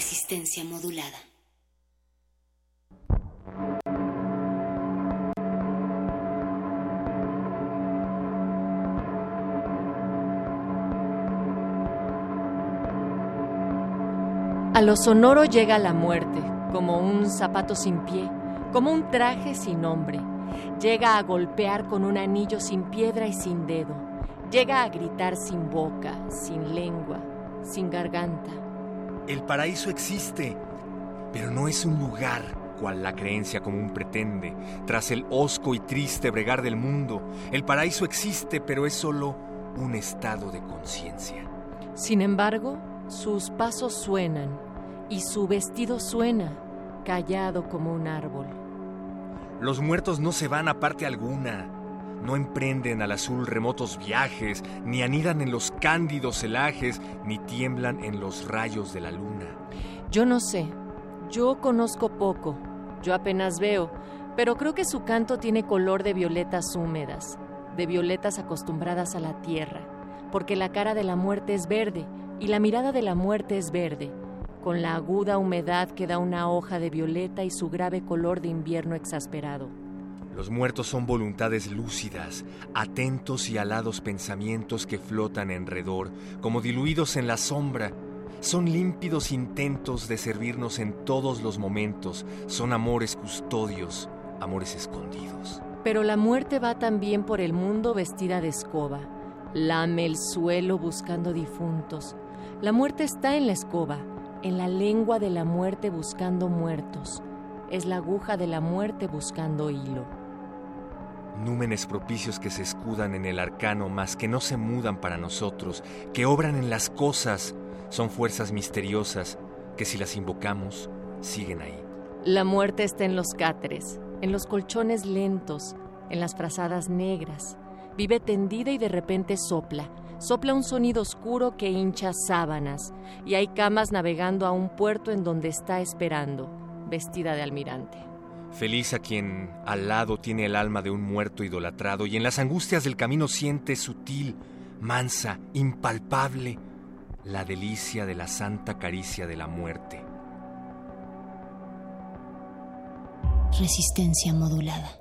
Resistencia modulada. A lo sonoro llega la muerte, como un zapato sin pie, como un traje sin nombre. Llega a golpear con un anillo sin piedra y sin dedo. Llega a gritar sin boca, sin lengua, sin garganta. El paraíso existe, pero no es un lugar cual la creencia común pretende, tras el hosco y triste bregar del mundo. El paraíso existe, pero es solo un estado de conciencia. Sin embargo, sus pasos suenan y su vestido suena, callado como un árbol. Los muertos no se van a parte alguna, no emprenden al azul remotos viajes, ni anidan en los cándidos celajes, ni tiemblan en los rayos de la luna. Yo no sé, yo conozco poco, yo apenas veo, pero creo que su canto tiene color de violetas húmedas, de violetas acostumbradas a la tierra, porque la cara de la muerte es verde y la mirada de la muerte es verde, con la aguda humedad que da una hoja de violeta y su grave color de invierno exasperado. Los muertos son voluntades lúcidas, atentos y alados pensamientos que flotan enredor, como diluidos en la sombra. Son límpidos intentos de servirnos en todos los momentos, son amores custodios, amores escondidos. Pero la muerte va también por el mundo vestida de escoba, lame el suelo buscando difuntos. La muerte está en la escoba, en la lengua de la muerte buscando muertos. Es la aguja de la muerte buscando hilo. Númenes propicios que se escudan en el arcano, mas que no se mudan para nosotros, que obran en las cosas, son fuerzas misteriosas que si las invocamos, siguen ahí. La muerte está en los cáteres, en los colchones lentos, en las frazadas negras. Vive tendida y de repente sopla. Sopla un sonido oscuro que hincha sábanas, y hay camas navegando a un puerto en donde está esperando, vestida de almirante. Feliz a quien al lado tiene el alma de un muerto idolatrado y en las angustias del camino siente sutil, mansa, impalpable, la delicia de la santa caricia de la muerte. Resistencia modulada.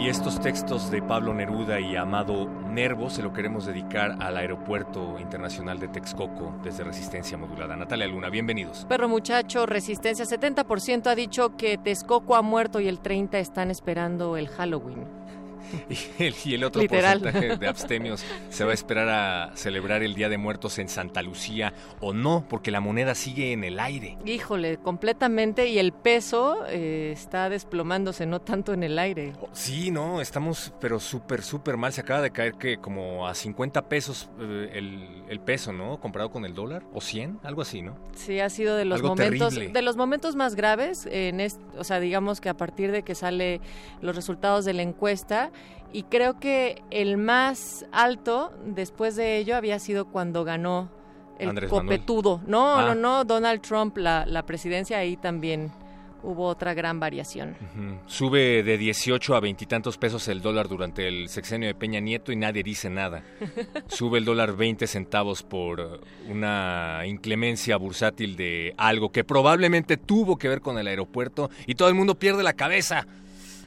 Y estos textos de Pablo Neruda y Amado Nervo se lo queremos dedicar al Aeropuerto Internacional de Texcoco desde Resistencia Modulada. Natalia Luna, bienvenidos. Perro muchacho, Resistencia 70% ha dicho que Texcoco ha muerto y el 30 están esperando el Halloween. Y el, y el otro Literal. porcentaje de abstemios se va a esperar a celebrar el Día de Muertos en Santa Lucía o no, porque la moneda sigue en el aire. Híjole, completamente y el peso eh, está desplomándose, no tanto en el aire. Sí, no, estamos pero súper, súper mal. Se acaba de caer que como a 50 pesos eh, el, el peso, ¿no? Comparado con el dólar, o 100, algo así, ¿no? Sí, ha sido de los Algo momentos terrible. de los momentos más graves en est- o sea, digamos que a partir de que sale los resultados de la encuesta y creo que el más alto después de ello había sido cuando ganó el Andrés Manuel. copetudo. No, Ah. no, no, Donald Trump la, la presidencia ahí también hubo otra gran variación. Sube de 18 a veintitantos pesos el dólar durante el sexenio de Peña Nieto y nadie dice nada. Sube el dólar 20 centavos por una inclemencia bursátil de algo que probablemente tuvo que ver con el aeropuerto y todo el mundo pierde la cabeza.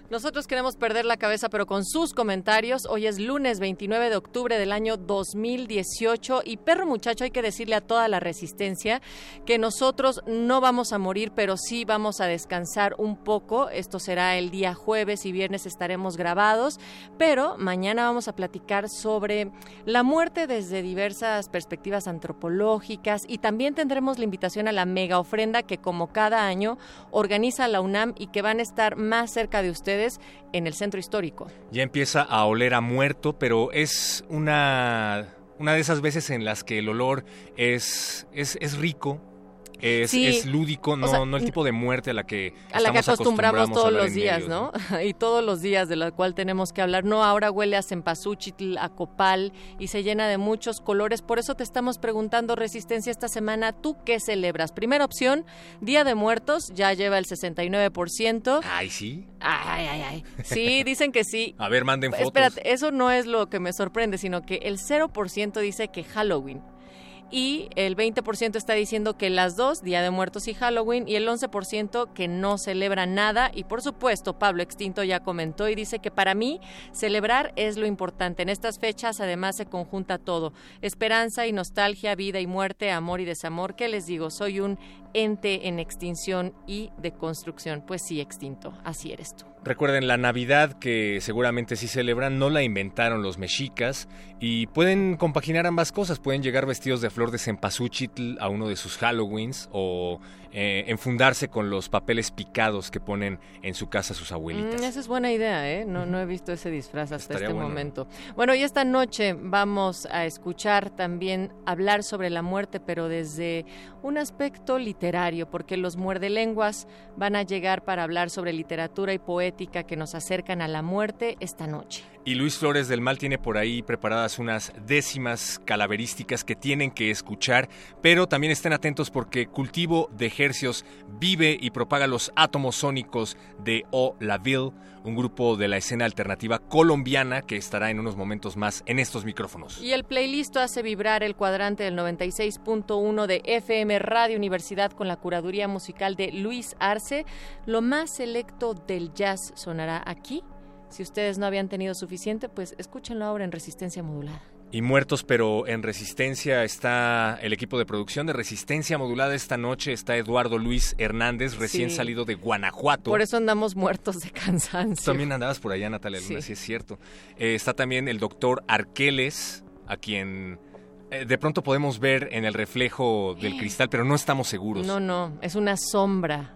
Nosotros queremos perder la cabeza, pero con sus comentarios. Hoy es lunes 29 de octubre del año 2018 y perro muchacho, hay que decirle a toda la resistencia que nosotros no vamos a morir, pero sí vamos a descansar un poco. Esto será el día jueves y viernes estaremos grabados, pero mañana vamos a platicar sobre la muerte desde diversas perspectivas antropológicas y también tendremos la invitación a la mega ofrenda que como cada año organiza la UNAM y que van a estar más cerca de ustedes en el centro histórico. Ya empieza a oler a muerto, pero es una, una de esas veces en las que el olor es, es, es rico. Es, Sí. es lúdico, no, sea, no el tipo de muerte a la que a la que estamos acostumbramos todos los días, medios, ¿no? y todos los días de la cual tenemos que hablar. No, ahora huele a cempasúchil, a copal y se llena de muchos colores. Por eso te estamos preguntando, Resistencia, esta semana, ¿tú qué celebras? Primera opción, Día de Muertos, ya lleva el 69%. Ay, sí. Ay, ay, ay. Sí, dicen que sí. A ver, manden fotos. Espérate, eso no es lo que me sorprende, sino que el 0% dice que Halloween. Y el 20% está diciendo que las dos, Día de Muertos y Halloween, y el 11% que no celebra nada. Y por supuesto, Pablo Extinto ya comentó y dice que para mí celebrar es lo importante. En estas fechas además se conjunta todo. Esperanza y nostalgia, vida y muerte, amor y desamor. ¿Qué les digo? Soy un ente en extinción y de construcción. Pues sí, extinto. Así eres tú. Recuerden, la Navidad, que seguramente sí celebran, no la inventaron los mexicas y pueden compaginar ambas cosas. Pueden llegar vestidos de flor de cempasúchil a uno de sus Halloweens o eh, enfundarse con los papeles picados que ponen en su casa sus abuelitas. Mm, esa es buena idea, ¿eh? No, no he visto ese disfraz hasta Estaría este bueno. momento. Bueno, y esta noche vamos a escuchar también hablar sobre la muerte, pero desde un aspecto literario, porque los muerdelenguas van a llegar para hablar sobre literatura y poética que nos acercan a la muerte esta noche. Y Luis Flores del Mal tiene por ahí preparadas unas décimas calaverísticas que tienen que escuchar, pero también estén atentos porque Cultivo de Hercios vive y propaga los átomos sónicos de O La Ville, un grupo de la escena alternativa colombiana que estará en unos momentos más en estos micrófonos. Y el playlist hace vibrar el cuadrante del 96.1 de FM Radio Universidad con la curaduría musical de Luis Arce. Lo más selecto del jazz sonará aquí. Si ustedes no habían tenido suficiente, pues escúchenlo ahora en Resistencia Modulada. Y muertos, pero en resistencia está el equipo de producción de resistencia modulada esta noche. Está Eduardo Luis Hernández, recién Sí. salido de Guanajuato. Por eso andamos muertos de cansancio. También andabas por allá, Natalia Luna, Sí. sí, es cierto. Eh, está también el doctor Arqueles, a quien eh, de pronto podemos ver en el reflejo del cristal, pero no estamos seguros. No, no, es una sombra.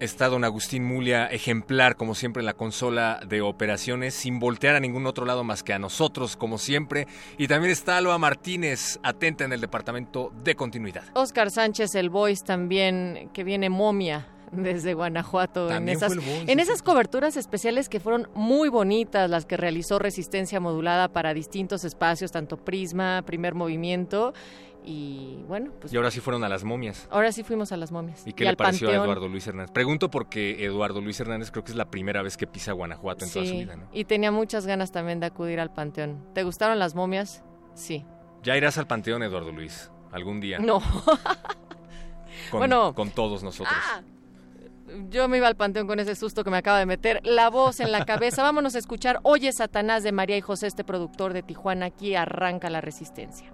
Está don Agustín Mulia, ejemplar como siempre en la consola de operaciones, sin voltear a ningún otro lado más que a nosotros, como siempre. Y también está Alba Martínez, atenta en el departamento de continuidad. Oscar Sánchez, el voice también, que viene momia desde Guanajuato en esas, en esas coberturas especiales que fueron muy bonitas, las que realizó Resistencia Modulada para distintos espacios, tanto Prisma, Primer Movimiento y bueno, pues Y ahora sí fueron a las momias. ahora sí fuimos a las momias. ¿Y qué le pareció a. Eduardo Luis Hernández? Pregunto porque Eduardo Luis Hernández creo que es la primera vez que pisa Guanajuato en toda su vida, ¿no? y tenía muchas ganas también de acudir al Panteón. ¿Te gustaron las momias? Sí. Ya irás al panteón, Eduardo Luis, algún día. No. Con, bueno. con todos nosotros. Ah, Yo me iba al panteón con ese susto que me acaba de meter la voz en la cabeza. Vámonos a escuchar Oye Satanás de María y José, este productor de Tijuana. Aquí arranca la resistencia.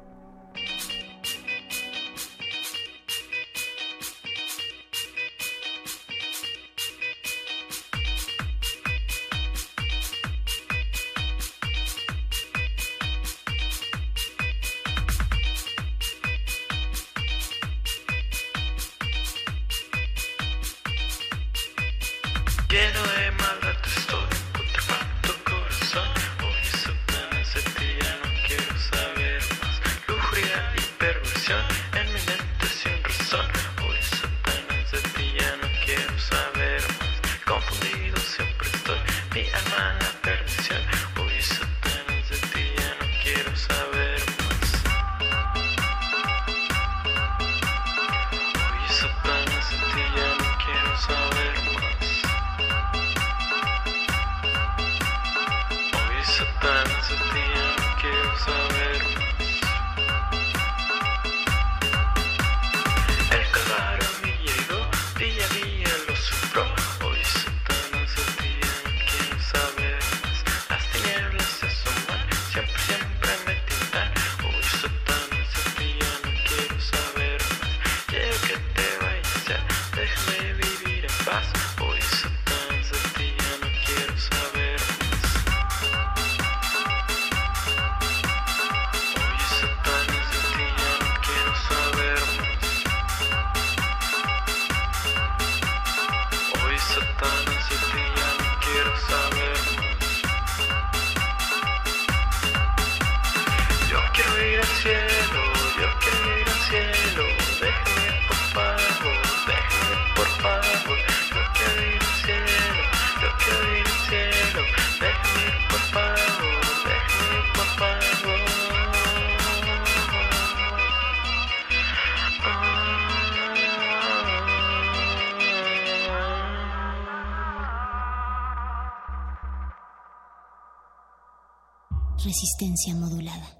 Resistencia modulada.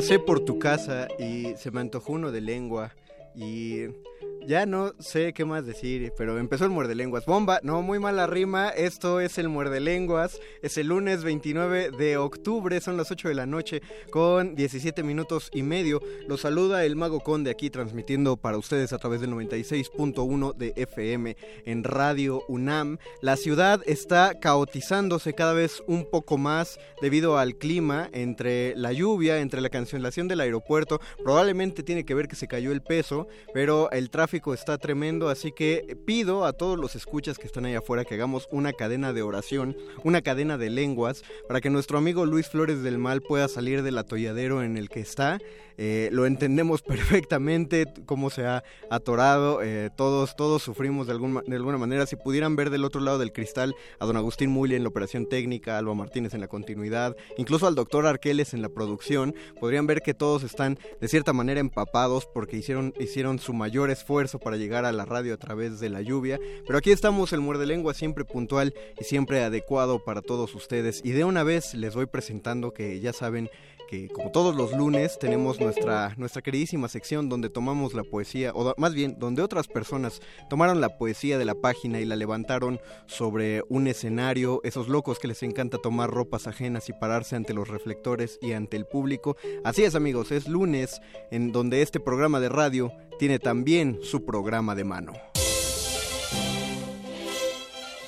Pasé por tu casa y se me antojó uno de lengua y ya no sé qué más decir, pero empezó el muerde lenguas. Bomba, no, muy mala rima. Esto es el muerde lenguas. Es el lunes 29 de octubre, son las 8 de la noche con 17 minutos y medio. Los saluda el Mago Conde aquí transmitiendo para ustedes a través del 96.1 de FM en Radio UNAM. La ciudad está caotizándose cada vez un poco más debido al clima, entre la lluvia, entre la cancelación del aeropuerto. Probablemente tiene que ver que se cayó el peso, pero el tráfico está tremendo, así que pido a todos los escuchas que están ahí afuera que hagamos una cadena de oración, una cadena de lenguas, para que nuestro amigo Luis Flores del Mal pueda salir del atolladero en el que está. Eh, lo entendemos perfectamente cómo se ha atorado, eh, todos, todos sufrimos de, de alguna manera. Si pudieran ver del otro lado del cristal a don Agustín Muli en la operación técnica, a Alba Martínez en la continuidad, incluso al doctor Arqueles en la producción, podrían ver que todos están de cierta manera empapados porque hicieron, hicieron su mayor esfuerzo para llegar a la radio a través de la lluvia. Pero aquí estamos, el muerde lengua siempre puntual y siempre adecuado para todos ustedes. Y de una vez les voy presentando que ya saben que como todos los lunes tenemos nuestra, nuestra queridísima sección donde tomamos la poesía, o más bien donde otras personas tomaron la poesía de la página y la levantaron sobre un escenario, esos locos que les encanta tomar ropas ajenas y pararse ante los reflectores y ante el público. Así es amigos, es lunes en donde este programa de radio tiene también su programa de mano.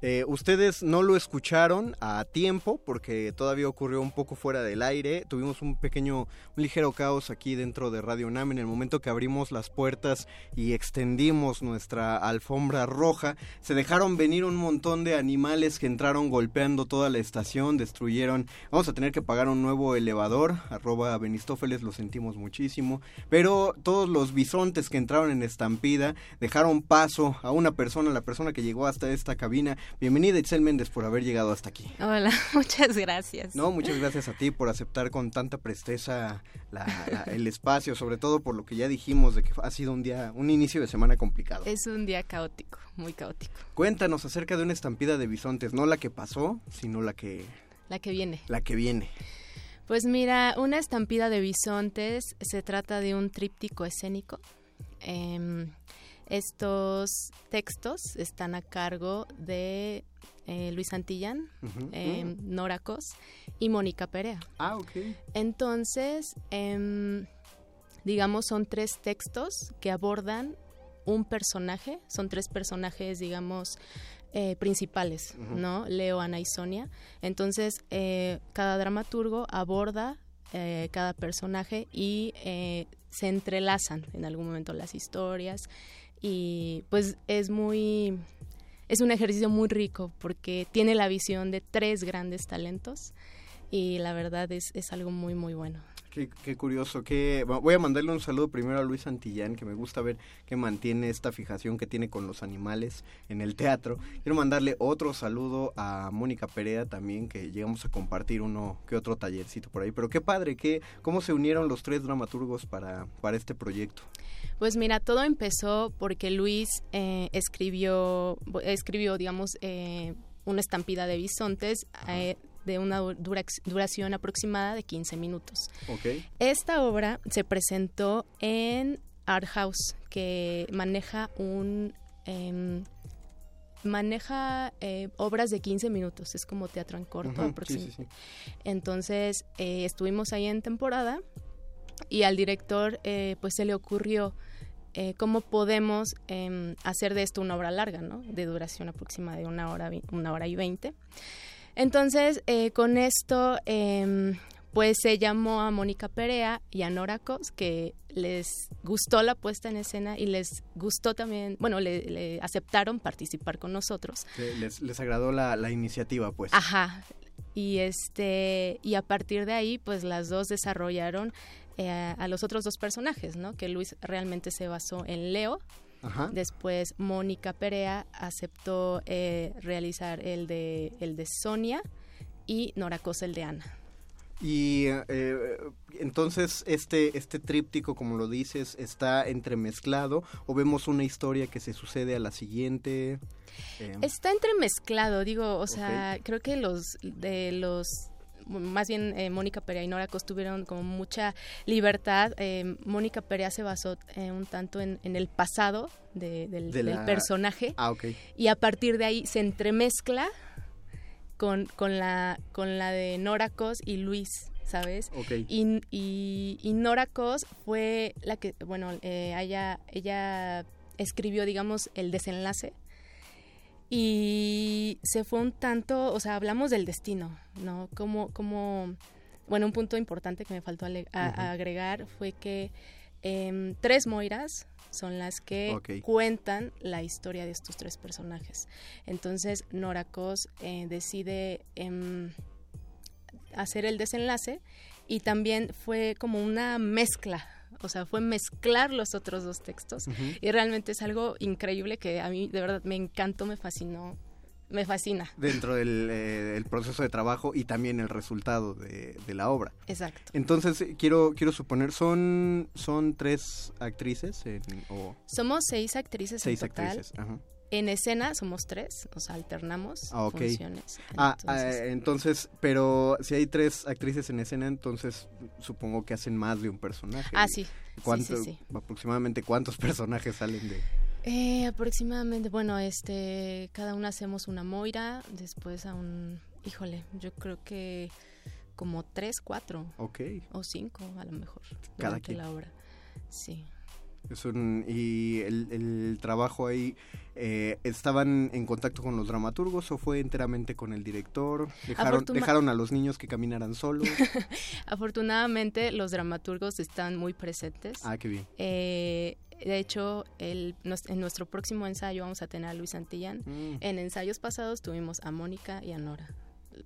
Eh, ustedes no lo escucharon a tiempo porque todavía ocurrió un poco fuera del aire. Tuvimos un pequeño, un ligero caos aquí dentro de Radio Nam en el momento que abrimos las puertas y extendimos nuestra alfombra roja. Se dejaron venir un montón de animales que entraron golpeando toda la estación, destruyeron. Vamos a tener que pagar un nuevo elevador. Arroba Benistófeles, lo sentimos muchísimo. Pero todos los bisontes que entraron en estampida dejaron paso a una persona, la persona que llegó hasta esta cabina Bienvenida Itzel Méndez por haber llegado hasta aquí. Hola, muchas gracias. No, muchas gracias a ti por aceptar con tanta presteza el espacio, sobre todo por lo que ya dijimos de que ha sido un día, un inicio de semana complicado. Es un día caótico, muy caótico. Cuéntanos acerca de una estampida de bisontes, no la que pasó, sino la que... La que viene. La que viene. Pues mira, una estampida de bisontes se trata de un tríptico escénico. Eh, estos textos están a cargo de eh, Luis Santillán, eh, Nora Cos y Mónica Perea. Ah, ok. Entonces, em, digamos, son tres textos que abordan un personaje, son tres personajes, digamos, eh, principales, ¿no? Leo, Ana y Sonia. Entonces, cada dramaturgo aborda cada personaje y se entrelazan en algún momento las historias y pues es muy es un ejercicio muy rico porque tiene la visión de tres grandes talentos y la verdad es, es algo muy muy bueno. Qué, curioso. Que, voy a mandarle un saludo primero a Luis Santillán, que me gusta ver que mantiene esta fijación que tiene con los animales en el teatro. Quiero mandarle otro saludo a Mónica Perea también, que llegamos a compartir uno que otro tallercito por ahí. Pero qué padre, qué, cómo se unieron los tres dramaturgos para, para este proyecto. Pues mira, todo empezó porque Luis eh, escribió, escribió, digamos, eh, una estampida de bisontes eh, de una duración aproximada de 15 minutos. Esta obra se presentó en Art House, que maneja un... Em, maneja obras de 15 minutos, es como teatro en corto aproximadamente. Entonces estuvimos ahí en temporada y al director pues se le ocurrió eh, cómo podemos em, hacer de esto una obra larga, ¿no? De duración aproximada de una hora, una hora y veinte. Entonces, eh, con esto, em, pues se llamó a Mónica Perea y a Nora Cos, que les gustó la puesta en escena y les gustó también, bueno, le, aceptaron participar con nosotros. Les, les agradó la, la iniciativa, pues. Ajá, y este y a partir de ahí pues las dos desarrollaron eh, a los otros dos personajes, ¿no? Que Luis realmente se basó en Leo. Después Mónica Perea aceptó eh, realizar el de, el de Sonia y Nora Cosa el de Ana. Y eh, entonces este, este tríptico, como lo dices, está entremezclado o vemos una historia que se sucede a la siguiente. Está entremezclado, digo, o sea, creo que los de los más bien eh, Mónica Perea y Nora Cos tuvieron como mucha libertad. Eh, Mónica Perea se basó eh, un tanto en, el pasado del, personaje. Ah, ok. Y a partir de ahí se entremezcla con, con, la, con la de Nora Cos y Luis. ¿sabes? Okay. Y, y, Nora Cos fue la que, bueno, ella, ella escribió, digamos, el desenlace y se fue un tanto, o sea, hablamos del destino, ¿no? Como, como bueno, un punto importante que me faltó agregar fue que em, tres Moiras son las que cuentan la historia de estos tres personajes. Entonces, Nora Cos eh, decide em, hacer el desenlace y también fue como una mezcla o sea, fue mezclar los otros dos textos y realmente es algo increíble que a mí de verdad me encantó, me fascinó, me fascina. Dentro del eh, proceso de trabajo y también el resultado de, de la obra. Exacto. Entonces, eh, quiero, quiero suponer, ¿son, son tres actrices? en- o Somos seis actrices seis en total. actrices? Ajá. En escena somos tres, o sea, alternamos Ah, funciones. Ah, Entonces, ah, entonces, pero si hay tres actrices en escena, entonces supongo que hacen más de un personaje. Ah, sí. ¿Cuánto, Sí, sí, sí. Aproximadamente cuántos personajes salen de...? Eh, aproximadamente, bueno, este, cada una hacemos una Moira, después a un, híjole, yo creo que como tres, cuatro Ok. o cinco a lo mejor Cada quien. la obra. Sí. Es un, y el, el trabajo ahí, eh, ¿estaban en contacto con los dramaturgos o fue enteramente con el director? ¿Dejaron, Afortuna- dejaron a los niños que caminaran solos? Afortunadamente los dramaturgos están muy presentes. ah, qué bien. Eh, de hecho, el, en nuestro próximo ensayo vamos a tener a Luis Santillán. Mm. En ensayos pasados tuvimos a Mónica y a Nora.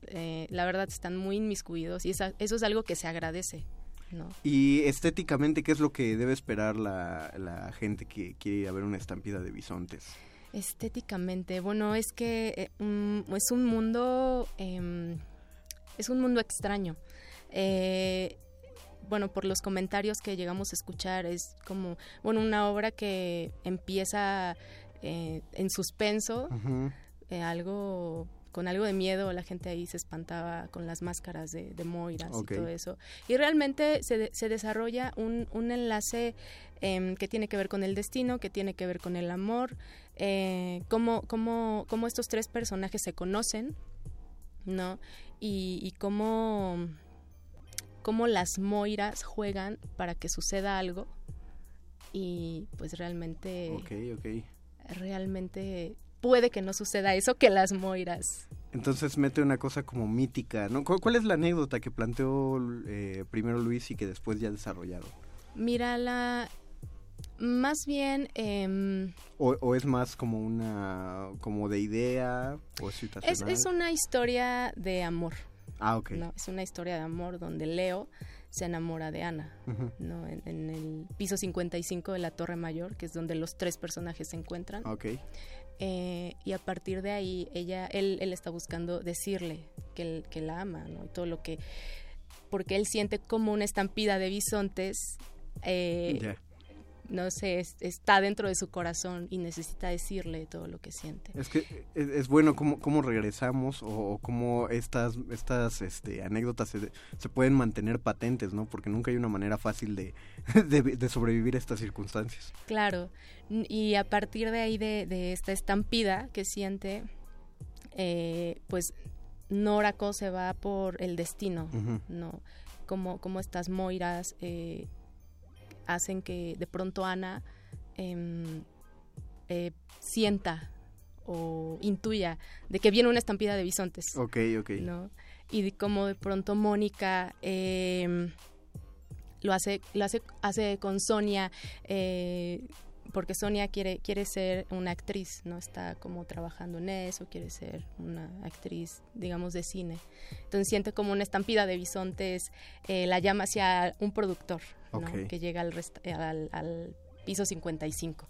Eh, la verdad están muy inmiscuidos y esa- eso es algo que se agradece. ¿No? Y estéticamente, ¿qué es lo que debe esperar la, la gente que quiere ver una estampida de bisontes? Estéticamente, bueno, es que eh, es un mundo, em, es un mundo extraño. Eh, bueno, por los comentarios que llegamos a escuchar, es como, bueno, una obra que empieza eh, en suspenso, algo con algo de miedo, la gente ahí se espantaba con las máscaras de, de Moiras y todo eso. Y realmente se, de- se desarrolla un, un enlace em, que tiene que ver con el destino, que tiene que ver con el amor, eh, cómo, cómo, cómo estos tres personajes se conocen, ¿no? Y, y cómo, cómo las Moiras juegan para que suceda algo. Y pues realmente Ok, ok. realmente puede que no suceda eso que las Moiras. Entonces mete una cosa como mítica, ¿no? ¿Cu- ¿Cuál es la anécdota que planteó eh, primero Luis y que después ya desarrollaron? Mira, la... Más bien, em, O, o es más como una, como de idea o es una historia de amor, Ah, ok. ¿no? Es una historia de amor donde Leo se enamora de Ana. ¿no? En, en el piso 55 de la Torre Mayor, que es donde los tres personajes se encuentran. Ok. Eh, y a partir de ahí, ella, él, él está buscando decirle que, él- que la ama, ¿no? Y todo lo que... Porque él siente como una estampida de bisontes, eh. No sé, es- está dentro de su corazón y necesita decirle todo lo que siente. Es que es, es bueno cómo, cómo regresamos o, o cómo estas, estas este, anécdotas se, se pueden mantener patentes, ¿no? Porque nunca hay una manera fácil de, de, de sobrevivir a estas circunstancias. Claro, y a partir de ahí, de, de esta estampida que siente, eh, pues Norako se va por el destino. ¿no? Como, como estas moiras eh, hacen que de pronto Ana em, eh, sienta o intuya de que viene una estampida de bisontes. Ok, ok. ¿no? Y de cómo de pronto Mónica eh, lo hace, lo hace, hace con Sonia, eh, porque Sonia quiere, quiere ser una actriz, ¿no? Está como trabajando en eso, quiere ser una actriz, digamos, de cine. Entonces siente como una estampida de bisontes, eh, la llama hacia un productor, Que llega al, rest- al, al piso 55.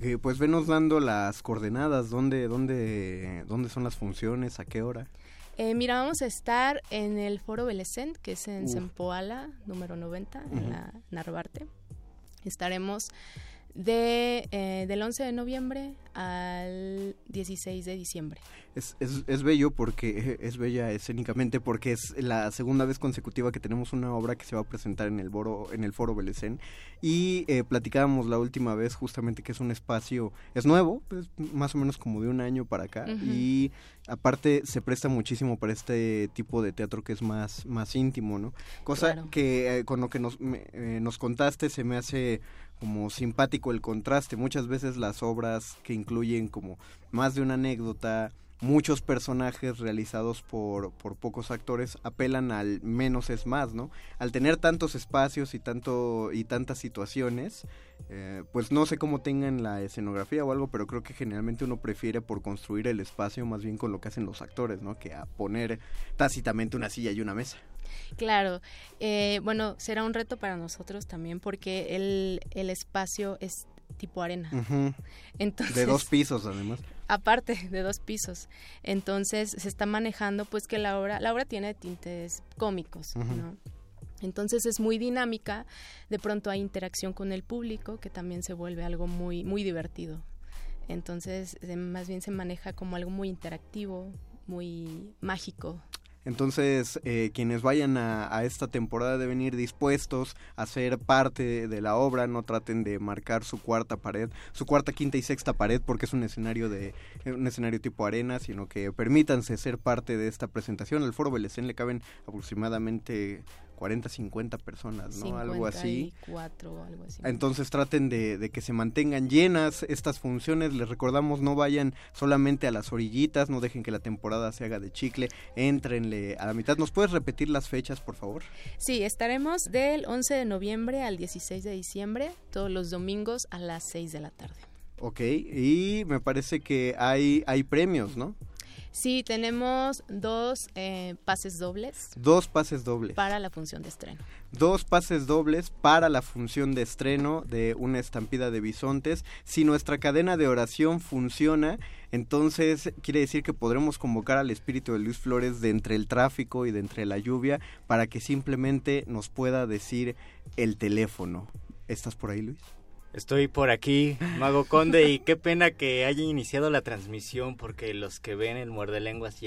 Que, pues venos dando las coordenadas, dónde, dónde, dónde son las funciones, a qué hora. Eh, mira, vamos a estar en el Foro Belecent, que es en. Sempoala, número 90, Ujú. en la Narvarte. Estaremos de, eh, del 11 de noviembre al 16 de diciembre. Es, es, es bello porque es bella escénicamente porque es la segunda vez consecutiva que tenemos una obra que se va a presentar en el foro en el foro Belecén y eh, platicábamos la última vez justamente que es un espacio es nuevo pues, más o menos como de un año para acá y aparte se presta muchísimo para este tipo de teatro que es más más íntimo no cosa Claro. que eh, con lo que nos me- eh, nos contaste se me hace como simpático el contraste muchas veces las obras que incluyen como más de una anécdota muchos personajes realizados por, por pocos actores apelan al menos es más, ¿no? Al tener tantos espacios y tanto y tantas situaciones, eh, pues no sé cómo tengan la escenografía o algo, pero creo que generalmente uno prefiere por construir el espacio más bien con lo que hacen los actores, ¿no? Que a poner tácitamente una silla y una mesa. Claro, eh, bueno, será un reto para nosotros también porque el, el espacio es tipo arena. Entonces, De dos pisos, además. aparte de dos pisos. Entonces se está manejando pues que la obra, la obra tiene tintes cómicos. ¿no? Entonces es muy dinámica, de pronto hay interacción con el público que también se vuelve algo muy muy divertido. Entonces más bien se maneja como algo muy interactivo, muy mágico. Entonces, eh, quienes vayan a, a esta temporada deben ir dispuestos a ser parte de la obra, no traten de marcar su cuarta pared, su cuarta, quinta y sexta pared, porque es un escenario de eh, un escenario tipo arena, sino que permítanse ser parte de esta presentación. Al Foro Belecén le caben aproximadamente 40, 50 personas, ¿no? Algo así. 54 o algo así. Entonces traten de, de que se mantengan llenas estas funciones. Les recordamos, no vayan solamente a las orillitas, no dejen que la temporada se haga de chicle. Entrenle a la mitad. ¿Nos puedes repetir las fechas, por favor? Sí, estaremos del 11 de noviembre al 16 de diciembre, todos los domingos a las 6 de la tarde. Ok, y me parece que hay, hay premios, ¿no? Sí, tenemos dos eh, pases dobles Dos pases dobles. para la función de estreno. Dos pases dobles para la función de estreno de una estampida de bisontes. Si nuestra cadena de oración funciona, entonces quiere decir que podremos convocar al espíritu de Luis Flores de entre el tráfico y de entre la lluvia para que simplemente nos pueda decir el teléfono. ¿Estás por ahí, Luis? Estoy por aquí, Mago Conde, y qué pena que haya iniciado la transmisión porque los que ven el muerde lenguas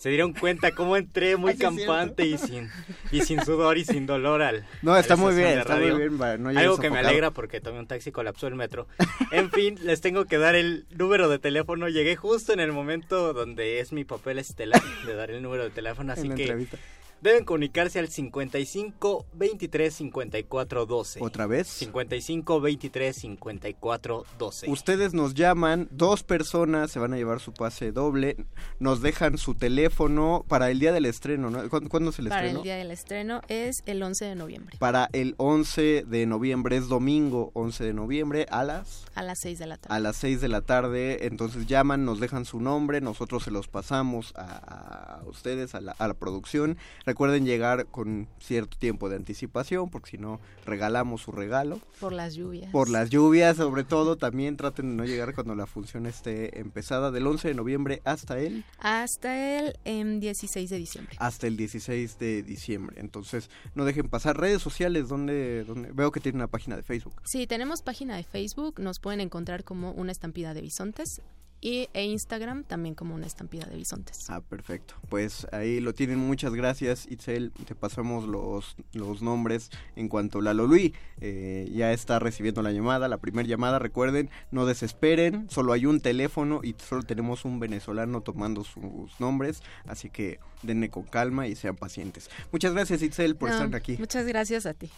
se dieron cuenta cómo entré muy Ah, campante y sin, y sin sudor y sin dolor al. No, está muy bien, está muy bien, para no llegar Algo que me alegra porque tomé un taxi, colapsó el metro. En fin, les tengo que dar el número de teléfono. Llegué justo en el momento donde es mi papel estelar de dar el número de teléfono, así En la que entrevista. Deben comunicarse al 55 23 54 12. ¿Otra vez? 55 23 54 12. Ustedes nos llaman, dos personas se van a llevar su pase doble, nos dejan su teléfono para el día del estreno, ¿no? ¿Cuándo, cuándo es el Para estreno? el día del estreno es el 11 de noviembre, Para el 11 de noviembre, es domingo 11 de noviembre a las a las 6 de la tarde. a las 6 de la tarde, entonces llaman, nos dejan su nombre, nosotros se los pasamos a, a ustedes, a la, a la producción. Recuerden llegar con cierto tiempo de anticipación, porque si no, regalamos su regalo. Por las lluvias. Por las lluvias, sobre todo, también traten de no llegar cuando la función esté empezada, del 11 de noviembre hasta el, Hasta el em, 16 de diciembre. hasta el 16 de diciembre. Entonces, no dejen pasar redes sociales donde, donde veo que tiene una página de Facebook. Sí, tenemos página de Facebook, nos pueden encontrar como una estampida de bisontes y e Instagram también como una estampida de bisontes. Ah, perfecto. Pues ahí lo tienen. Muchas gracias, Itzel. Te pasamos los, los nombres en cuanto Lalo Luis eh, ya está recibiendo la llamada, la primera llamada. Recuerden, no desesperen. Solo hay un teléfono y solo tenemos un venezolano tomando sus nombres. Así que denle con calma y sean pacientes. Muchas gracias, Itzel, por No, estar aquí. Muchas gracias a ti.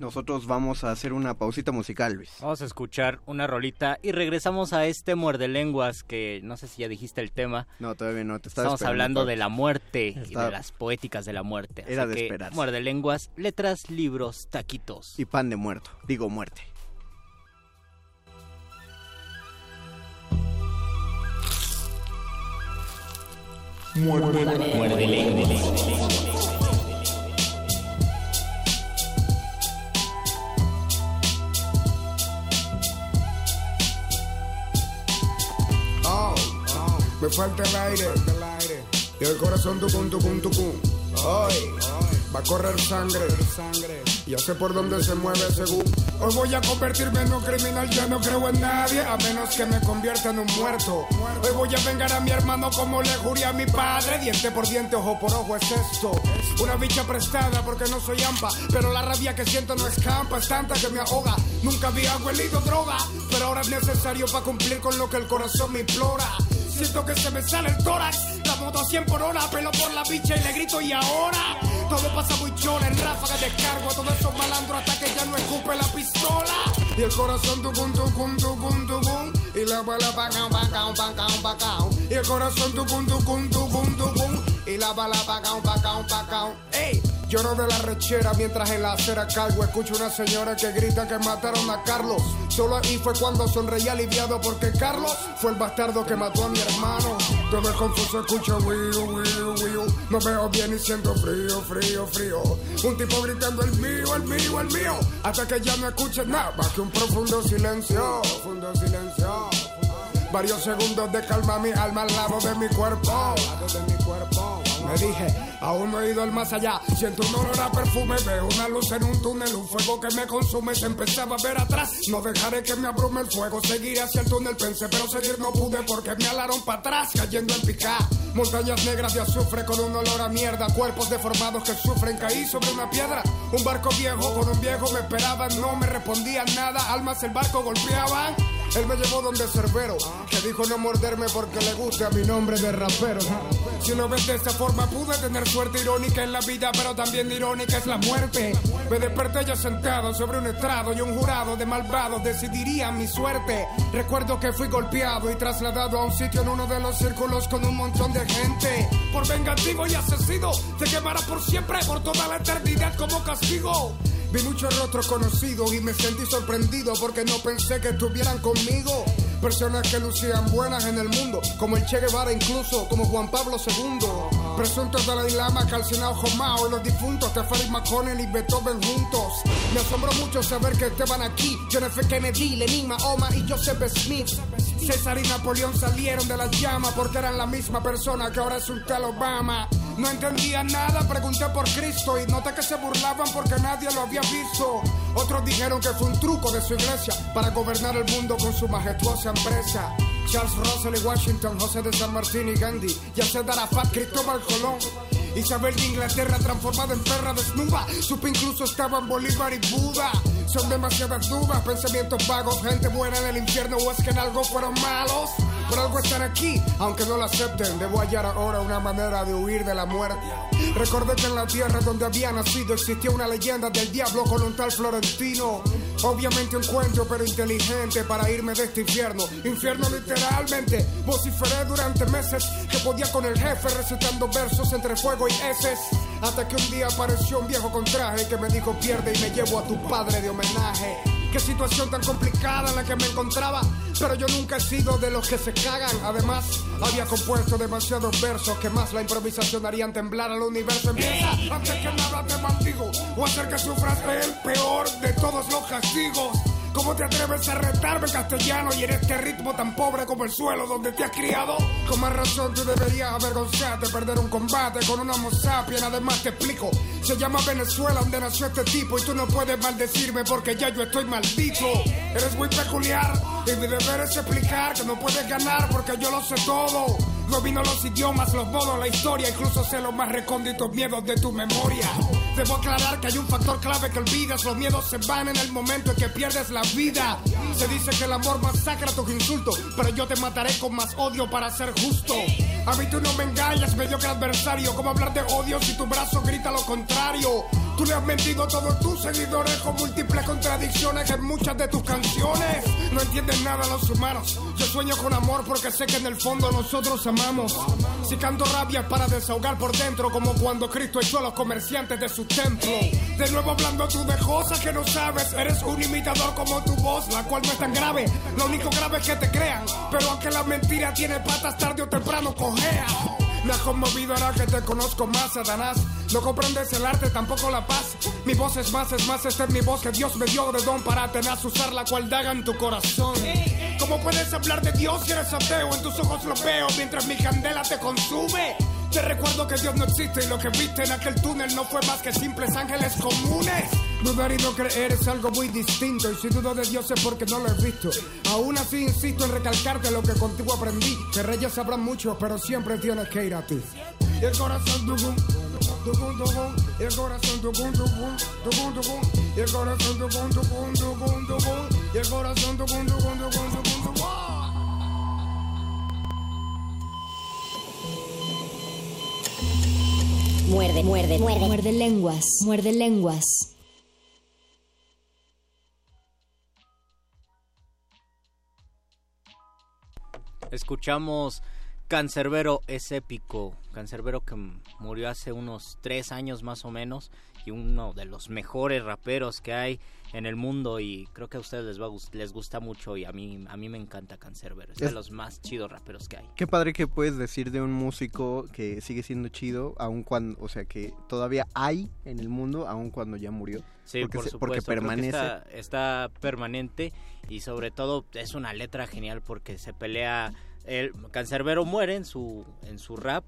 Nosotros vamos a hacer una pausita musical, Luis. Vamos a escuchar una rolita y regresamos a este muerde lenguas que no sé si ya dijiste el tema. No, todavía no. Te Estamos hablando de la muerte y Estaba- de las poéticas de la muerte. Era Así de que, esperarse. Muerde lenguas, letras, libros, taquitos. Y pan de muerto. Digo muerte. Muerde lenguas. Me falta el aire, y el corazón tucum, tucum, tucum. Hoy va a correr sangre, ya sé por dónde se mueve según. Hoy voy a convertirme en un criminal, yo no creo en nadie, a menos que me convierta en un muerto. Hoy voy a vengar a mi hermano como le juré a mi padre, diente por diente, ojo por ojo es esto. Una bicha prestada porque no soy ampa, pero la rabia que siento no escampa, es tanta que me ahoga. Nunca había huelido droga, pero ahora es necesario para cumplir con lo que el corazón me implora. Siento que se me sale el tórax. La moto a 100 por hora, pelo por la bicha y le grito y ahora. Todo pasa muy chola, en ráfaga descargo a todos esos malandros hasta que ya no escupe la pistola. Y el corazón tucum, tucum, tucum, tucum. Y la bala pacao, pacao, pacao, pacao. Y el corazón tucum, tucum, tucum, tucum. Y la bala pacao, pacao, pacao. ¡Ey! Lloro de la rechera mientras en la acera cargo escucho una señora que grita que mataron a Carlos. Solo ahí fue cuando sonreí aliviado porque Carlos fue el bastardo que mató a mi hermano. Todo es confuso, escucho wiu, wiu, wiu. No veo bien y siento frío, frío, frío. Un tipo gritando el mío, el mío, el mío. Hasta que ya no escuche nada más que un profundo silencio, profundo silencio. Varios segundos de calma mi alma al lado de mi cuerpo. De mi cuerpo. Me dije, aún no he ido al más allá. Siento un olor a perfume, veo una luz en un túnel, un fuego que me consume. Se empezaba a ver atrás. No dejaré que me abrume el fuego. Seguiré hacia el túnel, pensé, pero seguir no pude porque me alaron para atrás, cayendo en picá. Montañas negras de azufre con un olor a mierda. Cuerpos deformados que sufren. Caí sobre una piedra. Un barco viejo con un viejo me esperaba. No me respondían nada. Almas el barco golpeaban. Él me llevó donde Cerbero, que dijo no morderme porque le gusta mi nombre de rapero. Si lo ves de esa forma, pude tener suerte irónica en la vida, pero también irónica es la muerte. Me desperté ya sentado sobre un estrado y un jurado de malvados decidiría mi suerte. Recuerdo que fui golpeado y trasladado a un sitio en uno de los círculos con un montón de gente. Por vengativo y asesino, te quemará por siempre, por toda la eternidad como castigo. Vi muchos rostros conocidos y me sentí sorprendido porque no pensé que estuvieran conmigo. Personas que lucían buenas en el mundo, como el Che Guevara incluso, como Juan Pablo II. Presuntos Dalai Lama, calcinado Jomao los difuntos Tefari McConnell y Beethoven juntos. Me asombró mucho saber que estaban aquí. John F. Kennedy, Lenin, Mahoma y Joseph Smith. César y Napoleón salieron de las llamas porque eran la misma persona que ahora es un tal Obama. No entendía nada, pregunté por Cristo y noté que se burlaban porque nadie lo había visto. Otros dijeron que fue un truco de su iglesia para gobernar el mundo con su majestuosa empresa. Charles Russell y Washington, José de San Martín y Gandhi, Yasser Arafat, Cristóbal Colón. Isabel de Inglaterra transformada en perra desnuda. Supe incluso estaban Bolívar y Buda. Son demasiadas dudas, pensamientos vagos, gente buena en el infierno o es que en algo fueron malos. Por algo están aquí, aunque no lo acepten. Debo hallar ahora una manera de huir de la muerte. Recordé que en la tierra donde había nacido existía una leyenda del diablo con un tal Florentino. Obviamente un cuento, pero inteligente para irme de este infierno. Infierno literalmente. Vociferé durante meses que podía con el jefe recitando versos entre fuego y heces. Hasta que un día apareció un viejo con traje que me dijo pierde y me llevo a tu padre de homenaje. Qué situación tan complicada en la que me encontraba, pero yo nunca he sido de los que se cagan. Además, había compuesto demasiados versos que más la improvisación harían temblar al universo. Empieza antes que nada te maldigo o hacer que sufras el peor de todos los castigos. ¿Cómo te atreves a retarme castellano y en este ritmo tan pobre como el suelo donde te has criado? Con más razón tú deberías avergonzarte, perder un combate con una homo sapien. Además te explico, se llama Venezuela donde nació este tipo y tú no puedes maldecirme porque ya yo estoy maldito. Eres muy peculiar y mi deber es explicar que no puedes ganar porque yo lo sé todo. Domino los idiomas, los modos, la historia, incluso sé los más recónditos miedos de tu memoria. Debo aclarar que hay un factor clave que olvidas, los miedos se van en el momento en que pierdes la vida. Se dice que el amor masacra tus insultos, pero yo te mataré con más odio para ser justo. A mí tú no me engañas, mediocre adversario, ¿cómo hablar de odio si tu brazo grita lo contrario? Tú le has mentido a todos tus seguidores con múltiples contradicciones en muchas de tus canciones. No entienden nada los humanos. Yo sueño con amor porque sé que en el fondo nosotros amamos. Si canto rabia para desahogar por dentro, como cuando Cristo echó a los comerciantes de su templo. De nuevo hablando tú de cosas que no sabes. Eres un imitador como tu voz, la cual no es tan grave. Lo único grave es que te crean. Pero aunque la mentira tiene patas, tarde o temprano cojea. Me has conmovido ahora que te conozco más, Satanás. No comprendes el arte, tampoco la paz. Mi voz es más, es más, esta es mi voz que Dios me dio de don para tener usar la cual daga en tu corazón. ¿Cómo puedes hablar de Dios si eres ateo? En tus ojos lo veo mientras mi candela te consume. Te recuerdo que Dios no existe y lo que viste en aquel túnel no fue más que simples ángeles comunes. Dudar y no creer es algo muy distinto y si dudo de Dios es porque no lo he visto. Aún así insisto en recalcarte lo que contigo aprendí. Que reyes sabrán mucho, pero siempre tienes que ir a ti. Y el corazón tucum, tucum, el corazón el corazón el corazón. Muerde, muerde, muerde, muerde lenguas, muerde lenguas. Escuchamos Cancerbero es épico Cancerbero que murió hace unos tres años más o menos y uno de los mejores raperos que hay en el mundo y creo que a ustedes les va les gusta mucho y a mí a mí me encanta Cancerbero. Es de Es- los más chidos raperos que hay. Qué padre que puedes decir de un músico que sigue siendo chido, aun cuando, o sea, que todavía hay en el mundo, aun cuando ya murió. Sí, porque, por supuesto. porque permanece. Está, está permanente y sobre todo es una letra genial porque se pelea. El Cancerbero muere en su, en su rap,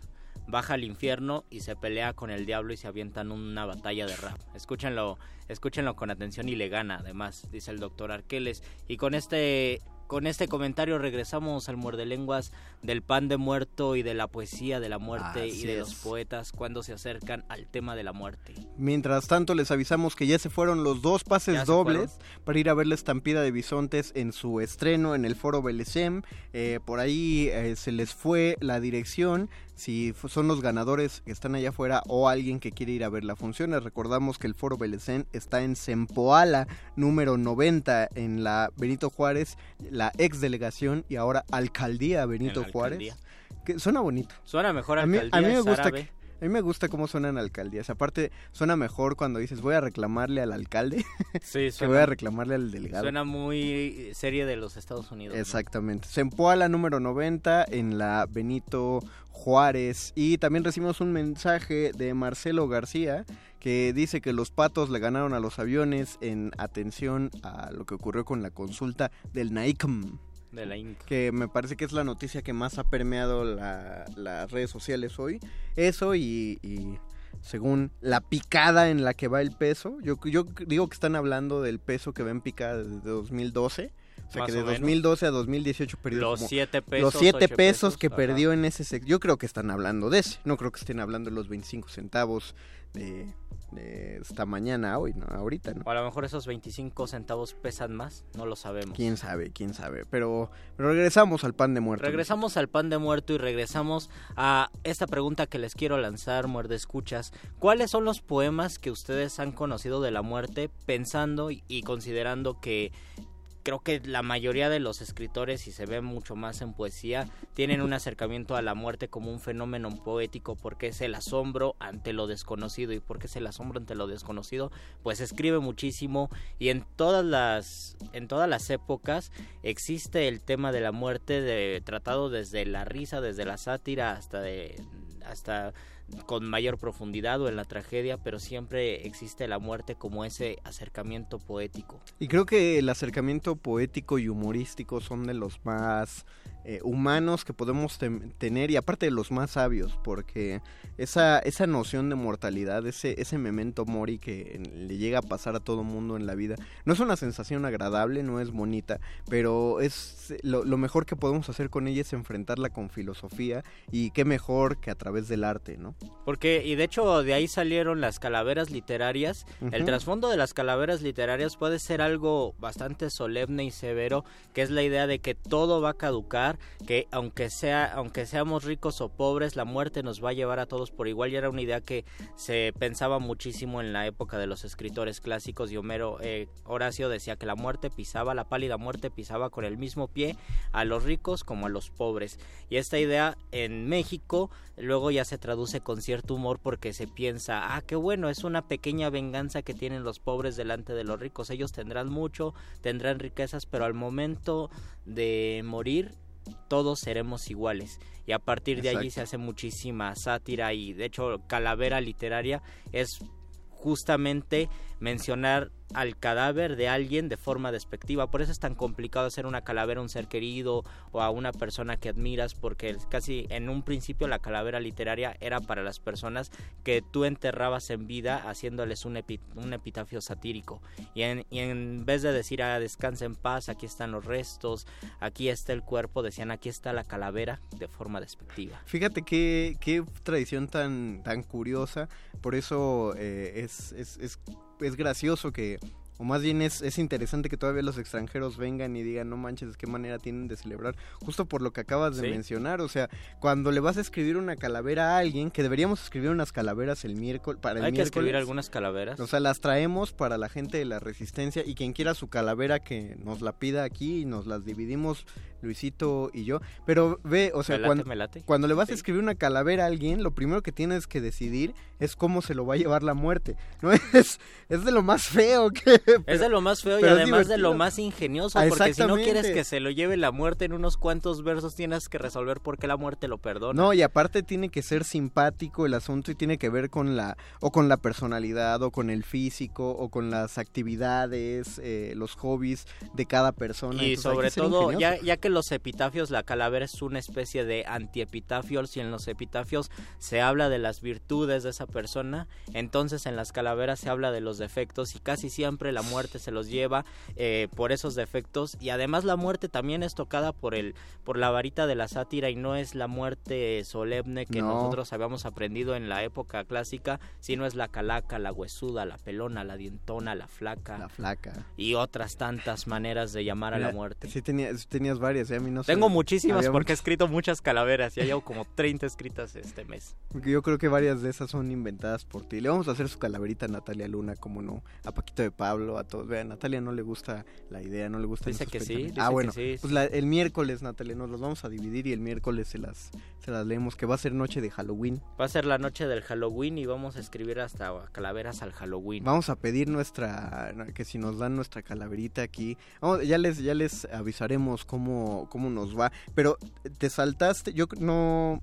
baja al infierno y se pelea con el diablo y se avientan una batalla de rap. Escúchenlo, escúchenlo con atención y le gana, además, dice el doctor Arqueles. Y con este. Con este comentario regresamos al muerde lenguas del pan de muerto y de la poesía de la muerte y de es. los poetas cuando se acercan al tema de la muerte. Mientras tanto, les avisamos que ya se fueron los dos pases dobles para ir a ver la estampida de bisontes en su estreno en el Foro Belesem. Eh, por ahí eh, se les fue la dirección. Si son los ganadores que están allá afuera o alguien que quiere ir a ver la función, les recordamos que el Foro Belesem está en Sempoala, número 90, en la Benito Juárez, la ex delegación y ahora alcaldía Benito Juárez. alcaldía. Que suena bonito. Suena mejor A mí, alcaldía, a mí me gusta que- a mí me gusta cómo suenan alcaldías. Aparte, suena mejor cuando dices voy a reclamarle al alcalde Sí, que suena- voy a reclamarle al delegado. Suena muy serie de los Estados Unidos. ¿no? Exactamente. Sempoala número 90 en la Benito Juárez. Y también recibimos un mensaje de Marcelo García que dice que los patos le ganaron a los aviones en atención a lo que ocurrió con la consulta del NAICM. De la Inc. que me parece que es la noticia que más ha permeado la- las redes sociales hoy. Eso y, y según la picada en la que va el peso, yo, yo digo que están hablando del peso que va en picada desde 2012. O sea, Más que de o menos. 2012 a 2018 perdió Los como- siete los pesos, 7 ocho pesos, pesos, que ajá. perdió en ese sector. Yo creo que están hablando de ese. No creo que estén hablando de los 25 centavos de, de esta mañana, hoy, ¿no? Ahorita, ¿no? O a lo mejor esos 25 centavos pesan más, no lo sabemos. Quién sabe, quién sabe. Pero, pero regresamos al pan de muerto. Regresamos al pan de muerto y regresamos a esta pregunta que les quiero lanzar, muerde escuchas. ¿Cuáles son los poemas que ustedes han conocido de la muerte pensando y, y considerando que creo que la mayoría de los escritores, y se ve mucho más en poesía, tienen un acercamiento a la muerte como un fenómeno poético porque es el asombro ante lo desconocido. ¿Y porque es el asombro ante lo desconocido? Pues escribe muchísimo y en todas las, en todas las épocas existe el tema de la muerte de, tratado desde la risa, desde la sátira hasta de hasta con mayor profundidad o en la tragedia, pero siempre existe la muerte como ese acercamiento poético. Y creo que el acercamiento poético y humorístico son de los más eh, humanos que podemos tener y aparte de los más sabios, porque esa, esa noción de mortalidad, ese, ese memento mori que le llega a pasar a todo mundo en la vida, no es una sensación agradable, no es bonita, pero es lo mejor que podemos hacer con ella es enfrentarla con filosofía y qué mejor que a través del arte, ¿no? Porque, y de hecho de ahí salieron las calaveras literarias. El trasfondo de las calaveras literarias puede ser algo bastante solemne y severo, que es la idea de que todo va a caducar, que aunque sea, aunque seamos ricos o pobres, la muerte nos va a llevar a todos por igual. Y era una idea que se pensaba muchísimo en la época de los escritores clásicos y Homero, eh, Horacio decía que la muerte pisaba, la pálida muerte pisaba con el mismo pie a los ricos como a los pobres. Y esta idea en México luego ya se traduce con cierto humor porque se piensa, ah, qué bueno, es una pequeña venganza que tienen los pobres delante de los ricos. Ellos tendrán mucho, tendrán riquezas, pero al momento de morir todos seremos iguales. Y a partir de allí se hace muchísima sátira y de hecho calavera literaria es justamente mencionar al cadáver de alguien de forma despectiva. Por eso es tan complicado hacer una calavera a un ser querido o a una persona que admiras, porque casi en un principio la calavera literaria era para las personas que tú enterrabas en vida haciéndoles un, epi- un epitafio satírico. Y en, vez de decir, ah, descansa en paz, aquí están los restos, aquí está el cuerpo, decían, aquí está la calavera de forma despectiva. Fíjate qué, qué tradición tan, curiosa. Por eso eh, es, es, es gracioso que o más bien es, es interesante que todavía los extranjeros vengan y digan, no manches, de qué manera tienen de celebrar, justo por lo que acabas de Sí. mencionar, o sea, cuando le vas a escribir una calavera a alguien, que deberíamos escribir unas calaveras el miércoles, para el Hay que escribir algunas calaveras. O sea, las traemos para la gente de la resistencia y quien quiera su calavera que nos la pida aquí y nos las dividimos Luisito y yo. Pero ve, o sea, late, cuando, le vas a escribir una calavera a alguien, lo primero que tienes que decidir es cómo se lo va a llevar la muerte. No es, es de lo más feo que... es de lo más feo y además de lo más ingenioso, Ah, porque si no quieres que se lo lleve la muerte en unos cuantos versos, tienes que resolver por qué la muerte lo perdona. No, y aparte tiene que ser simpático el asunto y tiene que ver con la o con la personalidad o con el físico o con las actividades, eh, los hobbies de cada persona. Y Entonces, sobre todo, ya, ya que los epitafios, la calavera es una especie de antiepitafios y en los epitafios se habla de las virtudes de esa persona, entonces en las calaveras se habla de los defectos y casi siempre la muerte se los lleva eh, por esos defectos y además la muerte también es tocada por el por la varita de la sátira y no es la muerte solemne que No. nosotros habíamos aprendido en la época clásica, sino es la calaca, la huesuda, la pelona, la dientona, la flaca. La flaca. Y otras tantas maneras de llamar a la muerte. Sí, tenía- tenías varias, ¿eh? a mí no sé. Tengo muchísimas Había porque he escrito muchas calaveras. Ya llevo como 30 escritas este mes. Yo creo que varias de esas son inventadas por ti. Le vamos a hacer su calaverita a Natalia Luna, como no, a Paquito de Pablo, a todos. Vean, a Natalia no le gusta la idea, no le gusta Dice que sí, dice Ah, que bueno, sí. pues la- el miércoles, Natalia, nos los vamos a dividir y el miércoles se las, se las leemos, que va a ser noche de Halloween. Va a ser la noche del Halloween y vamos a escribir hasta calaveras al Halloween. Vamos a pedir nuestra, que si nos dan nuestra calaverita aquí, vamos, ya les, ya les avisaremos cómo, cómo nos va. Pero te saltaste, yo no,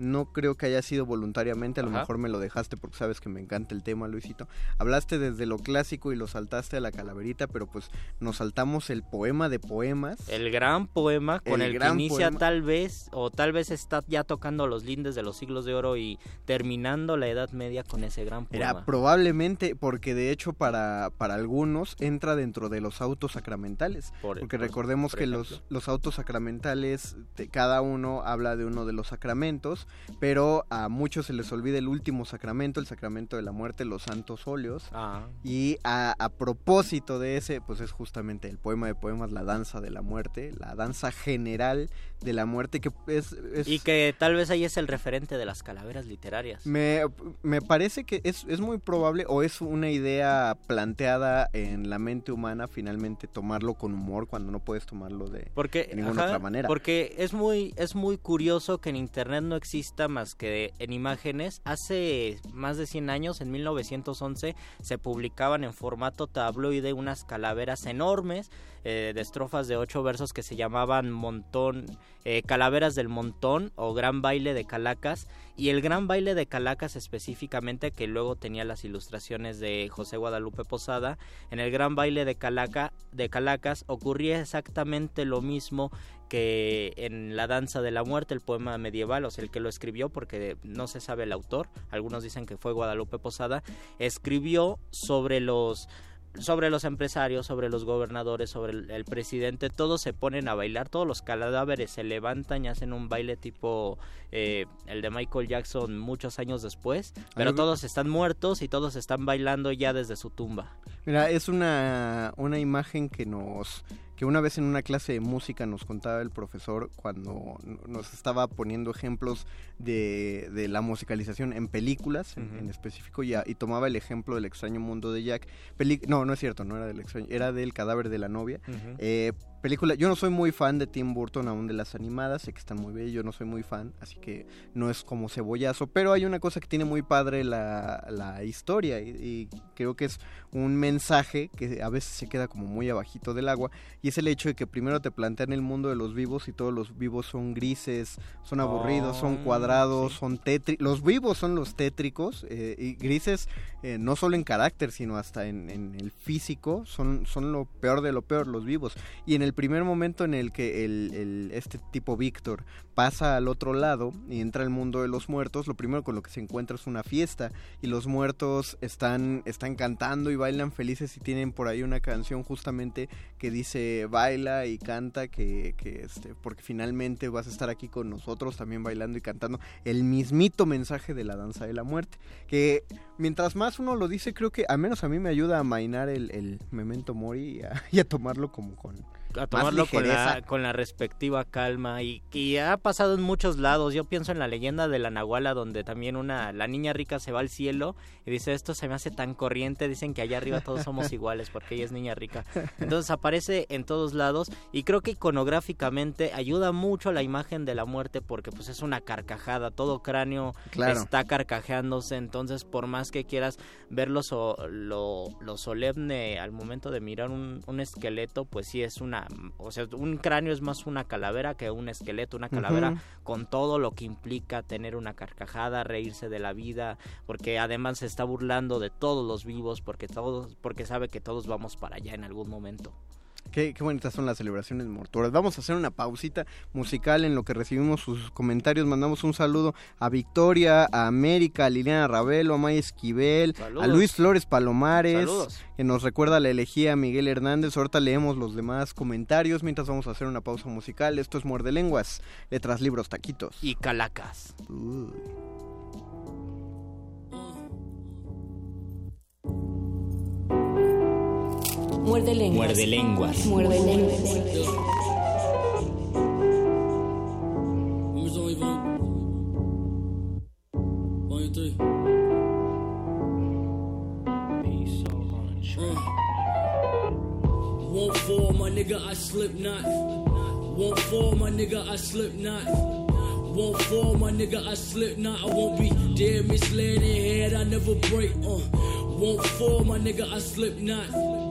no creo que haya sido voluntariamente, a lo mejor me lo dejaste porque sabes que me encanta el tema, Luisito. Hablaste desde lo clásico y lo saltaste a la calaverita, pero pues nos saltamos el poema de poemas. El gran poema con El el, gran que inicia poema. tal vez, o tal vez está ya tocando los lindes de los siglos de oro y terminando la Edad Media con ese gran poema. Era probablemente porque de hecho para, para algunos entra dentro de los autos sacramentales. Por- porque por- recordemos por que los, los autos sacramentales, de- cada uno habla de uno de los sacramentos, pero a muchos se les olvida el último sacramento, el sacramento de la muerte, los santos óleos. Ah. Y a, a propósito de ese, pues es justamente el poema de poemas, la danza de la muerte, la danza general de la muerte, que es... es- Y que tal vez ahí es el referente de las calaveras literarias. me, me parece que es, es muy probable o es una idea planteada en la mente humana finalmente tomarlo con humor cuando no puedes tomarlo de, Porque, de ninguna ajá, otra manera. Porque es muy, es muy curioso que en internet no más que en imágenes. Hace más de 100 años, en 1911, se publicaban en formato tabloide unas calaveras enormes eh, de estrofas de ocho versos que se llamaban Montón, eh, Calaveras del Montón o Gran Baile de Calacas. Y el Gran Baile de Calacas específicamente, que luego tenía las ilustraciones de José Guadalupe Posada, en el Gran Baile de, Calaca, de Calacas ocurría exactamente lo mismo que en La Danza de la Muerte, el poema medieval, o sea, el que lo escribió, porque no se sabe el autor, algunos dicen que fue Guadalupe Posada, escribió sobre los sobre los empresarios, sobre los gobernadores, sobre el, el presidente, todos se ponen a bailar, todos los cadáveres se levantan y hacen un baile tipo eh, el de Michael Jackson muchos años después, pero todos están muertos y todos están bailando ya desde su tumba. Mira, es una, una imagen que nos que una vez en una clase de música nos contaba el profesor cuando nos estaba poniendo ejemplos de, de la musicalización en películas en, específico y, tomaba el ejemplo del extraño mundo de Jack. No, no es cierto, no era del extraño, era del cadáver de la novia. Eh, película, yo no soy muy fan de Tim Burton aún de las animadas, sé que están muy bellas, yo no soy muy fan, así que no es como cebollazo, pero hay una cosa que tiene muy padre la, la historia y, y creo que es un mensaje que a veces se queda como muy abajito del agua y es el hecho de que primero te plantean el mundo de los vivos y todos los vivos son grises, son aburridos, son Oh, cuadrados, sí. son tétricos, los vivos son los tétricos eh, y grises eh, no solo en carácter sino hasta en, en el físico son, son lo peor de lo peor los vivos y en el primer momento en el que el, el- este tipo Víctor pasa al otro lado y entra al mundo de los muertos, lo primero con lo que se encuentra es una fiesta y los muertos están, están cantando y bailan felices y tienen por ahí una canción justamente que dice baila y canta que, que este, porque finalmente vas a estar aquí con nosotros también bailando y cantando el mismito mensaje de la danza de la muerte que mientras más uno lo dice creo que al menos a mí me ayuda a mainar el, el memento mori y a, y a tomarlo como con a tomarlo con la, ligereza. con la respectiva calma y, y ha pasado en muchos lados. Yo pienso en la leyenda de la Nahuala donde también una la niña rica se va al cielo y dice esto se me hace tan corriente, dicen que allá arriba todos somos iguales porque ella es niña rica. Entonces aparece en todos lados y creo que iconográficamente ayuda mucho la imagen de la muerte porque pues es una carcajada, todo cráneo Claro. está carcajeándose, entonces por más que quieras ver lo, so- lo, lo solemne al momento de mirar un, un esqueleto, pues sí es una, o sea, un cráneo es más una calavera que un esqueleto, una calavera con todo lo que implica tener una carcajada, reírse de la vida, porque además se está burlando de todos los vivos, porque todos, porque sabe que todos vamos para allá en algún momento. Qué, qué bonitas son las celebraciones mortuorias. Vamos a hacer una pausita musical en lo que recibimos sus comentarios. Mandamos un saludo a Victoria, a América, a Liliana Ravelo, a Maya Esquivel, Saludos. a Luis Flores Palomares, Saludos. que nos recuerda la elegía Miguel Hernández. Ahorita leemos los demás comentarios mientras vamos a hacer una pausa musical. Esto es Muerde Lenguas, letras, libros, taquitos. Y calacas. Uy. Muerde lenguas. Muerde lenguas. Muerde lenguas. Numbers only one. One and three. Won't fall, my nigga, I slip not. Won't fall, my nigga, I slip not. Won't fall, my nigga, I slip not. I won't be dead, misled in head, I never break. Uh. Won't fall, my nigga, I slip not.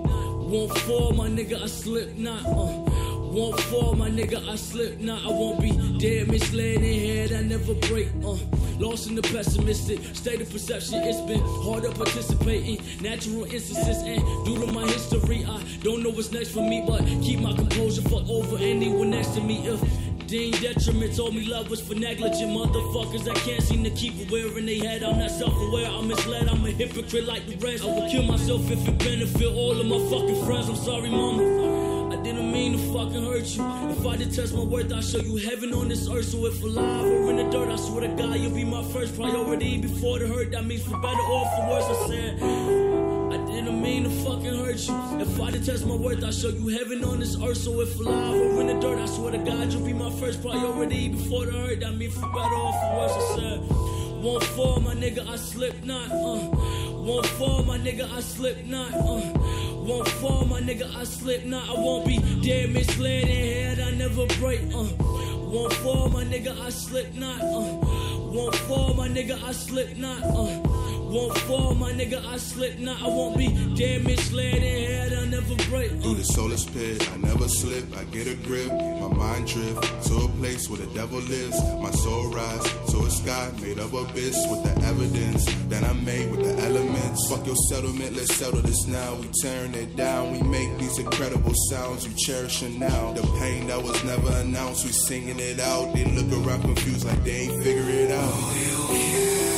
Won't fall, my nigga, I slip not. Uh. Won't fall, my nigga, I slip not. I won't be dead, misled in head, I never break. Uh. Lost in the pessimistic state of perception. It's been hard to participate in natural instances, and due to my history, I don't know what's next for me. But keep my composure for over anyone next to me. If Dean Detriment told me love was for negligent motherfuckers that can't seem to keep it wearing they head. I'm not self-aware, I'm misled, I'm a hypocrite like the rest. I would kill myself if it benefit all of my fucking friends. I'm sorry, mama. I didn't mean to fucking hurt you. If I detest my worth, I'll show you heaven on this earth. So if alive or in the dirt, I swear to God, you'll be my first priority before the hurt. That means for better or for worse. I said. I didn't mean to fucking hurt you. If I detest my worth, I'll show you heaven on this earth. So if alive or in the dirt, I swear to God, you'll be my first priority before the hurt. I mean, for better or for worse. I said. Won't fall, my nigga, I slip not. Uh. Won't fall, my nigga, I slip not. Uh. Won't fall, my nigga, I slip not. I won't be dead, misled in head, I never break. Uh. Won't fall, my nigga, I slip not. Uh. Won't fall, my nigga, I slip not. Uh. Won't fall, my nigga, I slip not. I won't be dead, misled in head, I never break. Uh. Through the solar pit, I never slip, I get a grip. My mind drift to a place where the devil lives. My soul rise to a sky made of abyss with the evidence that I made with the elements. Fuck your settlement, let's settle this now. We tearing it down, we make these incredible sounds you cherishing now. The pain that was never announced, we singing it out. They look around confused like they ain't figure it out.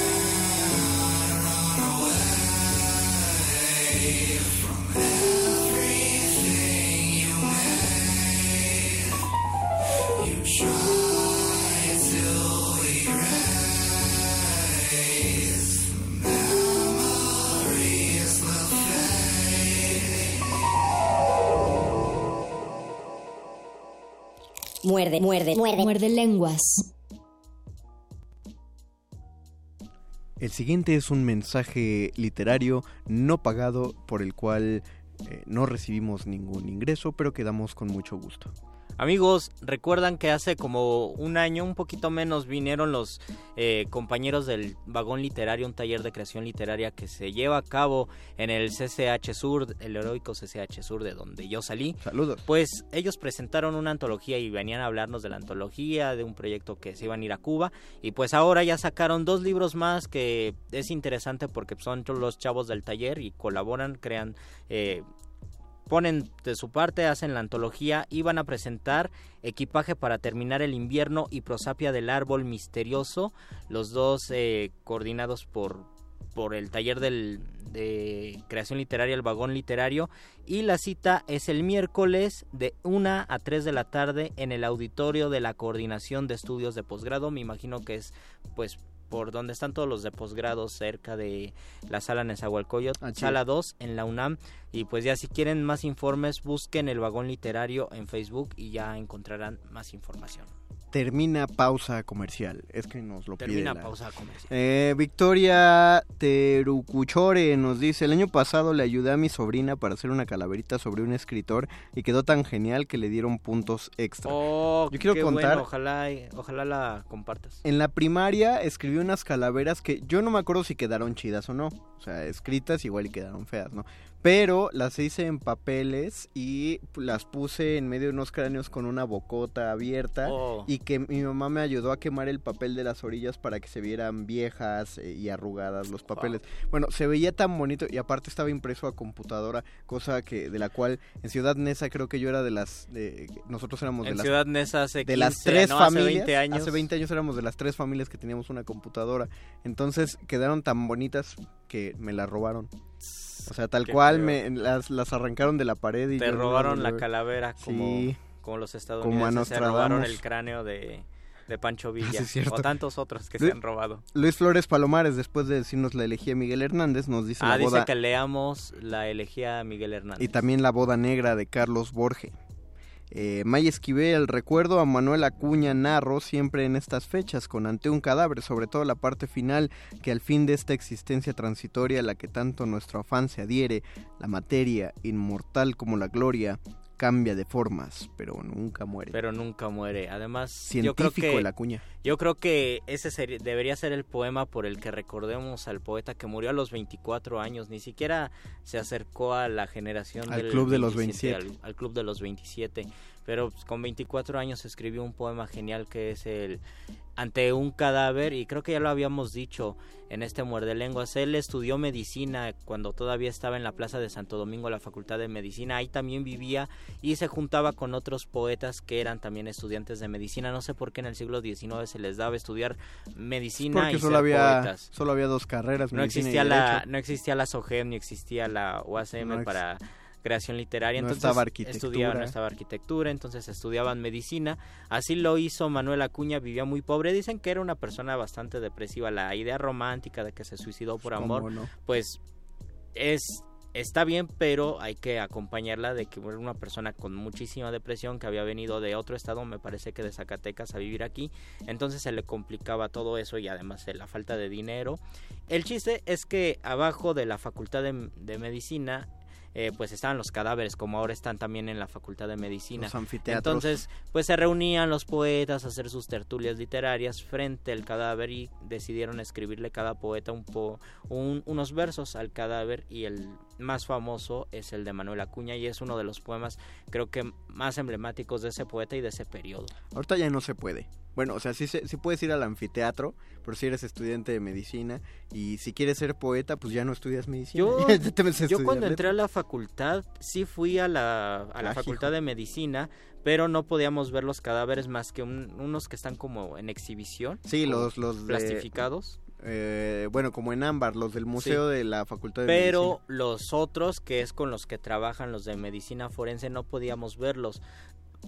Muerde, muerde, muerde. Muerde lenguas. El siguiente es un mensaje literario no pagado por el cual eh, no recibimos ningún ingreso, pero quedamos con mucho gusto. Amigos, recuerdan que hace como un año, un poquito menos, vinieron los eh, compañeros del Vagón Literario, un taller de creación literaria que se lleva a cabo en el CCH Sur, el heroico CCH Sur de donde yo salí. Saludos. Pues ellos presentaron una antología y venían a hablarnos de la antología, de un proyecto que se iban a ir a Cuba. Y pues ahora ya sacaron dos libros más que es interesante porque son los chavos del taller y colaboran, crean... Eh, ponen de su parte, hacen la antología y van a presentar Equipaje para terminar el invierno y Prosapia del árbol misterioso, los dos eh, coordinados por, por el taller del, de creación literaria, el vagón literario, y la cita es el miércoles de 1 a 3 de la tarde en el auditorio de la Coordinación de Estudios de Posgrado, me imagino que es pues por donde están todos los de posgrado cerca de la sala Nezahualcóyotl, sala es. 2 en la UNAM y pues ya si quieren más informes busquen el vagón literario en Facebook y ya encontrarán más información. Termina pausa comercial. Es que nos lo Termina pide la- pausa comercial. Eh, Victoria Terucuchore nos dice, el año pasado le ayudé a mi sobrina para hacer una calaverita sobre un escritor y quedó tan genial que le dieron puntos extra. Oh, Yo quiero qué contar, bueno, ojalá, ojalá la compartas. en la primaria escribí unas calaveras que yo no me acuerdo si quedaron chidas o no. O sea, escritas igual y quedaron feas, ¿no? Pero las hice en papeles y las puse en medio de unos cráneos con una bocota abierta Oh. y que mi mamá me ayudó a quemar el papel de las orillas para que se vieran viejas eh, y arrugadas los papeles. Bueno, se veía tan bonito y aparte estaba impreso a computadora, cosa que de la cual en Ciudad Neza creo que yo era de las de, nosotros éramos de En las hace de las 15, tres no, hace familias 20 años. hace 20 años éramos de las tres familias que teníamos una computadora. Entonces quedaron tan bonitas que me las robaron. O sea, tal Qué cual me las, las arrancaron de la pared y Te no robaron la ver. calavera como, Sí. como los Como estadounidenses se robaron el cráneo de, de Pancho Villa Sí, es cierto. o tantos otros que se han robado. Luis Flores Palomares, después de decirnos la elegía Miguel Hernández, nos dice Ah, la dice boda que leamos la elegía Miguel Hernández. y también la boda negra de Carlos Borge. Eh, May Esquivel, recuerdo a Manuel Acuña Narro siempre en estas fechas, con ante un cadáver, sobre todo la parte final, que al fin de esta existencia transitoria a la que tanto nuestro afán se adhiere, la materia, inmortal como la gloria, cambia de formas, pero nunca muere. pero nunca muere. Además, yo creo Científico que el Acuña. yo creo que ese seri- debería ser el poema por el que recordemos al poeta que murió a los 24 años, ni siquiera se acercó a la generación Al del club de los 27, 27. Al, al club de los 27, pero pues, con 24 años escribió un poema genial que es el ante un cadáver y creo que ya lo habíamos dicho en este muerde lenguas. Él estudió medicina cuando todavía estaba en la Plaza de Santo Domingo, la Facultad de Medicina. Ahí también vivía y se juntaba con otros poetas que eran también estudiantes de medicina. No sé por qué en el siglo XIX se les daba estudiar medicina Porque y solo ser había, poetas. solo había dos carreras, No medicina y existía la no existía la SOGEM ni existía la UACM No ex- para creación literaria, no entonces estaba arquitectura. no estaba arquitectura, entonces estudiaban medicina. Así lo hizo Manuel Acuña, vivía muy pobre. Dicen que era una persona bastante depresiva. La idea romántica de que se suicidó por ¿Cómo amor, no? pues es está bien, pero hay que acompañarla de que era una persona con muchísima depresión que había venido de otro estado, me parece que de Zacatecas a vivir aquí, entonces se le complicaba todo eso y además de la falta de dinero. El chiste es que abajo de la Facultad de, de Medicina eh, pues estaban los cadáveres como ahora están también en la Facultad de Medicina. Los anfiteatros. Entonces, pues se reunían los poetas a hacer sus tertulias literarias frente al cadáver y decidieron escribirle cada poeta un po un- unos versos al cadáver y el más famoso es el de Manuel Acuña y es uno de los poemas creo que más emblemáticos de ese poeta y de ese periodo. Ahorita ya no se puede. Bueno, o sea, sí, se- sí puedes ir al anfiteatro, pero si eres estudiante de medicina y si quieres ser poeta, pues ya no estudias medicina. Yo, cuando entré a la facultad, sí fui a la, a la Ah, facultad hijo. de medicina, pero no podíamos ver los cadáveres más que un- unos que están como en exhibición. Sí, los, los de- plastificados. eh, bueno, como en ámbar, los del museo Sí. de la facultad de Pero medicina. los otros, que es con los que trabajan los de medicina forense, no podíamos verlos.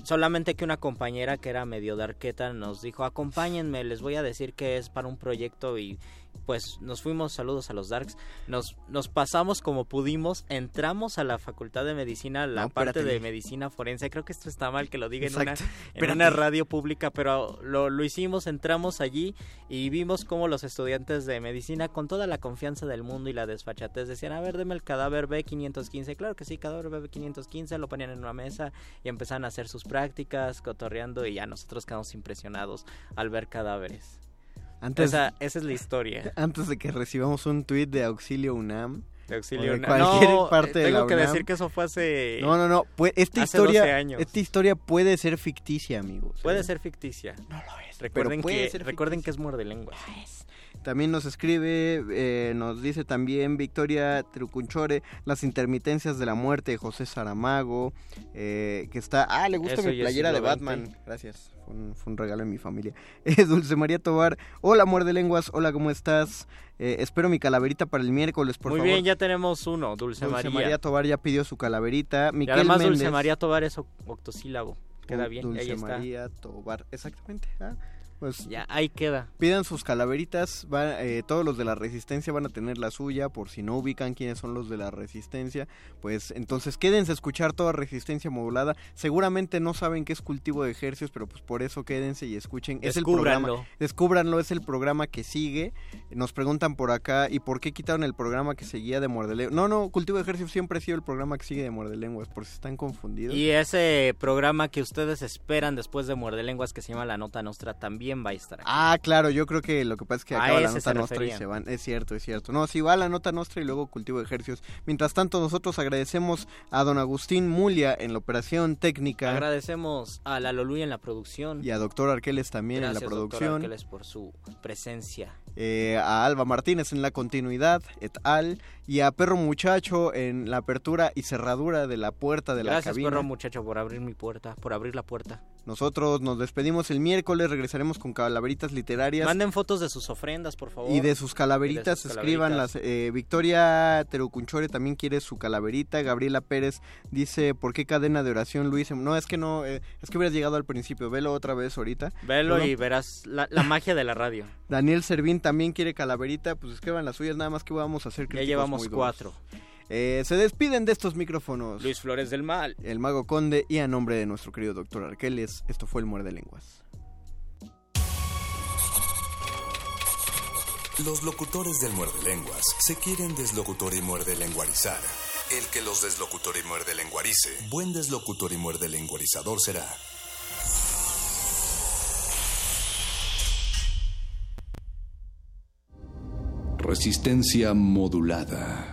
Solamente que una compañera que era medio de arqueta nos dijo, acompáñenme, les voy a decir que es para un proyecto y pues nos fuimos, saludos a los Darks, nos, nos pasamos como pudimos, entramos a la facultad de medicina, la No, parte espérate. de medicina forense, creo que esto está mal que lo diga en una, en una radio pública, pero lo, lo hicimos, entramos allí y vimos cómo los estudiantes de medicina, con toda la confianza del mundo y la desfachatez, decían, a ver, deme el cadáver B515. Claro que sí, cadáver B515, lo ponían en una mesa y empezaron a hacer sus prácticas, cotorreando y ya nosotros quedamos impresionados al ver cadáveres. Antes, Esa, esa es la historia. antes de que recibamos un tuit de Auxilio UNAM, De auxilio. o de cualquier no, parte de tengo la que UNAM. decir que eso fue hace... No, no, no. Pues esta hace 12 historia, años. esta historia puede ser ficticia, amigos. Puede ¿eh? ser ficticia. No lo es. Recuerden, que, recuerden que es muerde lenguas. También nos escribe, eh, nos dice también Victoria Trucunchore, las intermitencias de la muerte de José Saramago, eh, que está... Ah, le gusta Eso mi playera de Batman. Gracias, fue un, fue un regalo de mi familia. Eh, Dulce María Tobar, hola muerde lenguas, hola, ¿cómo estás? Eh, espero mi calaverita para el miércoles, por Muy favor. bien, ya tenemos uno, Dulce, Dulce María. María Tobar ya pidió su calaverita. y además Méndez. Dulce María Tobar es oc- octosílabo. Queda bien, Dulce ahí está. María Tobar, exactamente. ah, Pues Ya, ahí queda. Pidan sus calaveritas, va- eh, todos los de la resistencia van a tener la suya, por si no ubican quiénes son los de la resistencia, pues entonces quédense a escuchar toda resistencia modulada. Seguramente no saben qué es cultivo de ejercicios, pero pues por eso quédense y escuchen. Es el programa. Descúbranlo. Es el programa que sigue. Nos preguntan por acá, ¿y por qué quitaron el programa que seguía de Mordelenguas? No, no, cultivo de ejercicios siempre ha sido el programa que sigue de Mordelenguas, por si están confundidos. Y ese programa que ustedes esperan después de Muerde Lenguas que se llama La Nota Nostra también va a estar aquí. Ah, claro, yo creo que lo que pasa es que acaba la nota nostra y se van. Es cierto, es cierto. No, sí va la nota nostra y luego cultivo de ejercicios. Mientras tanto, nosotros agradecemos a don Agustín Mulia en la operación técnica Agradecemos a La Loluya en la producción. y a doctor Arqueles también Gracias, en la doctor producción. Arqueles, por su presencia. eh, a Alba Martínez en la continuidad, et al. Y a Perro Muchacho en la apertura y cerradura de la puerta de la Gracias, cabina. perro muchacho, por abrir mi puerta, por abrir la puerta. Nosotros nos despedimos el miércoles, regresaremos con calaveritas literarias. Manden fotos de sus ofrendas, por favor. Y de sus calaveritas, Y de sus escriban las. eh, Victoria Terucunchore también quiere su calaverita. Gabriela Pérez dice: ¿Por qué cadena de oración, Luis? No, es que no, eh, es que hubieras llegado al principio. Velo otra vez ahorita. Velo y verás la, la magia de la radio. Daniel Servín también quiere calaverita. Pues escriban las suyas, nada más que vamos a hacer Ya críticos llevamos duros. Eh, se despiden de estos micrófonos. Luis Flores del Mal. El Mago Conde y a nombre de nuestro querido doctor Arqueles, esto fue el Muerde Lenguas. Los locutores del muerde lenguas se quieren deslocutor y muerde lenguarizar. El que los deslocutor y muerde lenguarice, buen deslocutor y muerde lenguarizador será. Resistencia modulada.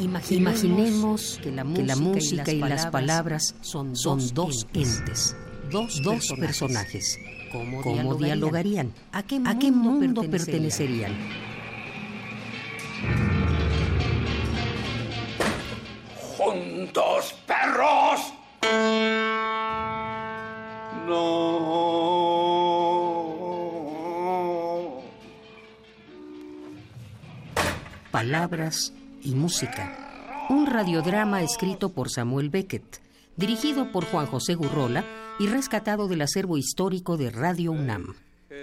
Imaginemos que la música, y, las palabras son, dos entes, dos, personajes. ¿Cómo, dialogarían? ¿A qué mundo, pertenecerían? ¡Juntos, perros! No. Palabras y música. Un radiodrama escrito por Samuel Beckett, dirigido por Juan José Gurrola y rescatado del acervo histórico de Radio UNAM.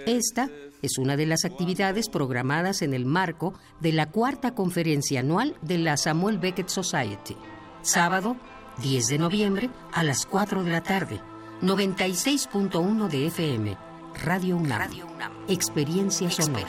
Esta es una de las actividades programadas en el marco de la cuarta conferencia anual de la Samuel Beckett Society. Sábado, 10 de noviembre, a las 4 de la tarde. 96.1 de FM. Radio UNAM. Experiencia sonora.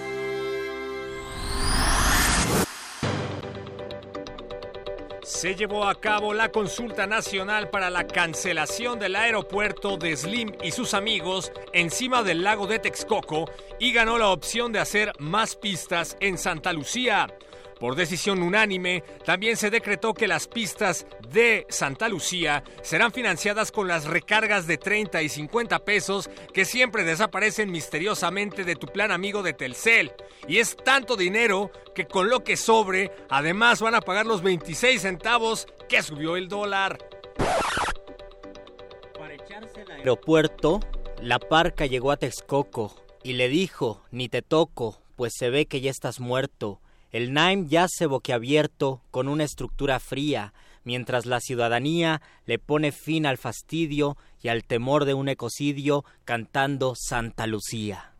Se llevó a cabo la consulta nacional para la cancelación del aeropuerto de Slim y sus amigos encima del lago de Texcoco y ganó la opción de hacer más pistas en Santa Lucía. Por decisión unánime, también se decretó que las pistas de Santa Lucía serán financiadas con las recargas de 30 y 50 pesos que siempre desaparecen misteriosamente de tu plan amigo de Telcel. Y es tanto dinero que con lo que sobre, además van a pagar los 26 centavos que subió el dólar. aeropuerto, la parca llegó a Texcoco y le dijo, ni te toco, pues se ve que ya estás muerto. El Naim yace boquiabierto con una estructura fría, mientras la ciudadanía le pone fin al fastidio y al temor de un ecocidio cantando Santa Lucía.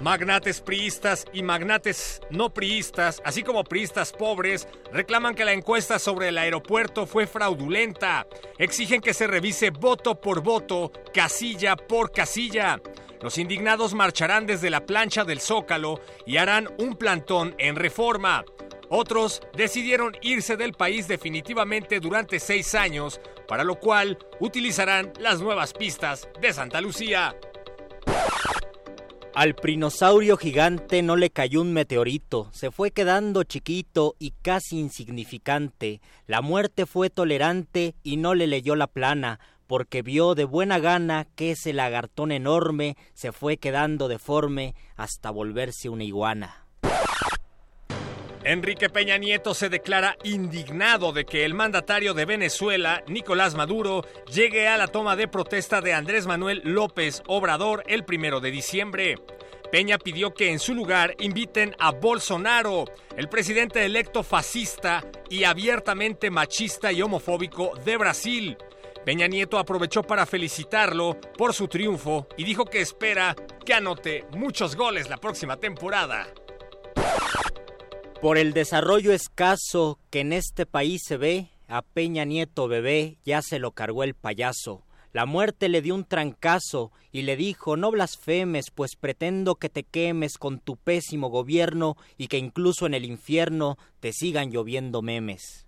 Magnates priistas y magnates no priistas, así como priistas pobres, reclaman que la encuesta sobre el aeropuerto fue fraudulenta. Exigen que se revise voto por voto, casilla por casilla. Los indignados marcharán desde la plancha del Zócalo y harán un plantón en reforma. Otros decidieron irse del país definitivamente durante seis años, para lo cual utilizarán las nuevas pistas de Santa Lucía. Al prinosaurio gigante no le cayó un meteorito, se fue quedando chiquito y casi insignificante. La muerte fue tolerante y no le leyó la plana, porque vio de buena gana que ese lagartón enorme se fue quedando deforme hasta volverse una iguana. Enrique Peña Nieto se declara indignado de que el mandatario de Venezuela, Nicolás Maduro, llegue a la toma de protesta de Andrés Manuel López Obrador el primero de diciembre. Peña pidió que en su lugar inviten a Bolsonaro, el presidente electo fascista y abiertamente machista y homofóbico de Brasil. Peña Nieto aprovechó para felicitarlo por su triunfo y dijo que espera que anote muchos goles la próxima temporada. Por el desarrollo escaso que en este país se ve, a Peña Nieto bebé ya se lo cargó el payaso. La muerte le dio un trancazo y le dijo no blasfemes, pues pretendo que te quemes con tu pésimo gobierno y que incluso en el infierno te sigan lloviendo memes.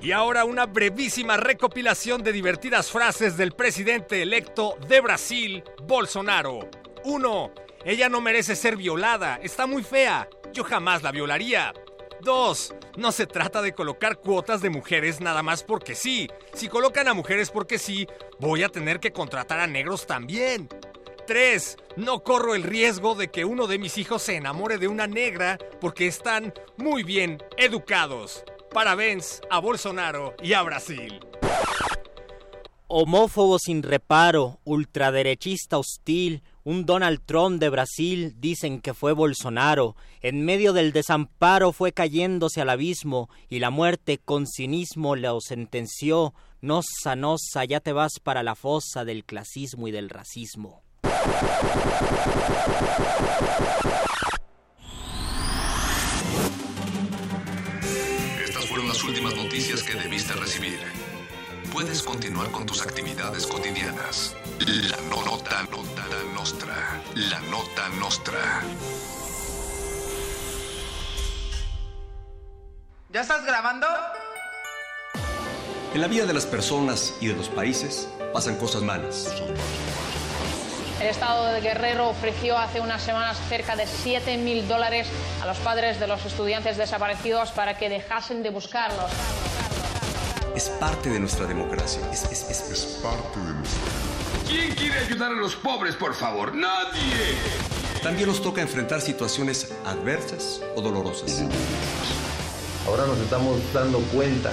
Y ahora una brevísima recopilación de divertidas frases del presidente electo de Brasil, Bolsonaro. 1. Ella no merece ser violada, está muy fea. Yo jamás la violaría. 2. No se trata de colocar cuotas de mujeres nada más porque sí. Si colocan a mujeres porque sí, voy a tener que contratar a negros también. 3. No corro el riesgo de que uno de mis hijos se enamore de una negra porque están muy bien educados. Parabéns a Bolsonaro y a Brasil. Homófobo sin reparo, ultraderechista hostil, un Donald Trump de Brasil dicen que fue Bolsonaro. En medio del desamparo fue cayéndose al abismo y la muerte con cinismo lo sentenció. Nosa, nosa, ya te vas para la fosa del clasismo y del racismo. Las últimas noticias que debiste recibir. Puedes continuar con tus actividades cotidianas. La no- nota, nota nostra. La nota nostra. ¿Ya estás grabando? En la vida de las personas y de los países pasan cosas malas. El Estado de Guerrero ofreció hace unas semanas cerca de 7 mil dólares a los padres de los estudiantes desaparecidos para que dejasen de buscarlos. Es parte de nuestra democracia. Es, es- es- es parte de nuestra ¿Quién quiere ayudar a los pobres, por favor? ¡Nadie! También nos toca enfrentar situaciones adversas o dolorosas. Ahora nos estamos dando cuenta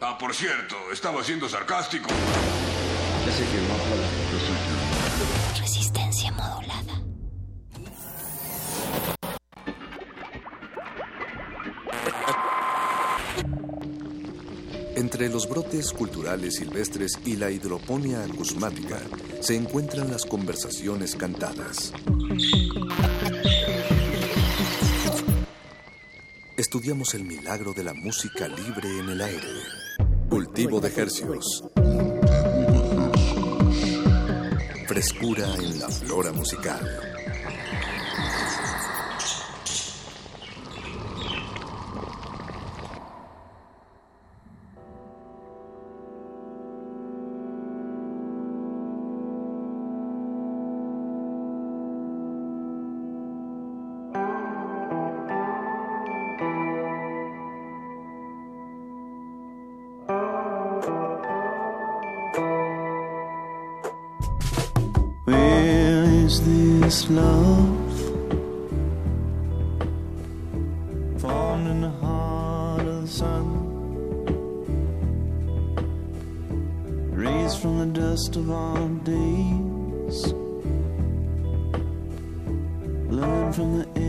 Ah, por cierto, estaba siendo sarcástico. Resistencia modulada. Entre los brotes culturales silvestres y la hidroponía acusmática se encuentran las conversaciones cantadas. Estudiamos el milagro de la música libre en el aire. Cultivo de ejercios. Frescura en la flora musical. this love. Formed in the heart of the sun. Raised from the dust of our days. Learned from the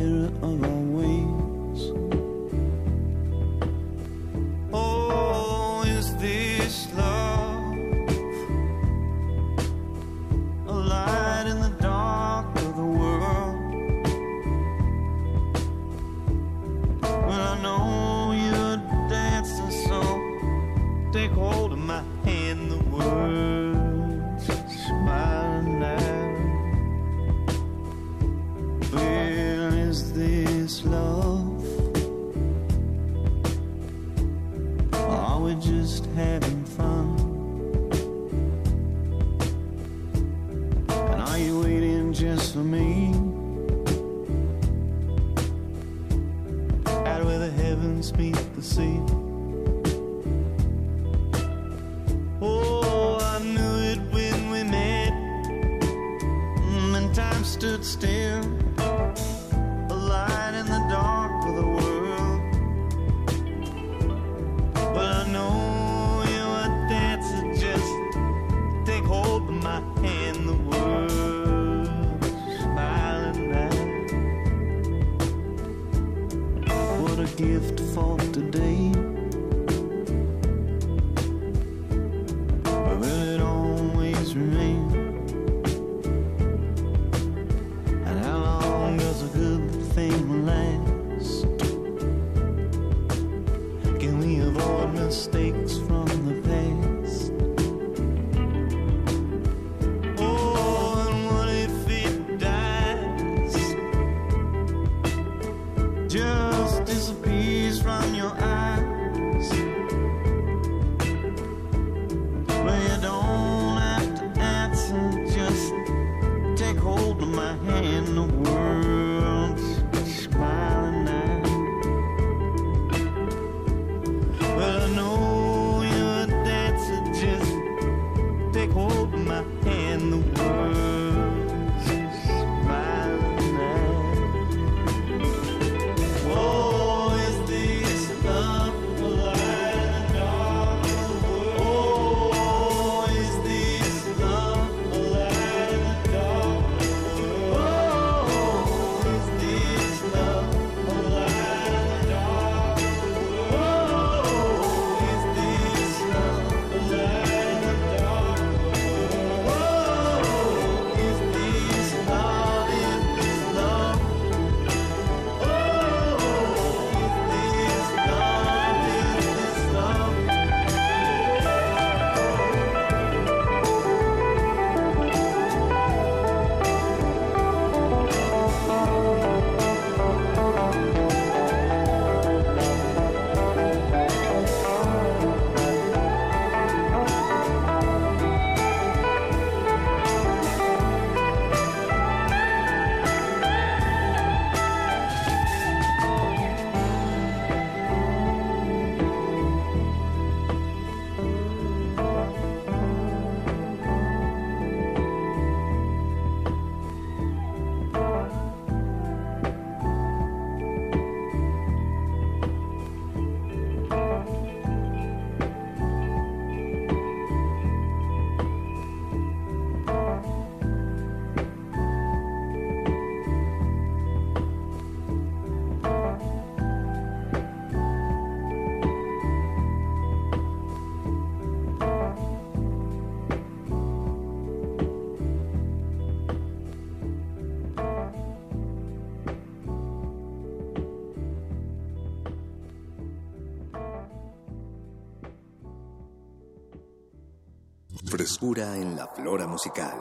Frescura en la flora musical.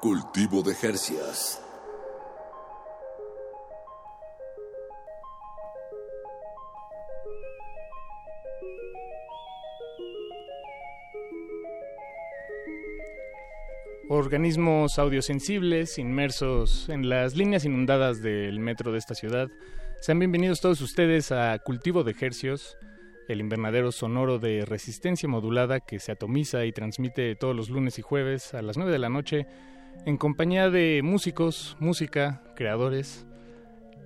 Cultivo de Hercios. organismos audiosensibles inmersos en las líneas inundadas del metro de esta ciudad. Sean bienvenidos todos ustedes a Cultivo de Hercios, el invernadero sonoro de resistencia modulada que se atomiza y transmite todos los lunes y jueves a las 9 de la noche en compañía de músicos, música, creadores,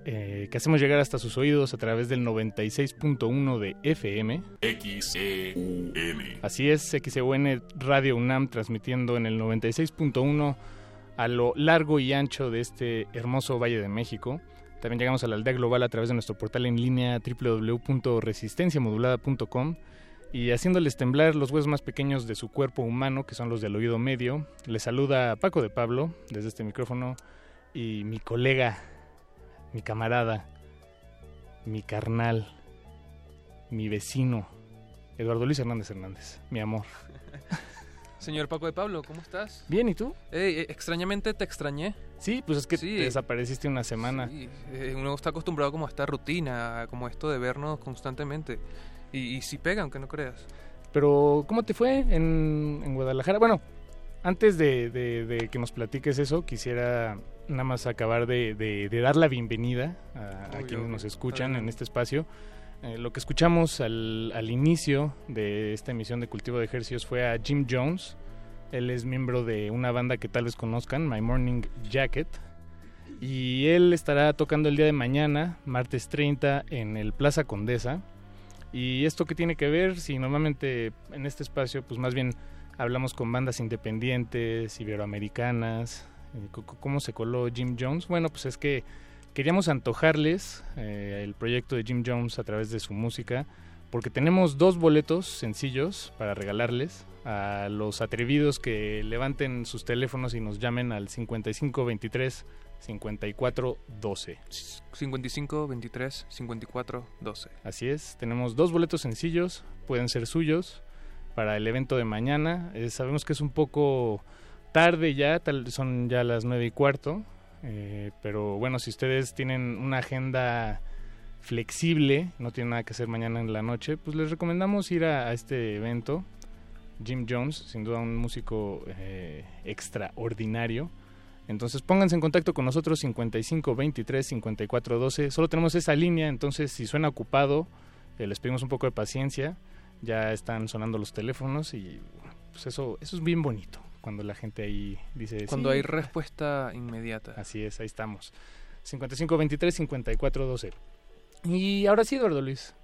eh, que hacemos llegar hasta sus oídos a través del 96.1 de FM. XEUN. Así es, XEUN Radio UNAM transmitiendo en el 96.1 a lo largo y ancho de este hermoso Valle de México. También llegamos a la aldea global a través de nuestro portal en línea www.resistenciamodulada.com y haciéndoles temblar los huesos más pequeños de su cuerpo humano, que son los del oído medio. Les saluda Paco de Pablo desde este micrófono y mi colega mi camarada, mi carnal, mi vecino, Eduardo Luis Hernández Hernández, mi amor. Señor Paco de Pablo, ¿cómo estás? Bien, ¿y tú? Eh, extrañamente te extrañé. Sí, pues es que te desapareciste una semana. Sí, eh, uno está acostumbrado como a esta rutina, como esto de vernos constantemente. Y, y sí pega, aunque no creas. Pero, ¿cómo te fue en, en Guadalajara? Bueno, antes de, que nos platiques eso, quisiera nada más acabar de, dar la bienvenida a, quienes nos escuchan en este espacio. Eh, lo que escuchamos al, inicio de esta emisión de Cultivo de Ejercicios fue a Jim Jones. Él es miembro de una banda que tal vez conozcan, My Morning Jacket. Y él estará tocando el día de mañana, martes 30, en el Plaza Condesa. ¿Y esto qué tiene que ver? Si normalmente en este espacio, pues más bien hablamos con bandas independientes, iberoamericanas, eh, cómo se coló Jim Jones. Bueno, pues es que queríamos antojarles eh, el proyecto de Jim Jones a través de su música, porque tenemos dos boletos sencillos para regalarles a los atrevidos que levanten sus teléfonos y nos llamen al 5523 5412. 5523 5412. Así es, tenemos dos boletos sencillos, pueden ser suyos para el evento de mañana. Eh, sabemos que es un poco tarde ya, tal, son ya las nueve y cuarto, eh, pero bueno, si ustedes tienen una agenda flexible, no tienen nada que hacer mañana en la noche, pues les recomendamos ir a, este evento. Jim Jones, sin duda un músico eh, extraordinario. Entonces pónganse en contacto con nosotros 55 23 54 12. Solo tenemos esa línea, entonces si suena ocupado, les pedimos un poco de paciencia ya están sonando los teléfonos y pues eso, eso es bien bonito cuando la gente ahí dice... Cuando hay respuesta inmediata. Así es, ahí estamos. 5523-5412. Y ahora sí, Eduardo Luis,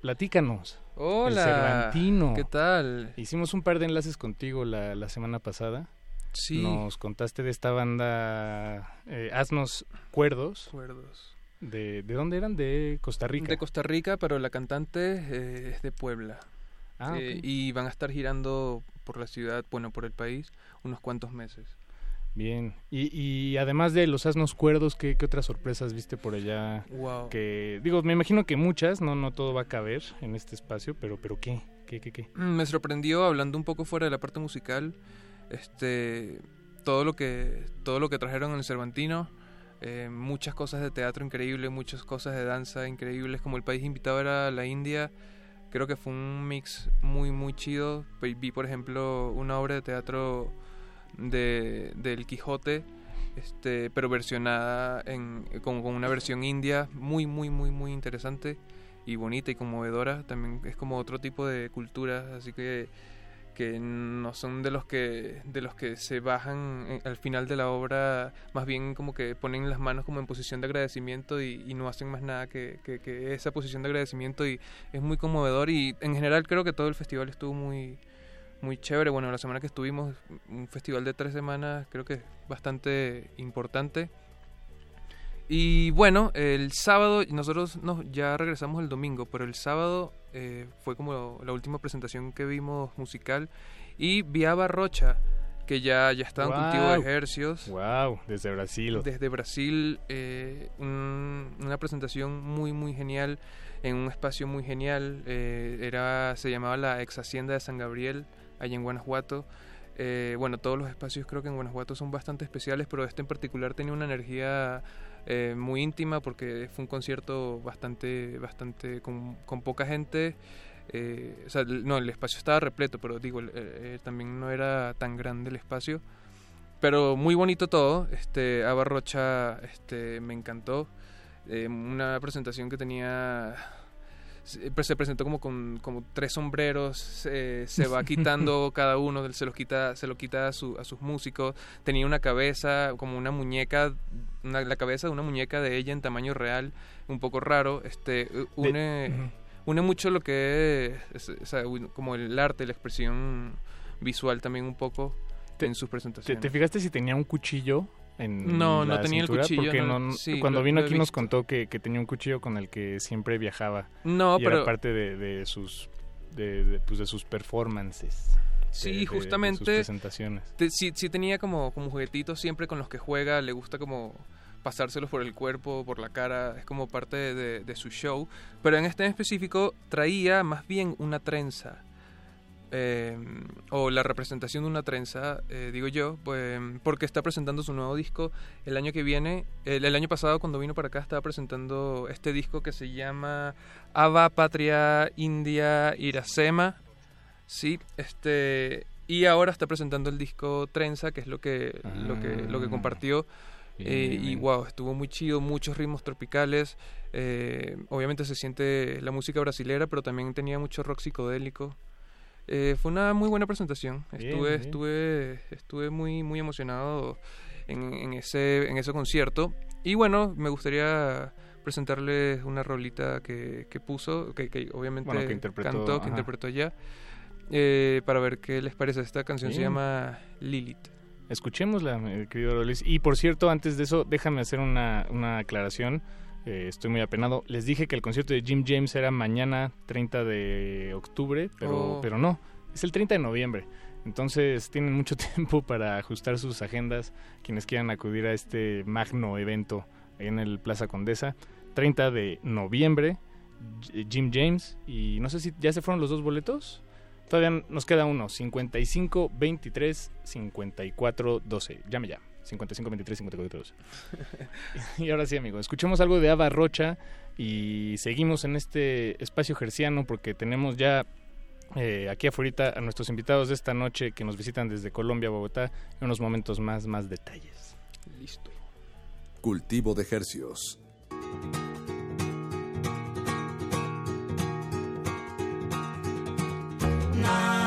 platícanos. Hola. Cervantino. ¿Qué tal? Hicimos un par de enlaces contigo la, la semana pasada. Sí. Nos contaste de esta banda eh, Asnos Cuerdos. Cuerdos. De, ¿De dónde eran? De Costa Rica. De Costa Rica, pero la cantante eh, es de Puebla. Ah, eh, y van a estar girando por la ciudad, bueno, por el país, unos cuantos meses. Bien. Y, y además de los asnos cuerdos, ¿qué, ¿qué, otras sorpresas viste por allá? Wow. Que, digo, me imagino que muchas, no, no todo va a caber en este espacio, pero, pero ¿qué? ¿Qué, qué, qué? Mm, me sorprendió, hablando un poco fuera de la parte musical, este, todo lo que, todo lo que trajeron en el Cervantino. Eh, muchas cosas de teatro increíbles, muchas cosas de danza increíbles, como el país invitado era la India creo que fue un mix muy, muy chido. Vi, por ejemplo, una obra de teatro de, del Quijote, este, pero versionada en, con, una versión india, muy, muy, muy, muy interesante y bonita y conmovedora. También es como otro tipo de cultura, así que que no son de los que de los que se bajan al final de la obra más bien como que ponen las manos como en posición de agradecimiento y, no hacen más nada que, que, esa posición de agradecimiento y es muy conmovedor y en general creo que todo el festival estuvo muy muy chévere bueno la semana que estuvimos un festival de tres semanas creo que es bastante importante y bueno, el sábado, nosotros nos, ya regresamos el domingo, pero el sábado eh, fue como la última presentación que vimos musical. Y Viaba Rocha, que ya, ya está en cultivo de ejercicios. ¡Wow! Desde Brasil. Desde Brasil, eh, una presentación muy, muy genial, en un espacio muy genial. Eh, era Se llamaba la Ex Hacienda de San Gabriel, allá en Guanajuato. Eh, bueno, todos los espacios creo que en Guanajuato son bastante especiales, pero este en particular tenía una energía eh, muy íntima porque fue un concierto bastante, bastante con, con poca gente. Eh, o sea, no, el espacio estaba repleto, pero digo, eh, también no era tan grande el espacio. Pero muy bonito todo. Este, Ava Rocha este, me encantó. Eh, una presentación que tenía se pues, se presentó como con como tres sombreros se- se va quitando cada uno se los quita se lo quita a, su- a sus músicos. Tenía una cabeza como una muñeca una- la cabeza de una muñeca de ella en tamaño real un poco raro este une une mucho lo que es, o sea, un- como el arte la expresión visual también un poco en sus ¿Te, presentaciones te fijaste si tenía un cuchillo en No, no la tenía el cuchillo, Porque no, no- sí, cuando lo- vino lo aquí nos contó que, que tenía un cuchillo con el que siempre viajaba. No, y pero- era parte de, de sus de, de, pues, de sus performances. Sí, de sus justamente. presentaciones. sí, sí tenía como, como juguetitos siempre con los que juega, le gusta como pasárselos por el cuerpo, por la cara, es como parte de, de- de su show. Pero en este en específico traía más bien una trenza. Eh, o la representación de una trenza, eh, digo yo, pues, porque está presentando su nuevo disco el año que viene. El, el año pasado cuando vino para acá estaba presentando este disco que se llama Ava Patria India Iracema. Sí, este y ahora está presentando el disco Trenza, que es lo que lo que lo que Ah. compartió eh, Bien, y bien. wow, estuvo muy chido, muchos ritmos tropicales. eh, obviamente se siente la música brasilera, pero también tenía mucho rock psicodélico. Eh, fue una muy buena presentación. Bien, estuve bien. estuve estuve muy muy emocionado en, en ese en ese concierto y bueno, me gustaría presentarles una rolita que, que puso, que, que obviamente Bueno, que interpretó, cantó, que interpretó allá, eh, para ver qué les parece. Esta canción se llama Lilith. Escuchémosla, querido Rolis. Y por cierto, antes de eso, déjame hacer una, una aclaración. Eh, estoy muy apenado. Les dije que el concierto de Jim James era mañana 30 de octubre, pero, Oh. pero no, es el 30 de noviembre. Entonces tienen mucho tiempo para ajustar sus agendas quienes quieran acudir a este magno evento en el Plaza Condesa. 30 de noviembre, Jim James. Y no sé si ya se fueron los dos boletos. Todavía nos queda uno, 55 23 54 12. Llame ya. 55 23 54 12. y ahora sí, amigo, escuchemos algo de Ava Rocha y seguimos en este espacio gerciano porque tenemos ya eh, aquí afuera a nuestros invitados de esta noche que nos visitan desde Colombia, Bogotá, en unos momentos más, más detalles. Listo. Cultivo de hercios. Nasce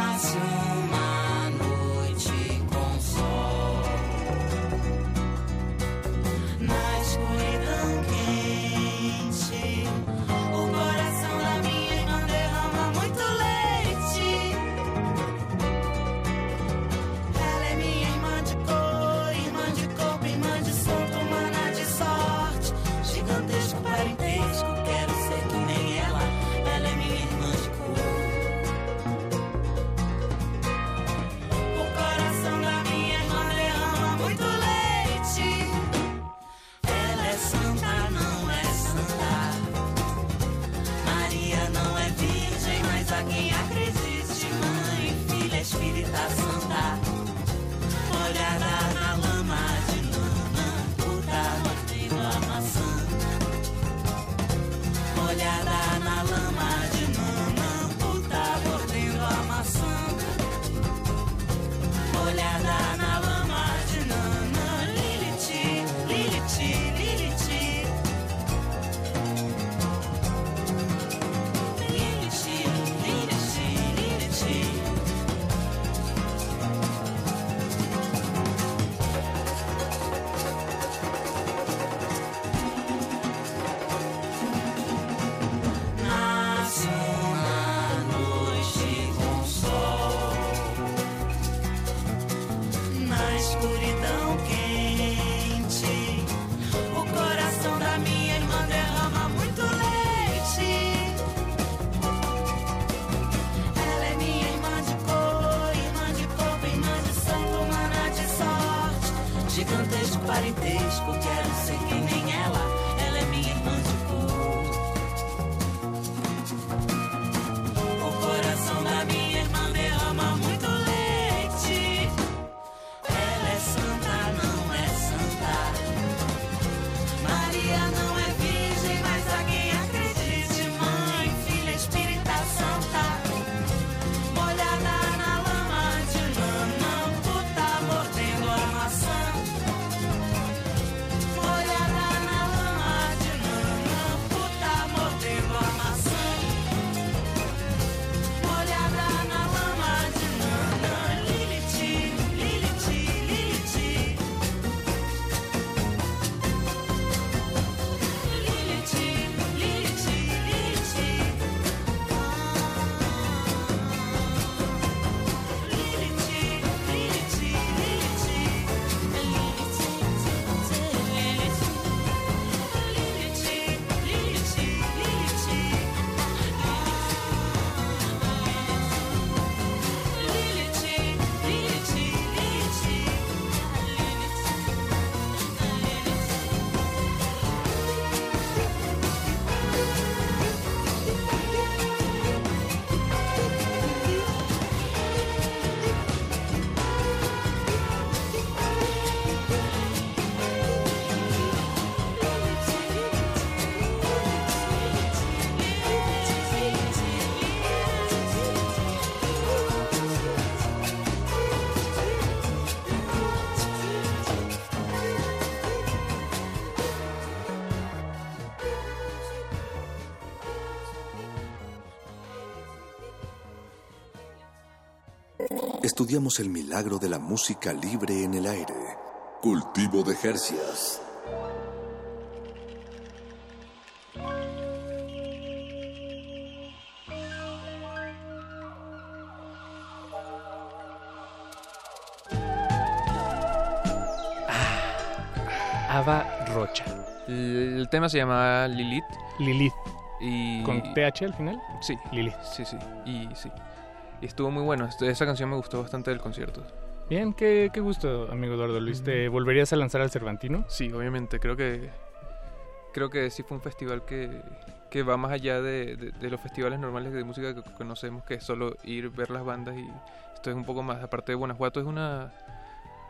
Estudiamos el milagro de la música libre en el aire. Cultivo de Jercias. Ava Rocha. El, el tema se llama Lilith. Lilith. Y... ¿Con TH al final? Sí. Lilith. Sí, sí. Y sí. Y estuvo muy bueno. Este- Esa canción me gustó bastante del concierto. Bien, qué, qué gusto, amigo Eduardo Luis. ¿Te volverías a lanzar al Cervantino? Sí, obviamente. Creo que creo que sí fue un festival que, que va más allá de, de- de los festivales normales de música que conocemos, que es solo ir, ver las bandas y esto es un poco más. Aparte de Guanajuato es una,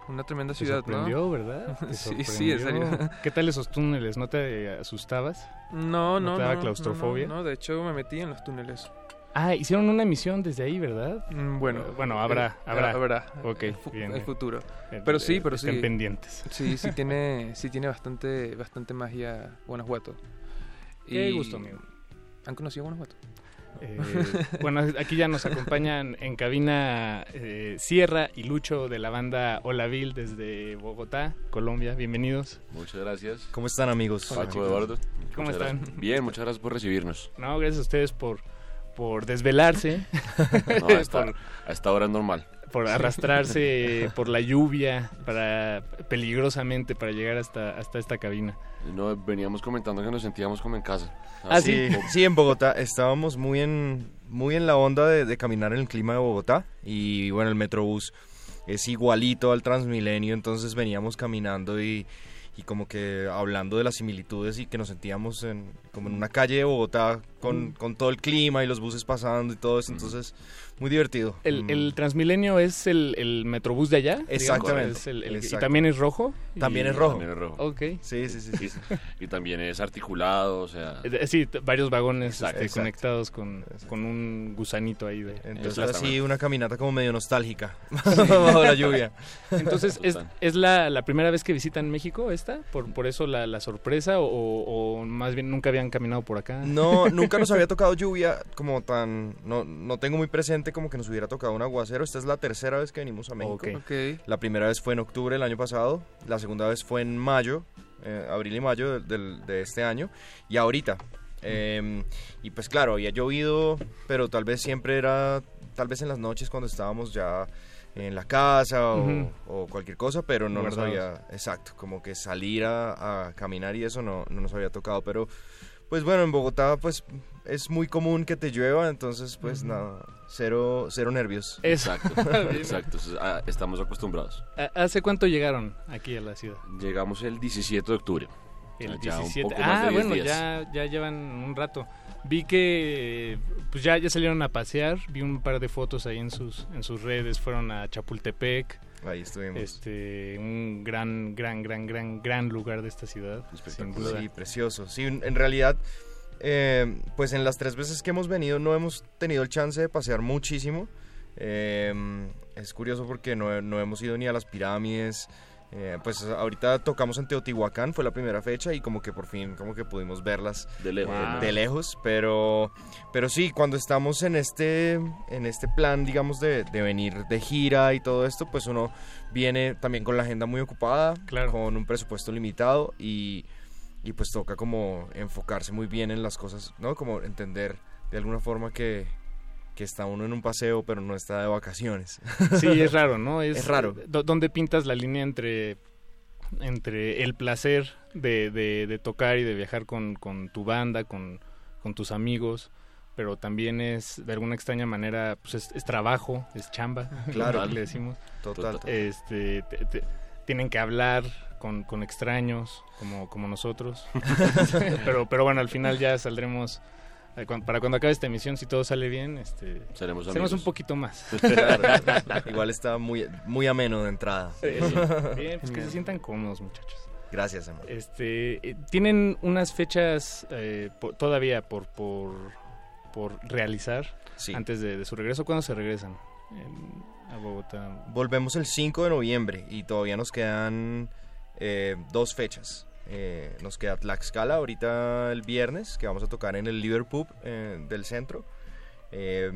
una tremenda ciudad, sorprendió, ¿no? ¿verdad? Te sí, sí, en serio. sorprendió. ¿Qué tal esos túneles? ¿No te asustabas? No, no, ¿No te daba no, claustrofobia? No, no, de hecho me metí en los túneles. Ah, hicieron una emisión desde ahí, ¿verdad? Mm, Bueno, Eh, bueno, habrá, eh, habrá. habrá. Ok, el, fu- bien, el futuro. Eh, Pero sí, pero sí. estén pendientes. Sí, sí tiene, sí tiene bastante, bastante magia Guanajuato. Qué gusto, amigo. ¿Han conocido Guanajuato? Eh, bueno, aquí ya nos acompañan en cabina eh, Sierra y Lucho de la banda Olavil desde Bogotá, Colombia. Bienvenidos. Muchas gracias. ¿Cómo están, amigos? Paco, Hola, chicos. Eduardo. ¿Cómo Muchas están? gracias. Bien, muchas gracias por recibirnos. No, gracias a ustedes por, por desvelarse. No, a, esta, por, a esta hora es normal. por arrastrarse por la lluvia para peligrosamente para llegar hasta, hasta esta cabina. No, veníamos comentando que nos sentíamos como en casa. Ah, sí. Sí, en Bogotá estábamos muy en, muy en la onda de, de caminar en el clima de Bogotá. Y bueno, el Metrobús es igualito al Transmilenio, entonces veníamos caminando y, y como que hablando de las similitudes y que nos sentíamos en, como en una calle de Bogotá con, Mm. con todo el clima y los buses pasando y todo eso, entonces muy divertido. El, Mm. el Transmilenio es el, el Metrobús de allá. Exactamente. es el- el- ¿Y también es rojo? También Y- es rojo. También es rojo. Ok. Sí, sí, sí. sí. Y también es articulado, o sea... Eh, Sí, varios vagones este, conectados con, con un gusanito ahí de... Entonces así una caminata como medio nostálgica bajo la lluvia. Entonces, ¿es, es la, la primera vez que visitan México esta? ¿Por, por eso la, la sorpresa? O, o más bien nunca habían caminado por acá? No, nunca nos había tocado lluvia como tan... No, no tengo muy presente como que nos hubiera tocado un aguacero. Esta es la tercera vez que venimos a México. Ok. Ok. La primera vez fue en octubre del año pasado. La segunda vez fue en mayo, eh, abril y mayo del- del- de, este año. Y ahorita. Eh, y pues claro, había llovido, pero tal vez siempre era... Tal vez en las noches cuando estábamos ya en la casa o, Ujú. o cualquier cosa, pero no nos había... Exacto, como que salir a, a caminar y eso no, no nos había tocado. Pero pues bueno, en Bogotá pues es muy común que te llueva, entonces pues nada, cero, cero nervios. Exacto, exacto. Ah, Estamos acostumbrados. ¿A- ¿Hace cuánto llegaron aquí a la ciudad? Llegamos el 17 de octubre. El Ya un 17. poco más ah, de 10 bueno, días. ya, ya llevan un rato. Vi que pues ya, ya salieron a pasear, vi un par de fotos ahí en sus, en sus redes, fueron a Chapultepec, Ahí estuvimos. este, un gran, gran, gran, gran, gran lugar de esta ciudad, sin duda. Sí, precioso. Sí, en realidad, eh, pues en las tres veces que hemos venido no hemos tenido el chance de pasear muchísimo. Eh, es curioso porque no, no hemos ido ni a las pirámides. Eh, pues ahorita tocamos en Teotihuacán, fue la primera fecha y como que por fin como que pudimos verlas De lejos. de lejos, pero pero sí, cuando estamos en este en este plan, digamos de, de venir de gira y todo esto, pues uno viene también con la agenda muy ocupada, con un presupuesto limitado y, y pues toca como enfocarse muy bien en las cosas, ¿no? Como entender de alguna forma que que está uno en un paseo pero no está de vacaciones. Sí, es raro, ¿no? Es raro. ¿Dónde pintas la línea entre, entre el placer de, de- de tocar y de viajar con, con tu banda, con, con tus amigos, pero también es, de alguna extraña manera, pues es, es trabajo, es chamba, Claro. le decimos. Total. Este, te- te- tienen que hablar con, con extraños, como, como nosotros. pero, pero bueno, al final ya saldremos... eh, Para cuando acabe esta emisión, si todo sale bien, este, Seremos seremos un poquito más. Igual está muy muy ameno de entrada. Sí, Bien, pues que se sientan cómodos, muchachos. Gracias, amor. Este, eh, tienen unas fechas eh, todavía por, por, por realizar Sí. antes de, de su regreso. ¿Cuándo se regresan en- a Bogotá? Volvemos el 5 de noviembre y todavía nos quedan eh, dos fechas. Eh, nos queda Tlaxcala ahorita el viernes, que vamos a tocar en el Liverpool eh, del centro. Eh,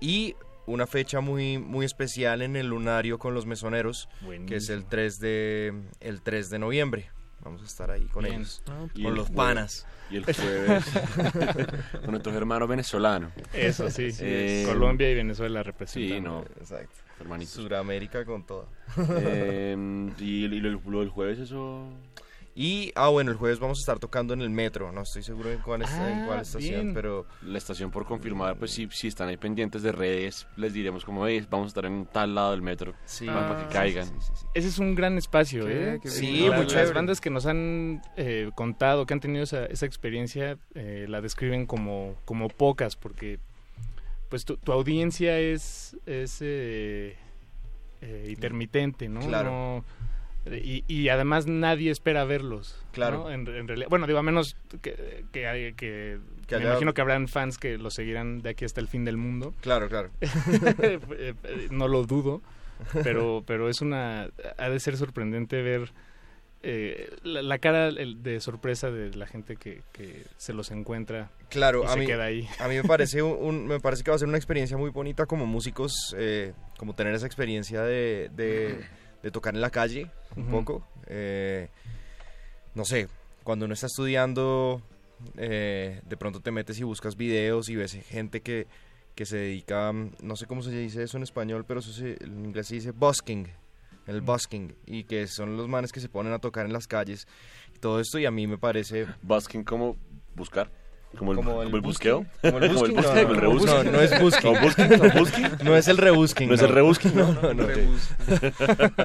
y una fecha muy, muy especial en el lunario con los mesoneros, que es el 3 de, el 3 de noviembre. Vamos a estar ahí con Bien. ellos, Ah, Y con el los jue- panas. Y el jueves con nuestro hermano venezolano. Eso sí, Eh, Colombia y Venezuela representan. Sí, no. Exacto. Hermanitos. Suramérica con todo. Eh, y, y lo, lo del jueves, eso. Y, ah, bueno, el jueves vamos a estar tocando en el metro. No estoy seguro en cuál, es- en Ah, cuál estación, bien. pero La estación por confirmar, pues si, si están ahí pendientes de redes, les diremos como veis, vamos a estar en tal lado del metro para, para que caigan. Ese es un gran espacio, Qué- ¿eh? qué Sí, la- muy las bandas que nos han eh, contado, que han tenido esa, esa experiencia, eh, la describen como, como pocas, porque pues tu, tu audiencia es, es eh, eh, intermitente, ¿no? Claro. No- y, y además nadie espera verlos. Claro. ¿no? En, en realidad, bueno, digo, a menos que, que, que- Que me haya- imagino que habrán fans que los seguirán de aquí hasta el fin del mundo. Claro, claro. Eh, eh, no lo dudo, pero, pero es una... Ha de ser sorprendente ver eh, la, la cara de sorpresa de la gente que, que se los encuentra Claro, y a se mí, queda ahí. a mí me parece un, un- me parece que va a ser una experiencia muy bonita como músicos, eh, como tener esa experiencia de, de- de tocar en la calle un poco. Eh, no sé, cuando uno está estudiando, de pronto te metes y buscas videos y ves gente que, que se dedica, no sé cómo se dice eso en español, pero eso se- en inglés se dice busking, el busking, y que son los manes que se ponen a tocar en las calles y todo esto, y a mí me parece... Busking como buscar. Como el, Como como el el busqueo. como el busking, no, no, el no, no, no es busking. ¿No es el rebusking, ¿No es el rebusking? No, no, no,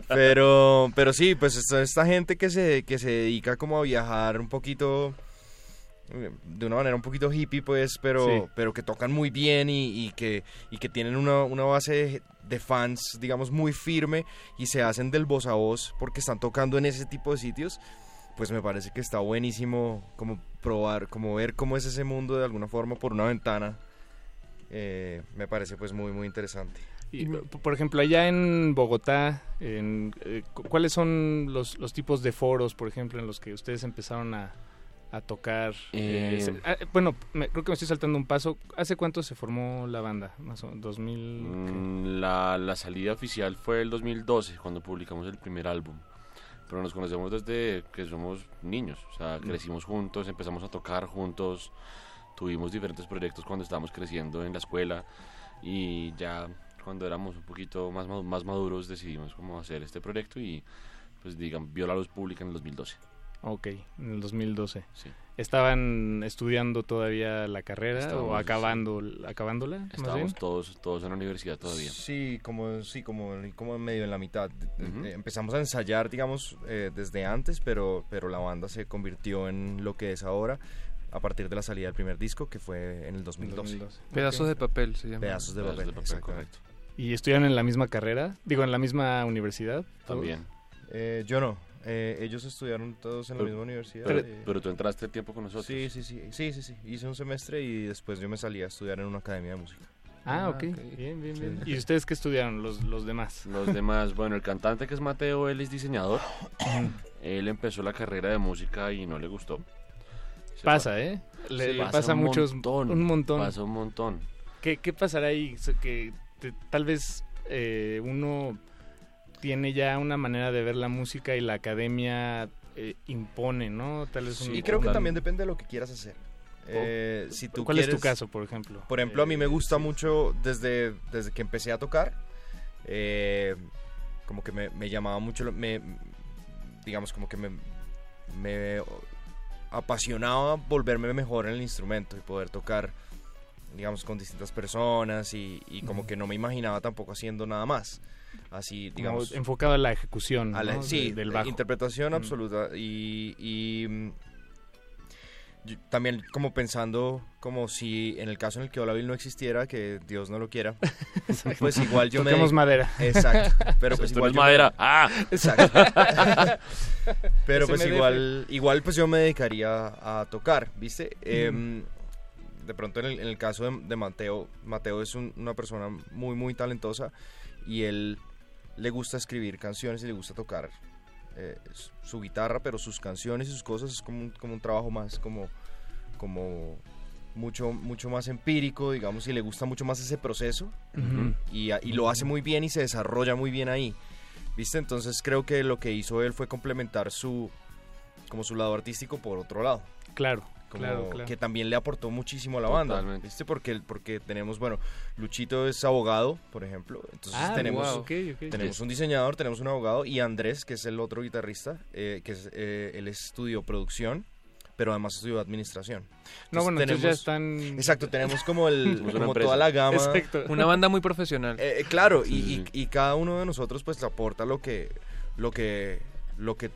pero, pero sí, pues esta, esta gente que se, que se dedica como a viajar un poquito, de una manera un poquito hippie, pues, pero, Sí. pero que tocan muy bien y, y que, y que tienen una, una base de, fans, digamos, muy firme y se hacen del voz a voz porque están tocando en ese tipo de sitios, pues me parece que está buenísimo como probar, como ver cómo es ese mundo de alguna forma por una ventana. Eh, me parece pues muy muy interesante. Y, por ejemplo, allá en Bogotá, en, eh, cu- ¿cuáles son los, los tipos de foros, por ejemplo, en los que ustedes empezaron a, a tocar? Eh, Eh, ah, bueno, me- creo que me estoy saltando un paso. ¿Hace cuánto se formó la banda? Más o 2000... ¿qué? Mm, La, la salida oficial fue el 2012, cuando publicamos el primer álbum. Pero nos conocemos desde que somos niños. O sea, Mm. crecimos juntos, empezamos a tocar juntos. Tuvimos diferentes proyectos cuando estábamos creciendo en la escuela. Y ya cuando éramos un poquito más, más maduros decidimos cómo hacer este proyecto y pues digan, vio la luz pública en el 2012. Ok, en el 2012. Sí. ¿Estaban estudiando todavía la carrera o acabando, acabándola? Estábamos todos, todos en la universidad todavía. Sí, como sí, como, como medio en la mitad. Ujú. Eh, Empezamos a ensayar, digamos, eh, desde antes, pero, pero la banda se convirtió en lo que es ahora a partir de la salida del primer disco, que fue en el 2012. 2012. Pedazos de papel se llama. Pedazos de Pedazos papel, de papel, exactamente. ¿Y estudiaron en la misma carrera? Digo, en la misma universidad. todos? También. Eh, yo no. Eh, ellos estudiaron todos en la misma universidad. Pero, pero tú entraste tiempo con nosotros. sí, sí, sí, sí, sí, sí. Hice un semestre y después yo me salí a estudiar en una academia de música. Ah, Ah, ok. ok. Bien, bien, bien. ¿Y ustedes qué estudiaron, los, los demás? Los demás, bueno, el cantante que es Mateo, él es diseñador. él empezó la carrera de música y no le gustó. Se Pasa. ¿eh? Le, Sí, le pasa a un muchos, montón, un montón. Pasa un montón. ¿Qué, qué pasará ahí? Que te- tal vez eh, uno tiene ya una manera de ver la música y la academia eh, impone, ¿no? Tal vez un- Y creo que también depende de lo que quieras hacer. Eh, si tú ¿Cuál es tu caso, por ejemplo? Por ejemplo, a mí me Eh, gusta sí. mucho desde, desde que empecé a tocar. eh, como que me, me llamaba mucho, lo- me, digamos, como que me, me apasionaba volverme mejor en el instrumento y poder tocar, digamos, con distintas personas y, y como que no me imaginaba tampoco haciendo nada más. Así, Como digamos, enfocado a la ejecución a la- ¿no? sí, de- del eh, bajo. interpretación Mm. absoluta y, y, mm, yo también como pensando como si en el caso en el que Olaville no existiera, que Dios no lo quiera, pues igual yo me... Toquemos madera. Exacto, pero pues igual me- madera. ¡Ah! Exacto. pero pues igual, igual pues yo me dedicaría a tocar, ¿viste? Em, de pronto en el, en el caso de, de Mateo, Mateo es un- una persona muy, muy talentosa y él le gusta escribir canciones y le gusta tocar eh, su- guitarra, pero sus canciones y sus cosas es como un, como un trabajo más como, como mucho, mucho más empírico, digamos, y le gusta mucho más ese proceso y, y lo hace muy bien y se desarrolla muy bien ahí. ¿Viste? Entonces creo que lo que hizo él fue complementar su como su lado artístico por otro lado. Claro, Como claro, claro. que también le aportó muchísimo a la banda. Totalmente. ¿Viste? Porque, porque tenemos, bueno, Luchito es abogado, por ejemplo. Entonces Ah, tenemos, wow, ok, ok. tenemos un diseñador, tenemos un abogado y Andrés, que es el otro guitarrista, eh, que es, eh, él estudió producción, pero además estudió administración. No, bueno, entonces ya tenemos- están- Exacto, tenemos como, el, como toda la gama. Exacto. Una banda muy profesional. Eh, eh, claro, y, Sí, y- sí. y cada uno de nosotros pues aporta lo que, lo que, lo que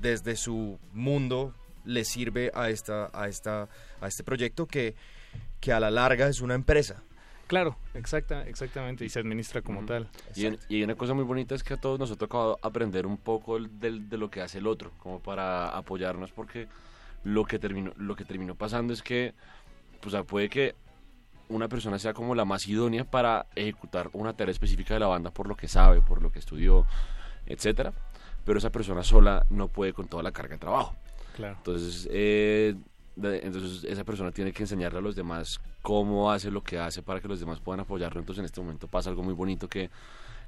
desde su mundo le sirve a esta, a esta, a este proyecto que, que a la larga es una empresa. Claro, exacta, exactamente, y se administra como tal. Y, en- y una cosa muy bonita es que a todos nos ha tocado aprender un poco el- del- de lo que hace el otro, como para apoyarnos, porque lo que terminó, lo que terminó pasando es que, pues, puede que una persona sea como la más idónea para ejecutar una tarea específica de la banda por lo que sabe, por lo que estudió, etcétera, pero esa persona sola no puede con toda la carga de trabajo. Claro. Entonces, eh, entonces esa persona tiene que enseñarle a los demás cómo hace lo que hace para que los demás puedan apoyarlo. Entonces, en este momento pasa algo muy bonito que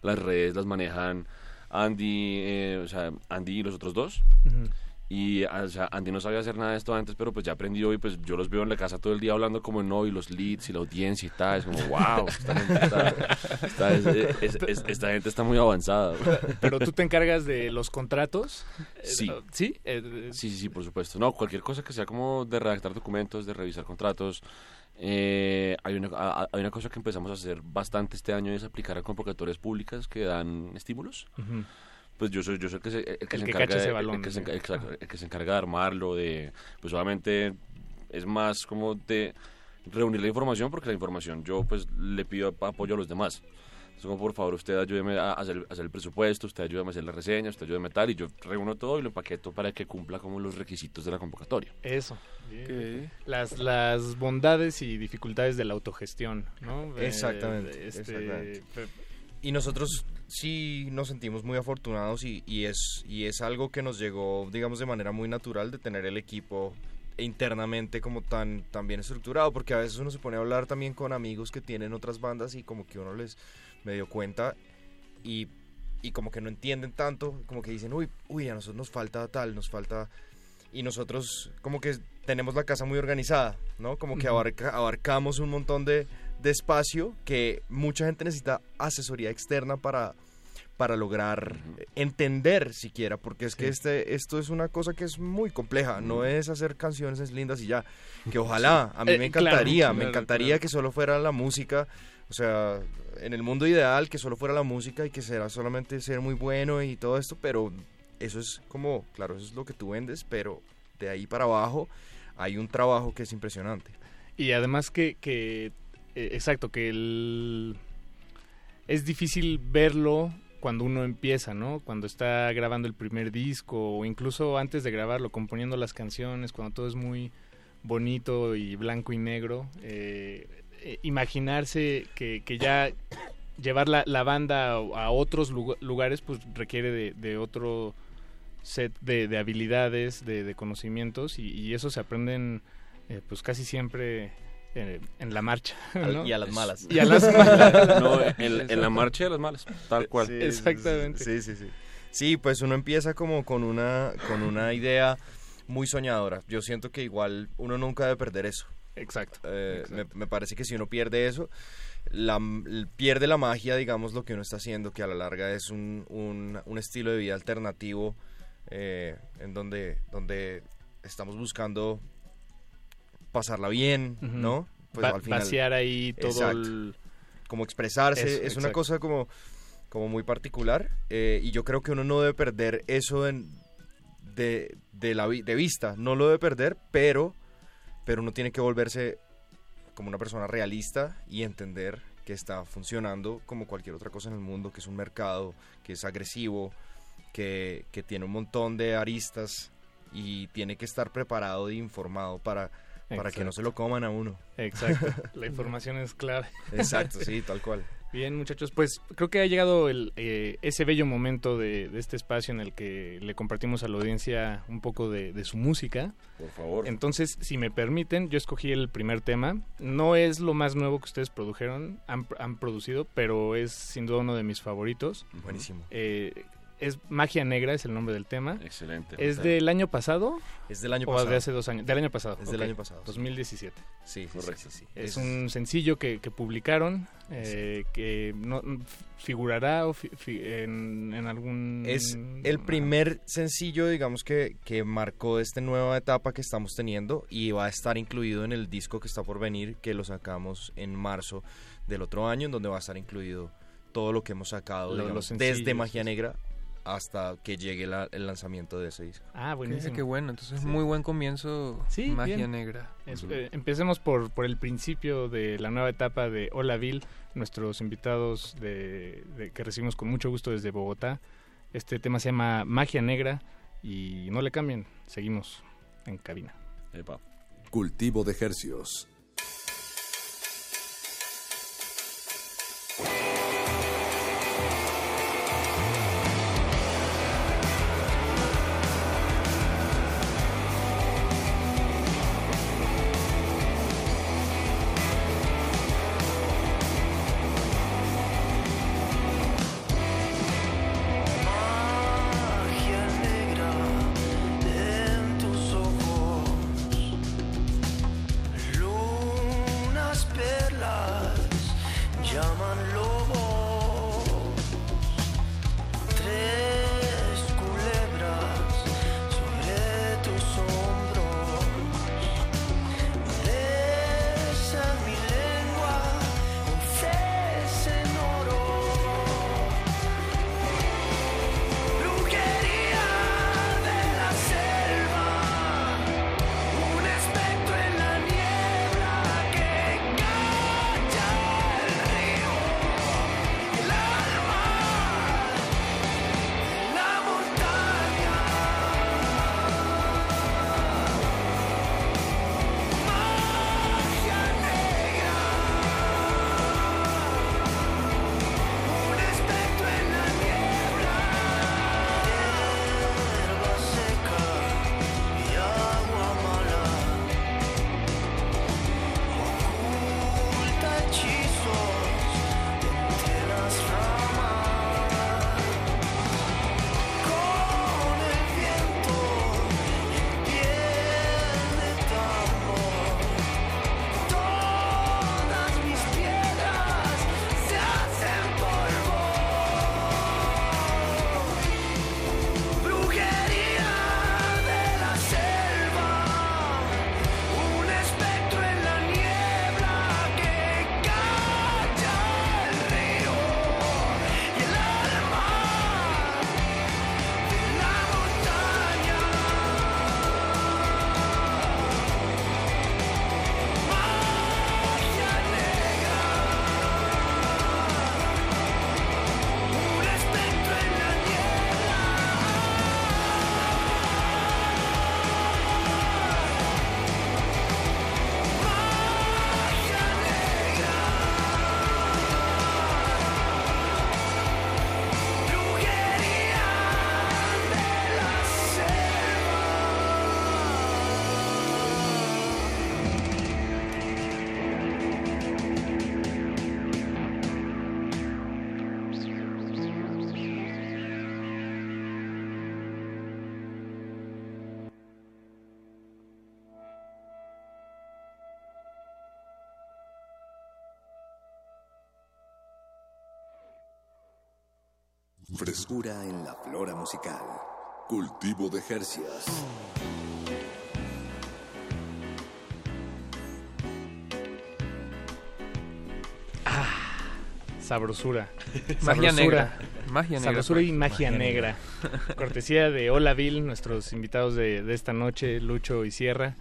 las redes las manejan Andy, eh, o sea, Andy y los otros dos. Ujú. Y ah, o sea, Andy no sabía hacer nada de esto antes, pero pues ya aprendió y pues yo los veo en la casa todo el día hablando como no, y los leads y la audiencia y tal. Es como, wow, esta gente está, está- es- es- es- esta gente está muy avanzada. Pero tú te encargas de los contratos. Sí. Eh, ¿Sí? Eh, Sí, sí, sí, por supuesto. No, cualquier cosa que sea como de redactar documentos, de revisar contratos. Eh, hay, una, a- a- hay una cosa que empezamos a hacer bastante este año y es aplicar a convocatorias públicas que dan estímulos. Ujú. Pues yo soy, yo soy el que se, el que El se que encarga de, balón, el que se, exacto, el que se encarga de armarlo, de pues obviamente es más como de reunir la información porque la información yo pues le pido apoyo a los demás. Entonces, como por favor, usted ayúdeme a hacer, a hacer el presupuesto, usted ayúdeme a hacer la reseña, usted ayúdeme a tal, y yo reúno todo y lo empaqueto para que cumpla como los requisitos de la convocatoria. Eso. Las, las bondades y dificultades de la autogestión, ¿no? Eh, Exactamente, este, exactamente. Y nosotros sí nos sentimos muy afortunados y, y es, y es algo que nos llegó, digamos, de manera muy natural de tener el equipo internamente como tan, tan bien estructurado, porque a veces uno se pone a hablar también con amigos que tienen otras bandas y como que uno les medio cuenta y, y como que no entienden tanto, como que dicen, uy, uy, a nosotros nos falta tal, nos falta... Y nosotros como que tenemos la casa muy organizada, ¿no? Como que abarca- abarcamos un montón de, de espacio que mucha gente necesita asesoría externa para, para lograr entender siquiera, porque es que este, esto es una cosa que es muy compleja, no es hacer canciones lindas y ya, que ojalá, a mí Eh, me claro, encantaría, me claro, encantaría claro. que solo fuera la música, o sea, en el mundo ideal que solo fuera la música y que será solamente ser muy bueno y todo esto, pero eso es como, claro, eso es lo que tú vendes, pero de ahí para abajo hay un trabajo que es impresionante. Y además que, que eh, exacto, que el, es difícil verlo cuando uno empieza, ¿no? Cuando está grabando el primer disco o incluso antes de grabarlo, componiendo las canciones, cuando todo es muy bonito y blanco y negro. eh, eh, imaginarse que, que ya llevar la, la banda a, otros lugar- lugares pues requiere de, otro set de, de habilidades, de, conocimientos y, y eso se aprenden pues casi siempre en la marcha. Y a las malas. Y a las malas. No, en, en la marcha de las malas, tal cual. Sí, Exactamente. Sí, sí, sí. Sí, pues uno empieza como con una, con una idea muy soñadora. Yo siento que igual uno nunca debe perder eso. Exacto. Eh, Me, me parece que si uno pierde eso, la, pierde la magia, digamos, lo que uno está haciendo, que a la larga es un, un, un estilo de vida alternativo eh, en donde, donde estamos buscando pasarla bien, Ujú. ¿no? Pues Va- vaciar ahí todo Exacto. el- Como expresarse, Eso, es una exacto. cosa como, como muy particular eh, y yo creo que uno no debe perder eso en- de, de, la, de vista, no lo debe perder, pero, pero uno tiene que volverse como una persona realista y entender que está funcionando como cualquier otra cosa en el mundo, que es un mercado, que es agresivo, que, que tiene un montón de aristas y tiene que estar preparado y informado para, para que no se lo coman a uno. Exacto. La información es clave. Exacto, sí, tal cual. Bien, muchachos, pues creo que ha llegado el, eh, ese bello momento de, de este espacio en el que le compartimos a la audiencia un poco de, de su música. Por favor. Entonces, si me permiten, yo escogí el primer tema. No es lo más nuevo que ustedes produjeron, han, han producido, pero es sin duda uno de mis favoritos. Buenísimo. Eh, es Magia Negra, es el nombre del tema. Excelente. ¿Es del año pasado? Es del año o pasado. de hace dos años. Del año pasado. Es del año pasado. 2017. Sí, sí, Correcto. sí, sí. Es, un sencillo que, que publicaron, eh, que no figurará o fi- fi- en, en algún... Es el primer sencillo, digamos, que, que marcó esta nueva etapa que estamos teniendo y va a estar incluido en el disco que está por venir, que lo sacamos en marzo del otro año, en donde va a estar incluido todo lo que hemos sacado Lo- digamos, los desde Magia. Negra hasta que llegue la- el lanzamiento de ese disco. Ah, Qué, buenísimo. qué bueno, entonces Sí. muy buen comienzo. Sí, Magia bien. negra. Es- eh, empecemos por, por el principio de la nueva etapa de Hola Bill, nuestros invitados de, de- que recibimos con mucho gusto desde Bogotá. Este tema se llama Magia Negra y no le cambien, seguimos en cabina. Epa. Cultivo de hercios. Frescura en la flora musical. Cultivo de hercios. Sabrosura. Magia Sabrosura. negra. Magia negra, Sabrosura y magia, Magia negra. Cortesía de Hola Bill, nuestros invitados de, de esta noche, Lucho y Sierra.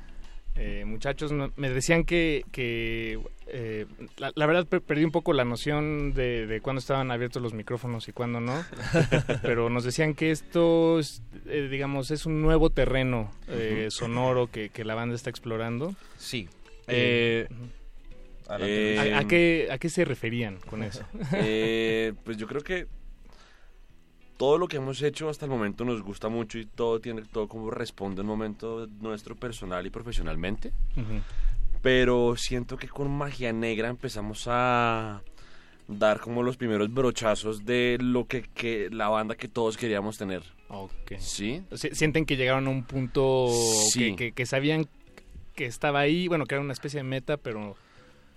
Eh, muchachos, no- me decían que, que eh, la, la verdad per- perdí un poco la noción de, de cuándo estaban abiertos los micrófonos y cuándo no, pero nos decían que esto, es, eh, digamos, es un nuevo terreno eh, sonoro que, que la banda está explorando. Sí. Eh, Eh, Eh, ¿A, qué, ¿A qué se referían con eso? Eh, pues yo creo que todo lo que hemos hecho hasta el momento nos gusta mucho y todo tiene todo como responde en momento nuestro personal y profesionalmente. Pero siento que con magia negra empezamos a dar como los primeros brochazos de lo que, que la banda que todos queríamos tener. Ok. ¿Sí? Sienten que llegaron a un punto que, que, sabían que estaba ahí, bueno, que era una especie de meta, pero...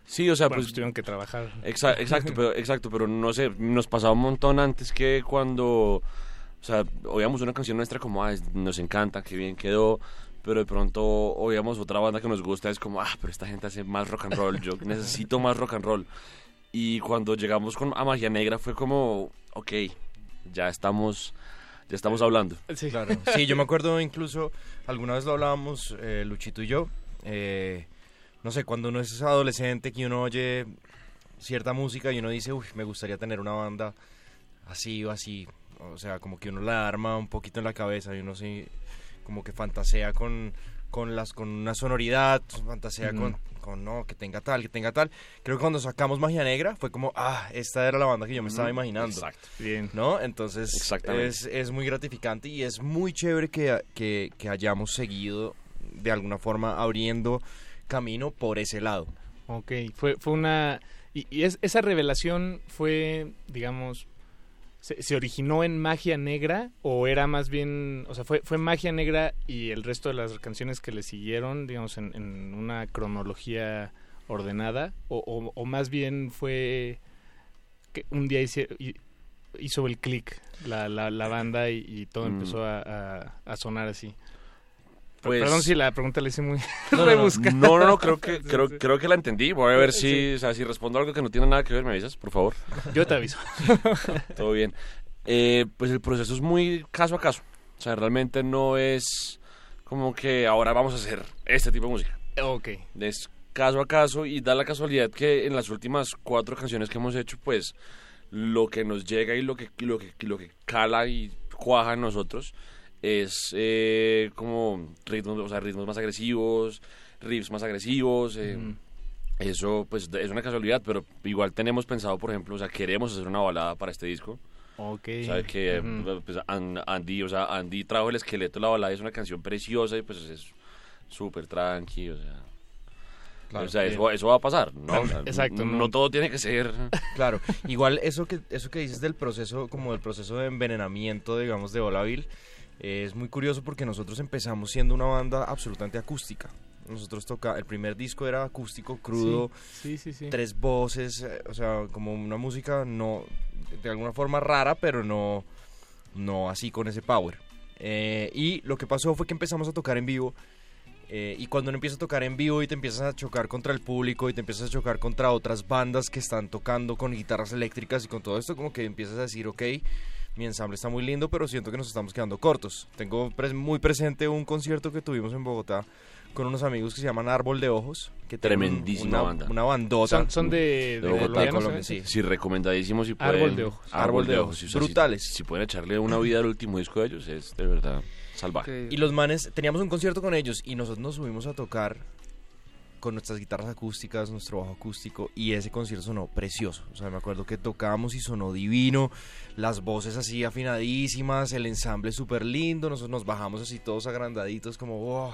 Sí, o sea, pues, tuvieron que trabajar. exacto, pero, exacto, pero no sé, nos pasaba un montón antes que cuando, o sea, oíamos una canción nuestra como, ah, nos encanta, qué bien quedó, pero de pronto oíamos otra banda que nos gusta, es como, ah, pero esta gente hace más rock and roll, yo necesito más rock and roll. Y cuando llegamos con, a Magia Negra fue como, ok, ya estamos, ya estamos hablando. Sí. Claro. Sí, yo me acuerdo incluso, alguna vez lo hablábamos, eh, Luchito y yo, eh, no sé, cuando uno es adolescente que uno oye cierta música y uno dice, uy, me gustaría tener una banda así o así. O sea, como que uno la arma un poquito en la cabeza y uno sí, como que fantasea con, con, las, con una sonoridad, fantasea con, con, no, que tenga tal, que tenga tal. Creo que cuando sacamos Magia Negra fue como, ah, esta era la banda que yo me estaba imaginando. Exacto. Bien. ¿No? Entonces, es, es, muy gratificante y es muy chévere que, que, que hayamos seguido de alguna forma abriendo camino por ese lado. Ok, fue, fue una... Y, es, esa revelación fue, digamos, se, originó en Magia Negra o era más bien, o sea, fue, fue Magia Negra y el resto de las canciones que le siguieron, digamos, en, una cronología ordenada o, o, más bien fue que un día hizo, el click la, la, la, banda y, todo mm. empezó a, a, sonar así. Pues, Perdón si la pregunta la hice muy no, rebuscada. No, no, no, creo que, creo, creo que la entendí. Voy a ver si, o sea, si respondo algo que no tiene nada que ver, me avisas, por favor. Yo te aviso. Todo bien. Eh, pues el proceso es muy caso a caso. O sea, realmente no es como que ahora vamos a hacer este tipo de música. Ok. Es caso a caso y da la casualidad que en las últimas cuatro canciones que hemos hecho, pues lo que nos llega y lo que, lo que, lo que cala y cuaja en nosotros es eh, como ritmos, o sea, ritmos más agresivos, riffs más agresivos. Eh, eso pues es una casualidad, pero igual tenemos pensado, por ejemplo, o sea, queremos hacer una balada para este disco. Ok. O que pues, Andy, o sea, Andy trajo el esqueleto de la balada, es una canción preciosa y pues es súper tranqui, o sea... o sea, eso, eso, va a pasar, ¿no? Exacto. No, todo tiene que ser... Claro, igual eso que, eso que dices del proceso, como del proceso de envenenamiento, digamos, de Olaville, es muy curioso porque nosotros empezamos siendo una banda absolutamente acústica. Nosotros toca, el primer disco era acústico, crudo, tres voces, eh, o sea, como una música no, de alguna forma rara, pero no, no así con ese power. Eh, y lo que pasó fue que empezamos a tocar en vivo. Eh, y cuando uno empieza a tocar en vivo y te empiezas a chocar contra el público y te empiezas a chocar contra otras bandas que están tocando con guitarras eléctricas y con todo esto, como que empiezas a decir, ok, mi ensamble está muy lindo, pero siento que nos estamos quedando cortos. Tengo muy presente un concierto que tuvimos en Bogotá con unos amigos que se llaman Árbol de Ojos. Que Tremendísima una, banda. Una bandota. Son, de, de, Bogotá, Colombia, sí. sí. recomendadísimos. Árbol de Ojos. Árbol de Ojos. Brutales. Si, pueden echarle una vida al último disco de ellos, es de verdad salvaje. Y los manes, teníamos un concierto con ellos y nosotros nos subimos a tocar con nuestras guitarras acústicas, nuestro bajo acústico y ese concierto sonó precioso. O sea, me acuerdo que tocábamos y sonó divino, las voces así afinadísimas, el ensamble súper lindo, nosotros nos bajamos así todos agrandaditos como wow.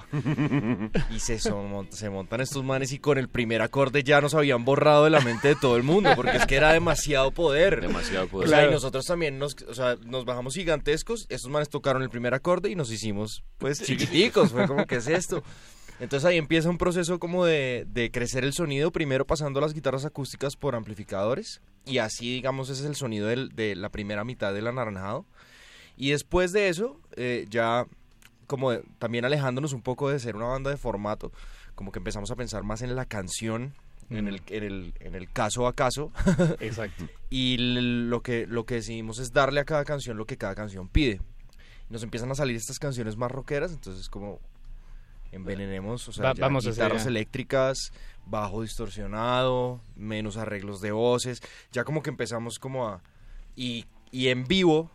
y se, son, se montan estos manes y con el primer acorde ya nos habían borrado de la mente de todo el mundo porque es que era demasiado poder. Demasiado poder. y nosotros también nos, o sea, nos bajamos gigantescos, estos manes tocaron el primer acorde y nos hicimos pues chiquiticos, fue como que es esto. Entonces ahí empieza un proceso como de, crecer el sonido, primero pasando las guitarras acústicas por amplificadores, y así digamos ese es el sonido de la primera mitad del anaranjado. Y después de eso, eh, ya como también alejándonos un poco de ser una banda de formato, como que empezamos a pensar más en la canción, en, el, en, el, en el caso a caso. Exacto. y lo que, lo que decidimos es darle a cada canción lo que cada canción pide. Nos empiezan a salir estas canciones más rockeras, entonces como envenenemos, o sea, vamos guitarras eléctricas, bajo distorsionado, menos arreglos de voces, ya como que empezamos como a... Y, y en vivo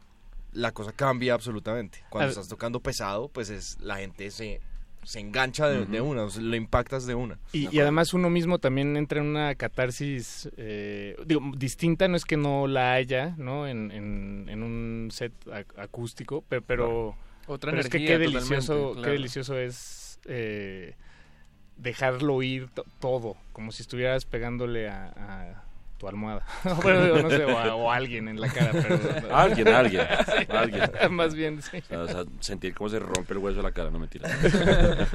la cosa cambia absolutamente. Cuando estás tocando pesado, pues es la gente se, se engancha de, de una, o sea, lo impactas de una. Y, y además uno mismo también entra en una catarsis eh, digo, distinta, no es que no la haya, ¿no? En, en, en un set ac- acústico, pero, pero, Otra pero es que energía qué delicioso, qué delicioso es eh, dejarlo to- todo, como si estuvieras pegándole a, a tu almohada. bueno, no sé, o a, o a alguien en la cara, pero... Alguien, alguien, Sí, alguien. Más bien, sí. O sea, o sea, sentir cómo se rompe el hueso de la cara, no mentira.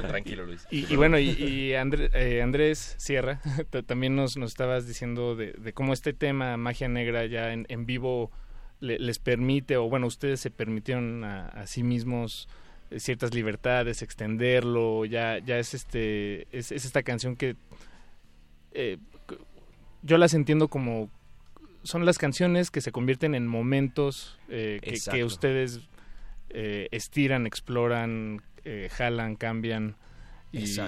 Tranquilo, Luis. Y, y bueno, y, y André- eh, Andrés Sierra, también nos, nos estabas diciendo de, de cómo este tema, magia negra, ya en, en vivo le- les permite, o bueno, ustedes se permitieron a, a sí mismos ciertas libertades, extenderlo, ya, ya es este, es, es esta canción que eh, yo las entiendo como son las canciones que se convierten en momentos eh, que, ustedes eh, estiran, exploran, jalan, cambian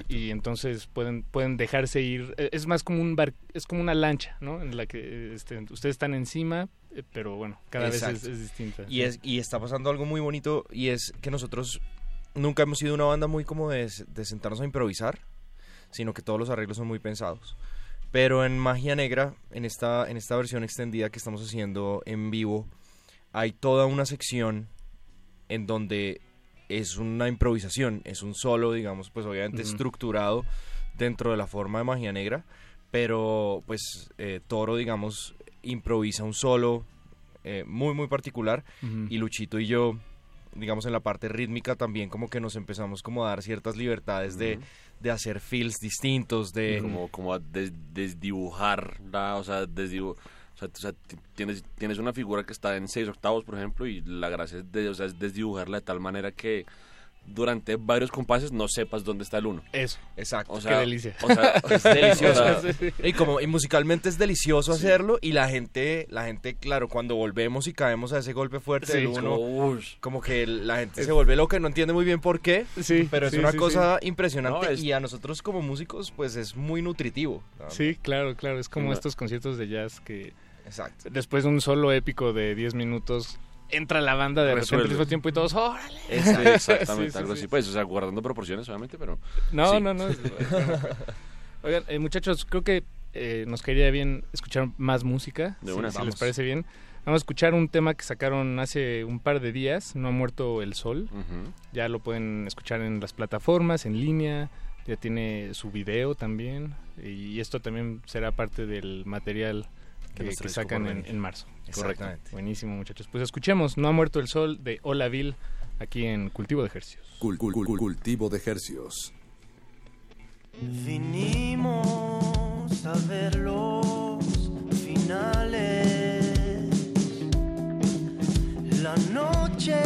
y, entonces pueden pueden dejarse ir. Eh, Es más como un bar, es como una lancha, ¿no? En la que este, ustedes están encima, pero bueno, cada vez es distinta. Y, es, y está pasando algo muy bonito y es que nosotros nunca hemos sido una banda muy como de, de sentarnos a improvisar, sino que todos los arreglos son muy pensados. Pero en Magia Negra, en esta, en esta versión extendida que estamos haciendo en vivo, hay toda una sección en donde es una improvisación, es un solo, digamos, pues obviamente estructurado dentro de la forma de Magia Negra, pero pues eh, Toro, digamos, improvisa un solo eh, muy, muy particular y Luchito y yo, digamos, en la parte rítmica también como que nos empezamos como a dar ciertas libertades de, de hacer feels distintos, de... como, como a des- desdibujar la, o sea, desdibu- o sea, o sea, ti- tienes, tienes una figura que está en seis octavos, por ejemplo, y la gracia es, de, o sea, es desdibujarla de tal manera que durante varios compases no sepas dónde está el uno. Eso. Exacto. O sea, Qué delicia. O sea, es delicioso. o sea, y como y musicalmente es delicioso hacerlo y la gente, la gente, claro, cuando volvemos y caemos a ese golpe fuerte Sí. del uno, como, que la gente se vuelve loca y no entiende muy bien por qué, Sí, pero es sí, una sí, cosa impresionante No, es- y a nosotros como músicos pues es muy nutritivo. ¿no? Sí, claro, claro. Es como No. estos conciertos de jazz que Exacto. después de un solo épico de 10 minutos entra la banda de repente Resuelve. al mismo tiempo y todos, ¡órale! Exactamente, Sí, sí, algo así, pues, o sea, guardando proporciones, obviamente, pero... No, no, no. es- Oigan, eh, muchachos, creo que eh, nos caería bien escuchar más música, De si, una, si vamos. les parece bien. Vamos a escuchar un tema que sacaron hace un par de días, No ha muerto el sol. Ya lo pueden escuchar en las plataformas, en línea. Ya tiene su video también. Y esto también será parte del material que, que sacan en, marzo. Exactamente. Buenísimo, muchachos. Pues escuchemos No ha muerto el sol de Olaville aquí en Cultivo de Ejercicios. Cul- cul- cul- cultivo de hercios. Vinimos a ver los finales. La noche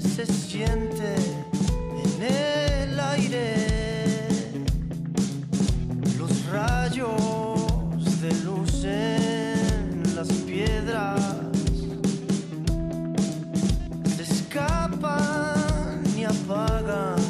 se siente apagan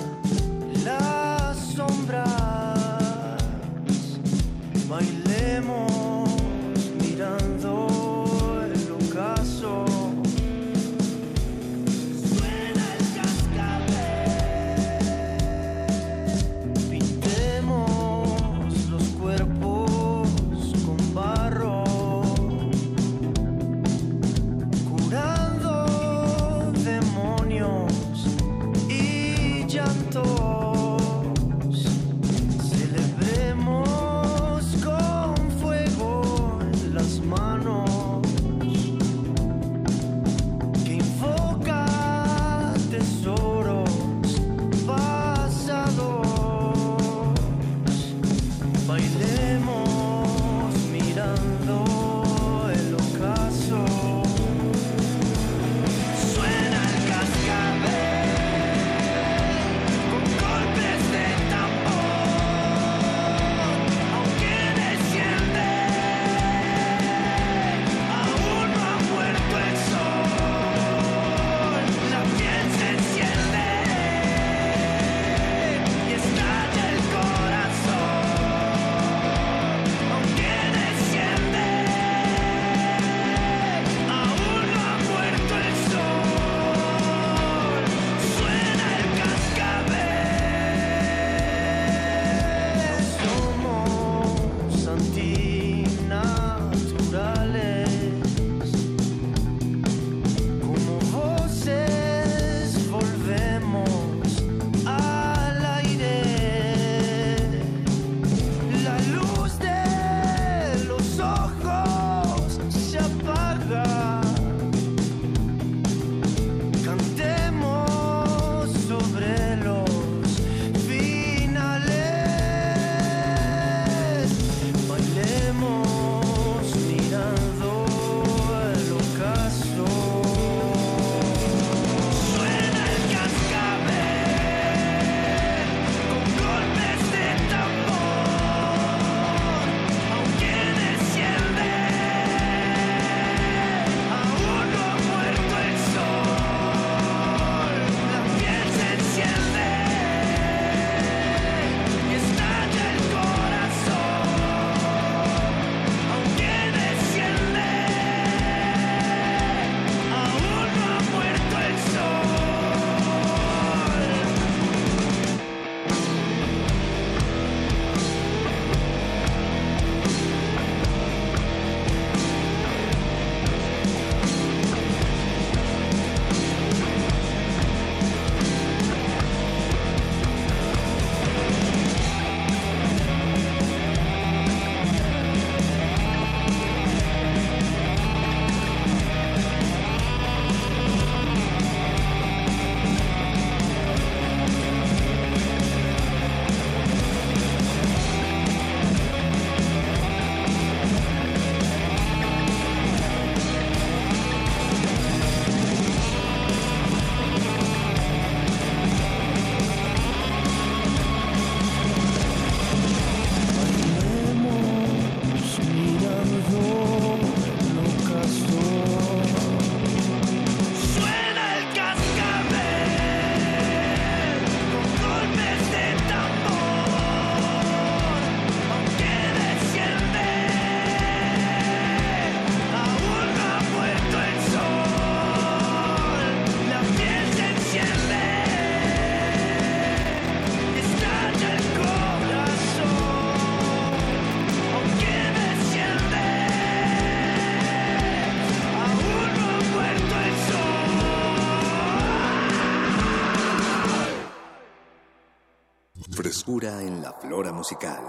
frescura en la flora musical.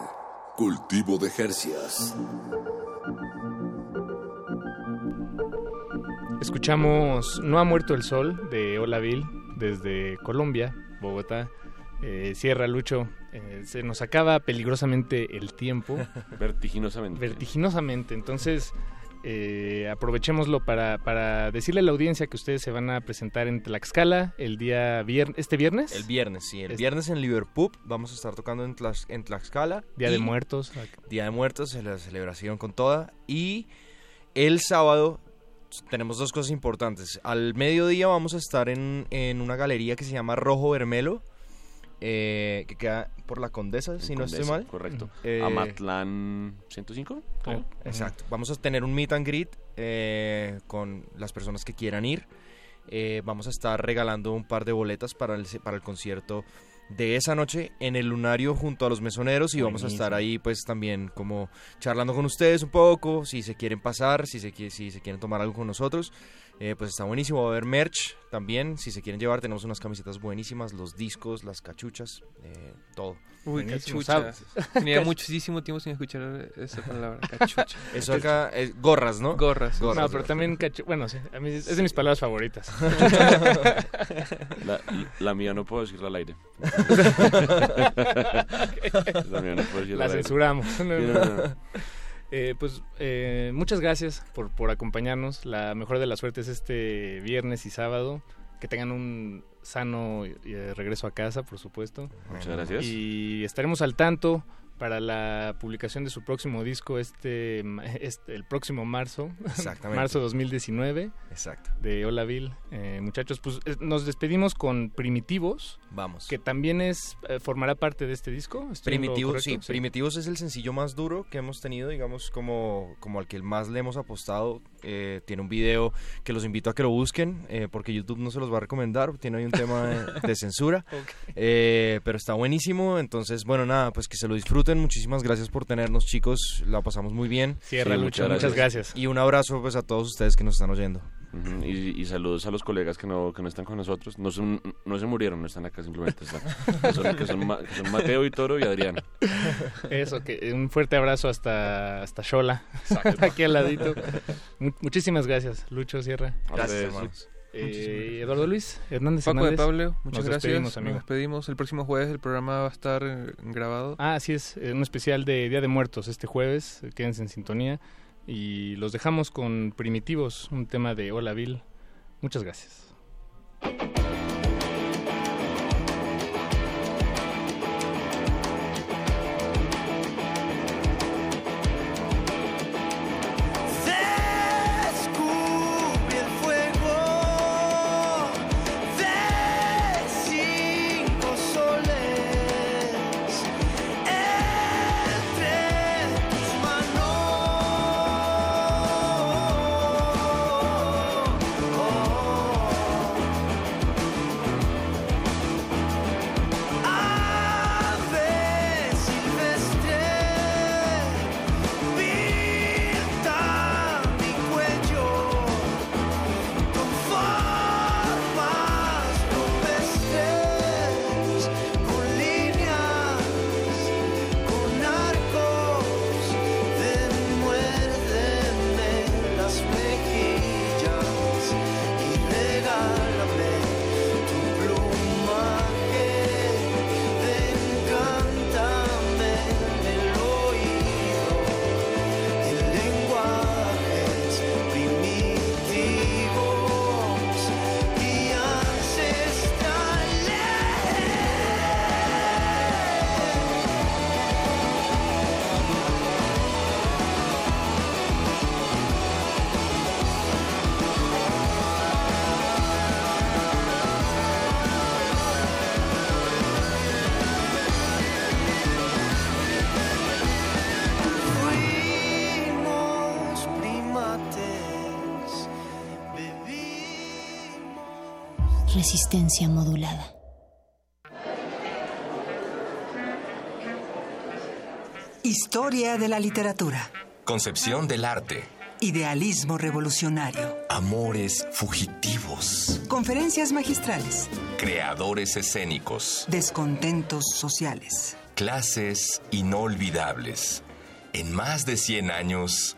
Cultivo de Jercias. Escuchamos No ha muerto el sol de Olaville desde Colombia, Bogotá. Eh, Sierra Lucho, eh, se nos acaba peligrosamente el tiempo. Vertiginosamente. Vertiginosamente. Entonces, eh, aprovechémoslo para, para decirle a la audiencia que ustedes se van a presentar en Tlaxcala el día viernes, este viernes. El viernes, sí. El viernes en Liverpool vamos a estar tocando en, en Tlaxcala. Día de Muertos. Día de Muertos, la celebración con toda. Y el sábado tenemos dos cosas importantes. Al mediodía vamos a estar en, en una galería que se llama Rojo Vermelo eh, que queda por la Condesa, si no estoy mal. Correcto. Eh, Amatlán 105. exacto. Vamos a tener un meet and greet eh, con las personas que quieran ir. Eh, vamos a estar regalando un par de boletas para el, para el concierto de esa noche en el lunario junto a los mesoneros y vamos a estar ahí pues también como charlando con ustedes un poco, si se quieren pasar, si se, si se quieren tomar algo con nosotros. Eh, pues está buenísimo. Va a haber merch también. Si se quieren llevar, tenemos unas camisetas buenísimas, los discos, las cachuchas, eh, todo. Uy, cachuchas. Tenía muchísimo tiempo sin escuchar esa palabra, cachucha. Eso acá es gorras, ¿no? Gorras. no, pero también cachucha. Bueno, sí, a mí es de mis palabras favoritas. la, mía no puedo decirla al aire. la mía no puedo decirla La censuramos. Eh, pues eh, muchas gracias por, por acompañarnos. La mejor de las suertes este viernes y sábado. Que tengan un sano eh, regreso a casa, por supuesto. Muchas gracias. Y estaremos al tanto para la publicación de su próximo disco este, este el próximo marzo, Exactamente. marzo 2019. Exacto. De Hola Bill. Eh, muchachos, pues eh, nos despedimos con Primitivos. Vamos. Que también es eh, formará parte de este disco. Primitivos, sí, Primitivos es el sencillo más duro que hemos tenido, digamos, como, como al que más le hemos apostado. Tiene un video que los invito a que lo busquen, porque YouTube no se los va a recomendar, tiene ahí un tema de, censura. pero está buenísimo, entonces, bueno, nada, pues que se lo disfruten Muchísimas gracias por tenernos, chicos. La pasamos muy bien. Cierra, Lucha, muchas gracias. Y un abrazo pues a todos ustedes que nos están oyendo. Y, saludos a los colegas que no, que no están con nosotros. No, son, no se murieron, no están acá simplemente. que, son, Mateo y Toro y Adrián. Eso, que un fuerte abrazo hasta, hasta Xola, aquí al ladito. muchísimas gracias, Lucho Sierra. Gracias, hermanos. Eh, Eduardo Luis Hernández Paco de Pablo, muchas gracias. Nos despedimos. El próximo jueves el programa va a estar eh, grabado. Ah, así es. Un especial de Día de Muertos este jueves. Quédense en sintonía. Y los dejamos con Primitivos, un tema de Hola Bill. Muchas gracias. Resistencia modulada. Historia de la literatura. Concepción del arte. Idealismo revolucionario. Amores fugitivos. Conferencias magistrales. Creadores escénicos. Descontentos sociales. Clases inolvidables. En más de 100 años.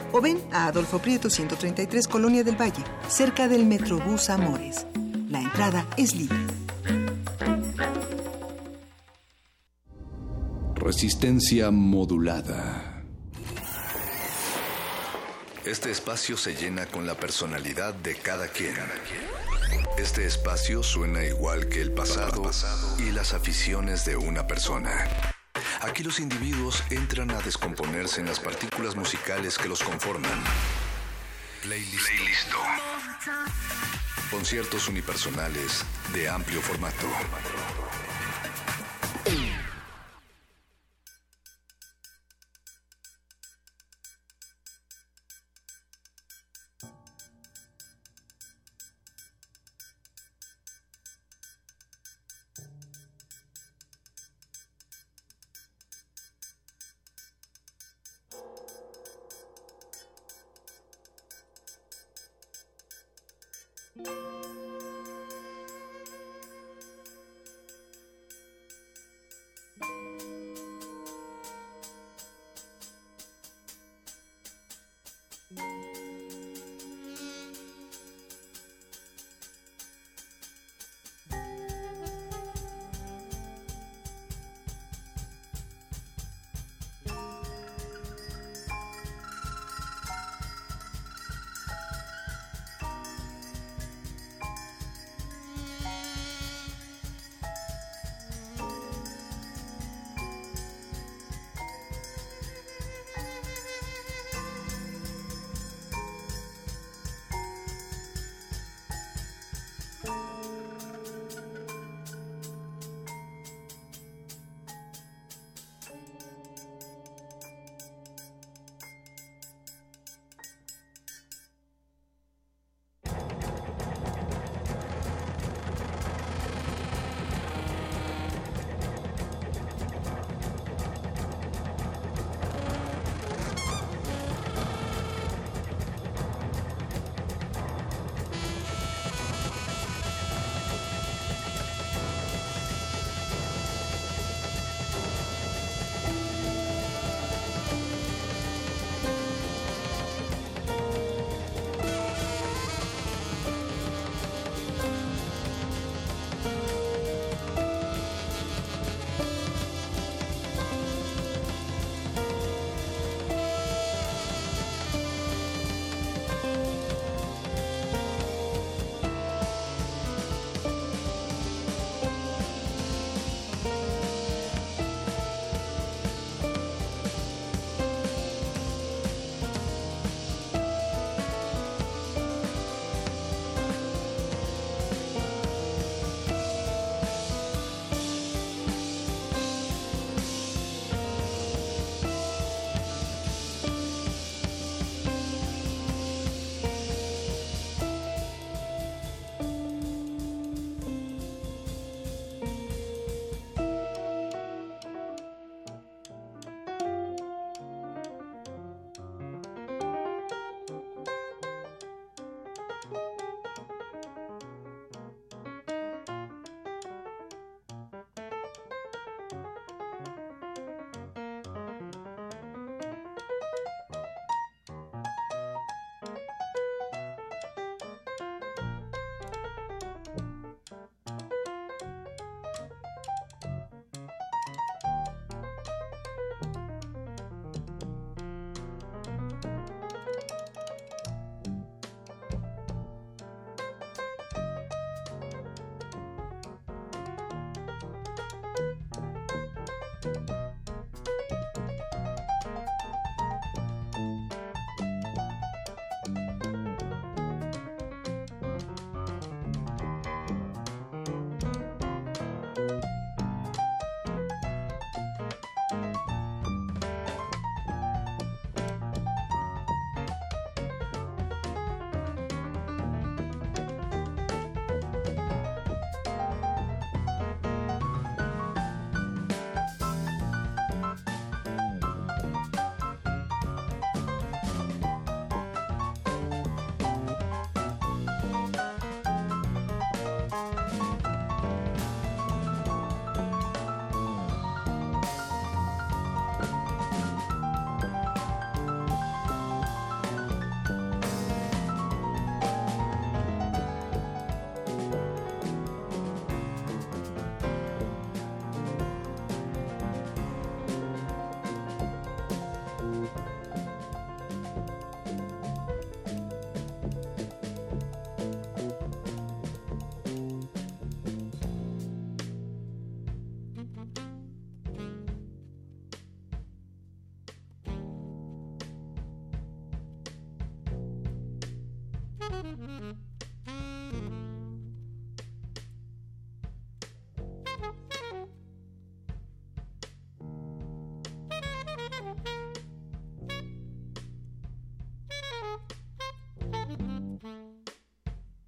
o ven a Adolfo Prieto 133 Colonia del Valle, cerca del Metrobús Amores. La entrada es libre. Resistencia modulada. Este espacio se llena con la personalidad de cada quien. Este espacio suena igual que el pasado y las aficiones de una persona. Aquí los individuos entran a descomponerse en las partículas musicales que los conforman. Playlist. Conciertos unipersonales de amplio formato. you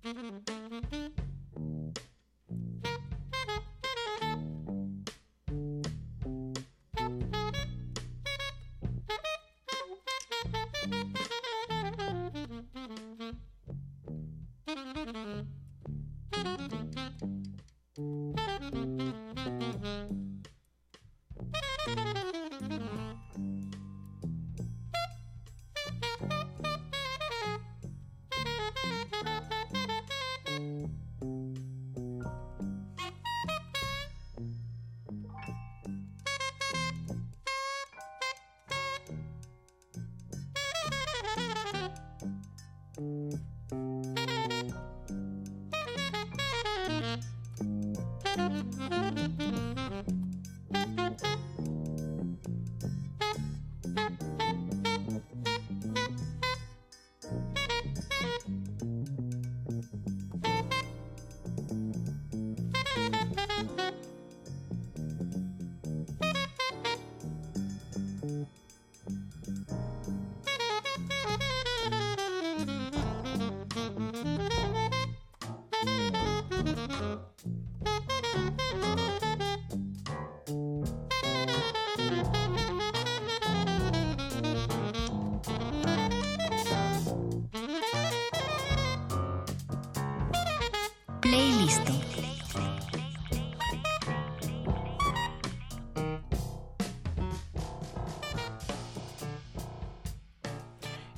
Playlist.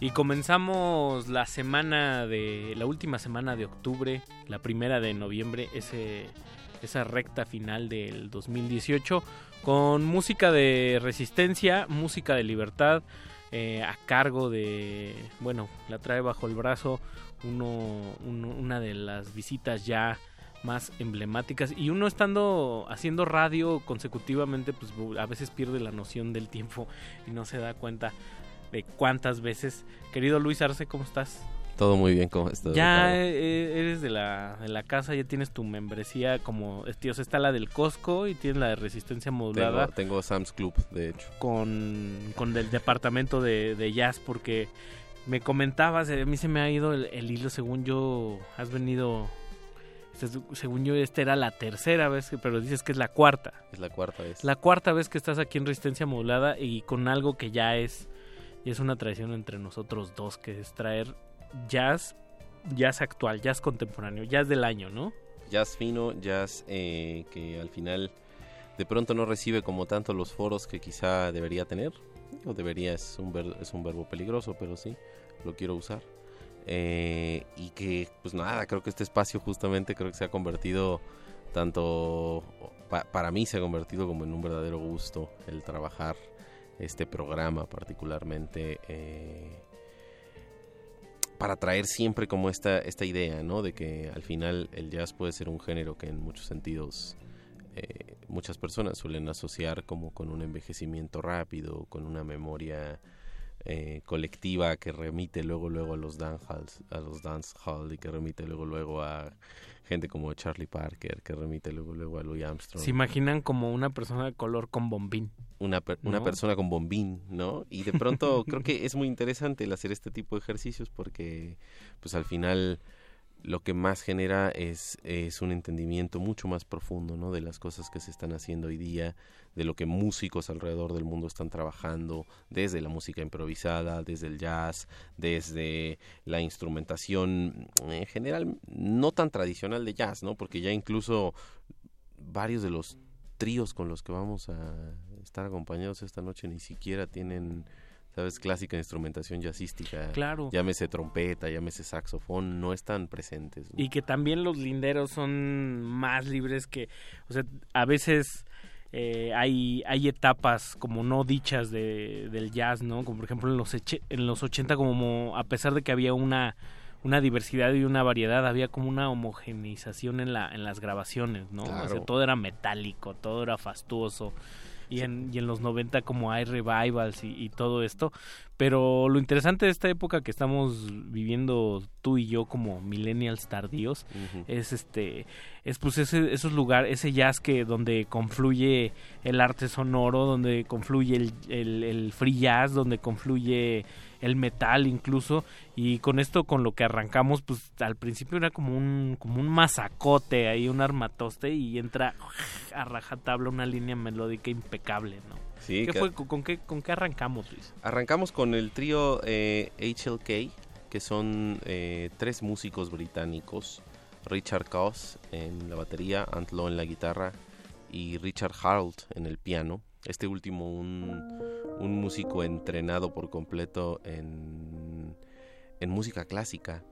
Y comenzamos la semana de la última semana de octubre, la primera de noviembre, ese esa recta final del 2018 con música de resistencia, música de libertad eh, a cargo de, bueno, la trae bajo el brazo uno, una de las visitas ya más emblemáticas. Y uno estando haciendo radio consecutivamente pues a veces pierde la noción del tiempo y no se da cuenta de cuántas veces. Querido Luis Arce, ¿cómo estás? Todo muy bien, ¿cómo estás? Ya e, eres de la, de la casa, ya tienes tu membresía como, tío, está la del Costco y tienes la de resistencia modulada. Tengo, Sam's Club, de hecho. Con, con el departamento de, de jazz, porque me comentabas, a mí se me ha ido el, hilo, según yo, has venido, este, según yo, esta era la tercera vez, pero dices que es la cuarta. Es la cuarta vez. La cuarta vez que estás aquí en Resistencia Modulada y con algo que ya es, y es una tradición entre nosotros dos, que es traer jazz, jazz actual, jazz contemporáneo, jazz del año, ¿no? Jazz fino, jazz eh, que al final de pronto no recibe como tanto los foros que quizá debería tener. O debería, es un, es un verbo peligroso, pero sí, lo quiero usar. Eh, y que, pues nada, creo que este espacio justamente creo que se ha convertido tanto, para mí se ha convertido como en un verdadero gusto el trabajar este programa particularmente. Eh, para traer siempre como esta, esta idea, ¿no? De que al final el jazz puede ser un género que en muchos sentidos eh, muchas personas suelen asociar como con un envejecimiento rápido, con una memoria eh, colectiva que remite luego luego a los dance halls, a los dance hall y que remite luego luego a gente como Charlie Parker, que remite luego luego a Louis Armstrong. Se imaginan como una persona de color con bombín. Una, una persona con bombín, ¿no? Y de pronto creo que es muy interesante el hacer este tipo de ejercicios porque pues al final lo que más genera es, es un entendimiento mucho más profundo ¿no? de las cosas que se están haciendo hoy día, de lo que músicos alrededor del mundo están trabajando, desde la música improvisada, desde el jazz, desde la instrumentación en general no tan tradicional de jazz, ¿no? porque ya incluso varios de los tríos con los que vamos a estar acompañados esta noche ni siquiera tienen ¿sabes? Clásica instrumentación jazzística. Claro. Llámese trompeta, llámese saxofón, no están presentes. Y que también los linderos son más libres que, o sea, a veces... Eh, hay, hay etapas como no dichas de, del jazz, ¿no? Como por ejemplo en los, en los 80 como a pesar de que había una, una diversidad y una variedad, había como una homogeneización en, la, en las grabaciones, ¿no? O sea, todo era metálico, todo era fastuoso y, en, y en los 90 como hay revivals y, todo esto. Pero lo interesante de esta época que estamos viviendo tú y yo como millennials tardíos es este es pues ese, esos lugares, ese jazz que donde confluye el arte sonoro, donde confluye el, el, el free jazz, donde confluye el metal incluso y con esto con lo que arrancamos pues al principio era como un como un masacote ahí un armatoste y entra a rajatabla una línea melódica impecable no sí ¿Qué fue con qué con qué arrancamos Luis arrancamos con el trío eh, HLK que son eh, tres músicos británicos Richard Coss en la batería Antlo en la guitarra y Richard Harold en el piano este último un, un músico entrenado por completo en, en música clásica.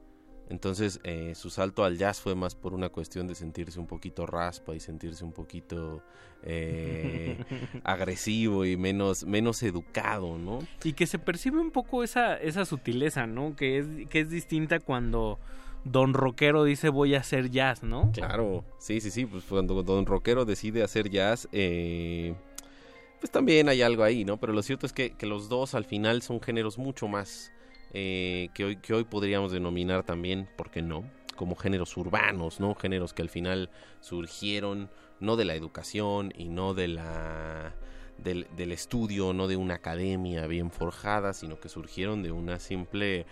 Entonces eh, su salto al jazz fue más por una cuestión de sentirse un poquito raspa y sentirse un poquito eh, agresivo y menos, menos educado, ¿no? Y que se percibe un poco esa, esa sutileza, ¿no? Que es, que es distinta cuando Don Rockero dice voy a hacer jazz, ¿no? Claro, sí, sí, sí, pues cuando Don Rockero decide hacer jazz, eh, pues también hay algo ahí, ¿no? Pero lo cierto es que, los dos al final son géneros mucho más eh, que, hoy, que hoy podríamos denominar también, ¿por qué no? Como géneros urbanos, ¿no? Géneros que al final surgieron no de la educación y no de la del, del estudio, no de una academia bien forjada, sino que surgieron de una simple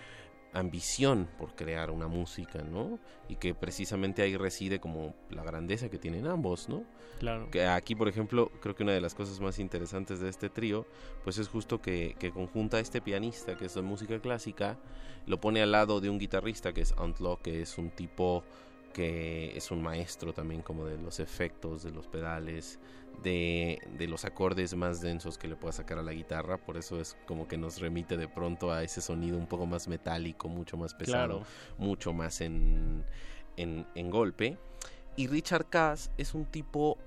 ambición por crear una música, ¿no? Y que precisamente ahí reside como la grandeza que tienen ambos, ¿no? Claro. Que aquí, por ejemplo, creo que una de las cosas más interesantes de este trío, pues es justo que, que conjunta a este pianista que es de música clásica, lo pone al lado de un guitarrista que es Antlo, que es un tipo que es un maestro también como de los efectos, de los pedales, de, de, los acordes más densos que le pueda sacar a la guitarra, por eso es como que nos remite de pronto a ese sonido un poco más metálico, mucho más pesado, mucho más en, en, en, golpe. Y Richard Cass es un tipo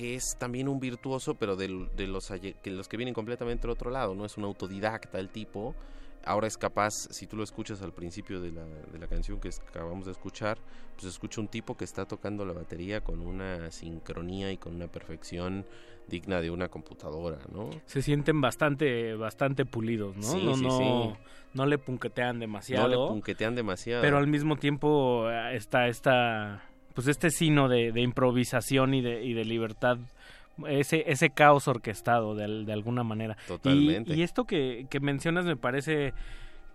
que es también un virtuoso, pero de, de los, que los que vienen completamente del otro lado, ¿no? Es un autodidacta el tipo ahora es capaz, si tú lo escuchas al principio de la, de la canción que acabamos de escuchar, pues escucha un tipo que está tocando la batería con una sincronía y con una perfección digna de una computadora, ¿no? Se sienten bastante, bastante pulidos, ¿no? no, no, no le punquetean demasiado. No le punquetean demasiado. Pero al mismo tiempo eh, está esta, pues este sino de, de improvisación y de, y de libertad ese, ese caos orquestado de, de alguna manera. Totalmente. Y, esto que, que, mencionas me parece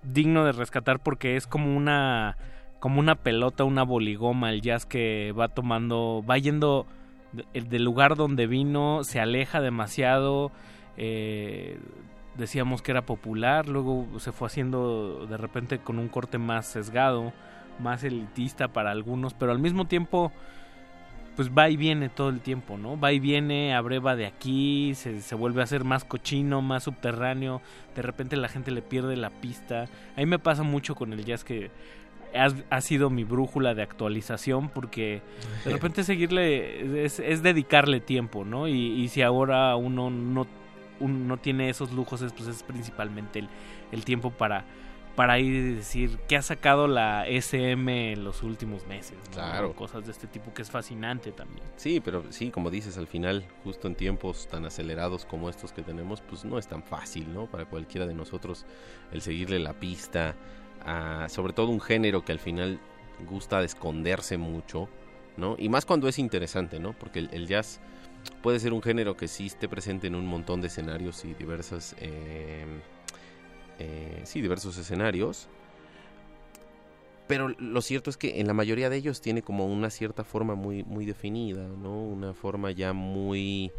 digno de rescatar porque es como una como una pelota, una boligoma, el jazz que va tomando, va yendo del lugar donde vino, se aleja demasiado, eh, decíamos que era popular, luego se fue haciendo de repente con un corte más sesgado, más elitista para algunos, pero al mismo tiempo pues va y viene todo el tiempo, ¿no? Va y viene, abreva de aquí, se, se vuelve a ser más cochino, más subterráneo, de repente la gente le pierde la pista. A mí me pasa mucho con el jazz que ha, sido mi brújula de actualización porque de repente seguirle es, dedicarle tiempo, ¿no? Y, si ahora uno no, no tiene esos lujos, es, pues es principalmente el, el tiempo para para ir y decir qué ha sacado la SM en los últimos meses. Claro. Cosas de este tipo que es fascinante también. Sí, pero sí, como dices, al final, justo en tiempos tan acelerados como estos que tenemos, pues no es tan fácil, ¿no? Para cualquiera de nosotros el seguirle la pista, a, sobre todo un género que al final gusta de esconderse mucho, ¿no? Y más cuando es interesante, ¿no? Porque el, jazz puede ser un género que sí esté presente en un montón de escenarios y diversas... Eh, eh, sí, diversos escenarios. Pero lo cierto es que en la mayoría de ellos tiene como una cierta forma muy, muy definida, ¿no? Una forma ya muy,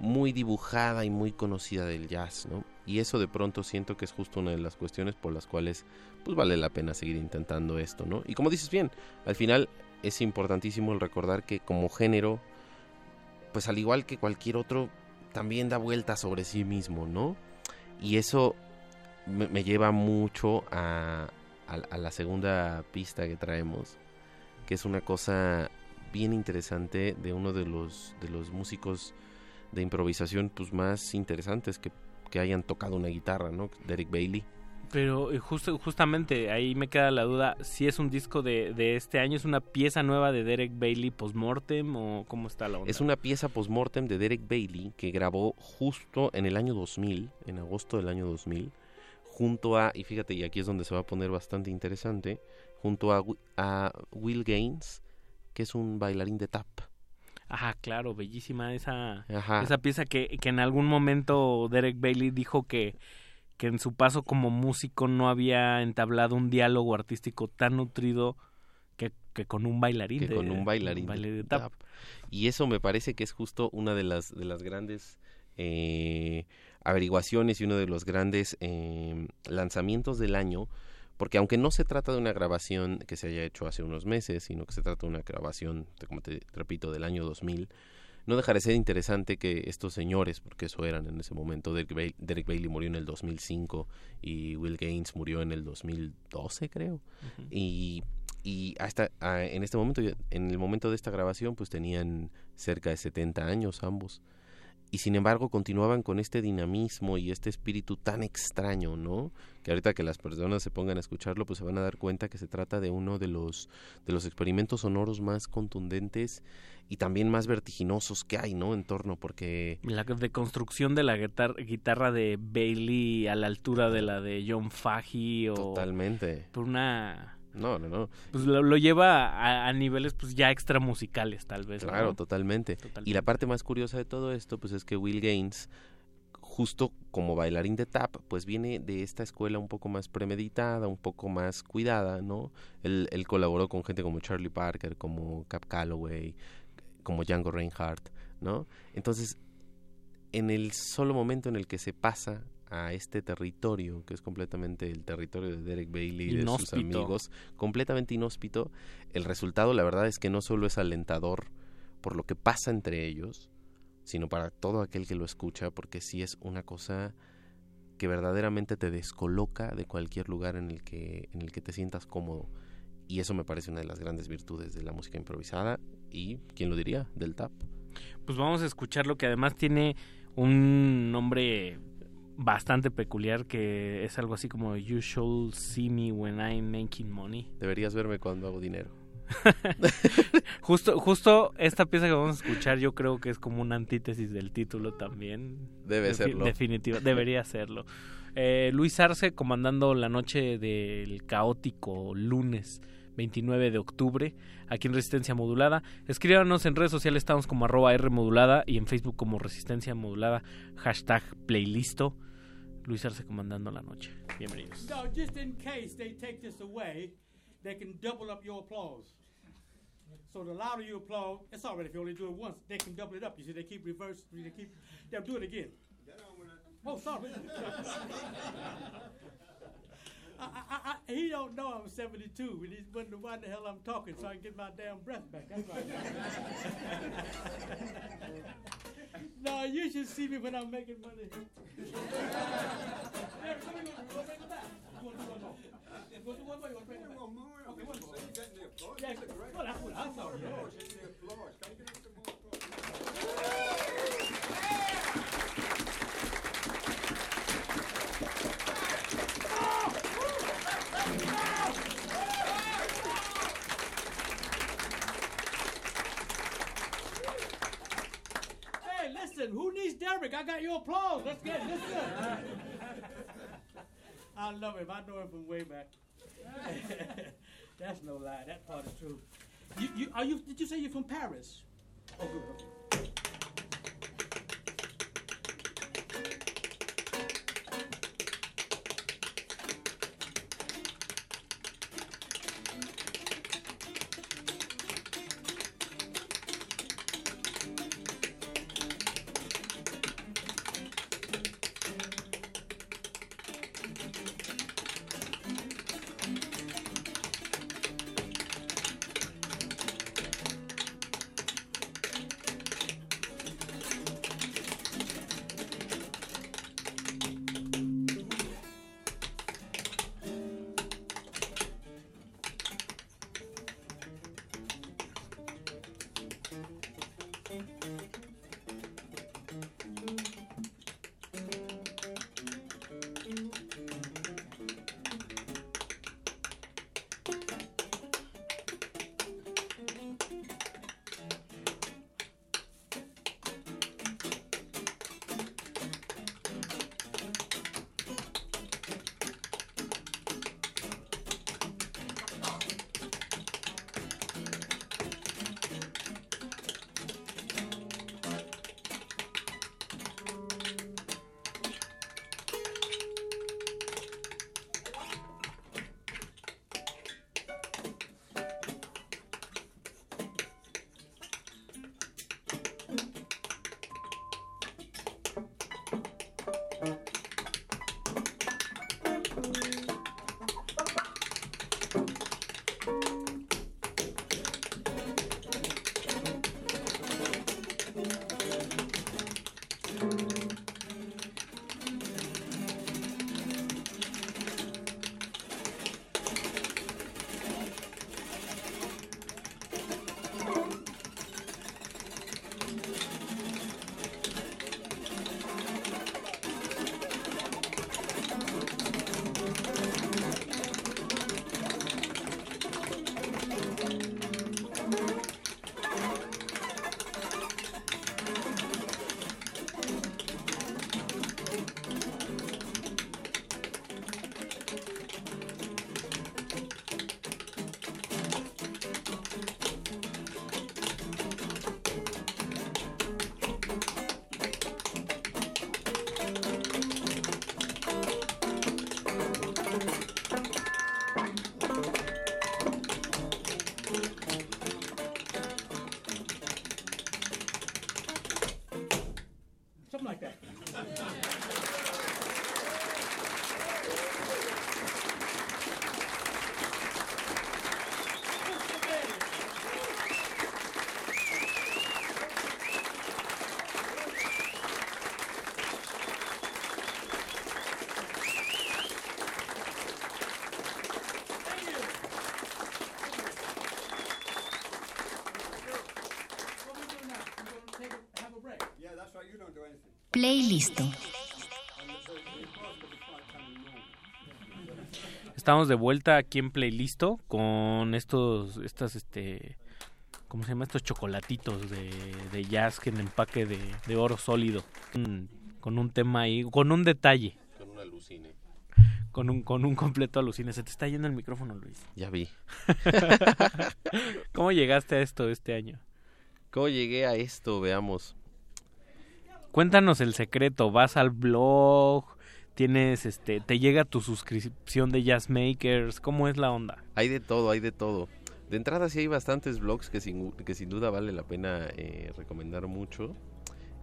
muy dibujada y muy conocida del jazz, ¿no? Y eso de pronto siento que es justo una de las cuestiones por las cuales pues vale la pena seguir intentando esto, ¿no? Y como dices bien, al final es importantísimo el recordar que como género, pues al igual que cualquier otro, también da vuelta sobre sí mismo, ¿no? Y eso me, lleva mucho a, a, la segunda pista que traemos, que es una cosa bien interesante de uno de los, de los músicos de improvisación pues más interesantes que, que hayan tocado una guitarra, ¿no? Derek Bailey. Pero eh, justo, justamente ahí me queda la duda, si es un disco de, de este año, ¿es una pieza nueva de Derek Bailey postmortem o cómo está la onda? Es una pieza postmortem de Derek Bailey que grabó justo en el año 2000, en agosto del año 2000, junto a, y fíjate, y aquí es donde se va a poner bastante interesante, junto a, a Will Gaines, que es un bailarín de tap. Ajá, claro, bellísima esa, esa pieza que, que en algún momento Derek Bailey dijo que que en su paso como músico no había entablado un diálogo artístico tan nutrido que, que con un bailarín. Que con un bailarín. de tap. Y eso me parece que es justo una de las, de las grandes eh, averiguaciones y uno de los grandes eh, lanzamientos del año, porque aunque no se trata de una grabación que se haya hecho hace unos meses, sino que se trata de una grabación, como te repito, del año 2000, no dejará de ser interesante que estos señores, porque eso eran en ese momento, Derek Bailey, murió en el 2005 y Will Gaines murió en el 2012, creo. Y y hasta en este momento en el momento de esta grabación pues tenían cerca de 70 años ambos y sin embargo continuaban con este dinamismo y este espíritu tan extraño, ¿no? Que ahorita que las personas se pongan a escucharlo, pues se van a dar cuenta que se trata de uno de los de los experimentos sonoros más contundentes y también más vertiginosos que hay, ¿no? En torno, porque la deconstrucción de la guitarra de Bailey a la altura de la de John Fahey o totalmente por una no, no, no. Pues lo, lleva a, niveles pues ya extra musicales tal vez. Claro, totalmente. Y la parte más curiosa de todo esto pues es que Will Gaines justo como bailarín de tap, pues viene de esta escuela un poco más premeditada, un poco más cuidada, ¿no? Él, él colaboró con gente como Charlie Parker, como Cap Calloway, como Django Reinhardt, ¿no? Entonces, en el solo momento en el que se pasa a este territorio, que es completamente el territorio de Derek Bailey y de sus amigos, completamente inhóspito, el resultado la verdad es que no solo es alentador por lo que pasa entre ellos, sino para todo aquel que lo escucha, porque sí es una cosa que verdaderamente te descoloca de cualquier lugar en el que, en el que te sientas cómodo. Y eso me parece una de las grandes virtudes de la música improvisada y, ¿quién lo diría?, del tap. Pues vamos a escuchar lo que además tiene un nombre bastante peculiar que es algo así como You should see me when I'm making money. Deberías verme cuando hago dinero. justo, justo esta pieza que vamos a escuchar yo creo que es como una antítesis del título también. Debe serlo. Definitivo, debería serlo. Eh, Luis Arce comandando la noche del caótico lunes 29 de octubre aquí en Resistencia Modulada. Escríbanos en redes sociales, estamos como arroba R modulada y en Facebook como Resistencia Modulada, hashtag playlisto. Luis Arce comandando la noche. Bienvenidos. So just in case they take this away, they can double up your applause. So the louder you applaud, it's all right if you only do it once. They can double it up. You see, they keep reverse, they keep, they'll do it again. Oh, sorry. I, I, I, he don't know I'm 72, and he's wondering why the hell I'm talking so I can get my damn breath back. That's right. no, you should see me when I'm making money. listen, Got your applause. Let's get it. I love him. I know him from way back. That's no lie. That part is true. You, you, are you? Did you say you're from Paris? Oh, good. something Playlisto. Estamos de vuelta aquí en Playlisto con estos, estas, este, ¿cómo se llama? Estos chocolatitos de, de jazz que en empaque de, de oro sólido. Con un tema ahí, con un detalle. Con un alucine. Con un, con un completo alucine. Se te está yendo el micrófono, Luis. Ya vi. ¿Cómo llegaste a esto este año? ¿Cómo llegué a esto? Veamos. Cuéntanos el secreto. Vas al blog, tienes, este, te llega tu suscripción de Jazz Makers. ¿Cómo es la onda? Hay de todo, hay de todo. De entrada sí hay bastantes blogs que sin, que sin duda vale la pena eh, recomendar mucho.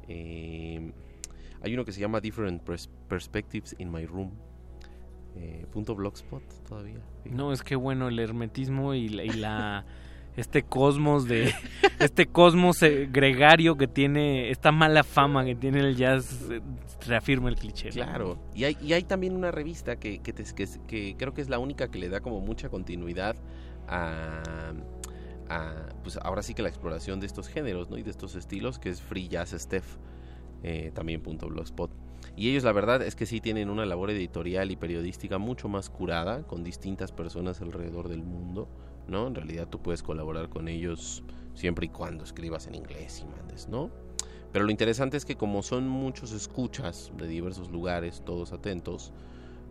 Eh, hay uno que se llama Different Pers- Perspectives in My Room. Eh, punto blogspot todavía. No, es que bueno, el hermetismo y la, y la este cosmos de este cosmos eh, gregario que tiene esta mala fama que tiene el jazz eh, reafirma el cliché. Claro. Y hay, y hay también una revista que, que, te- que, que creo que es la única que le da como mucha continuidad a, a, pues ahora sí que la exploración de estos géneros, ¿no? Y de estos estilos, que es Free Jazz Steph, eh, también punto blogspot. Y ellos la verdad es que sí tienen una labor editorial y periodística mucho más curada con distintas personas alrededor del mundo, ¿no? En realidad tú puedes colaborar con ellos siempre y cuando escribas en inglés y mandes, ¿no? Pero lo interesante es que como son muchos escuchas de diversos lugares, todos atentos,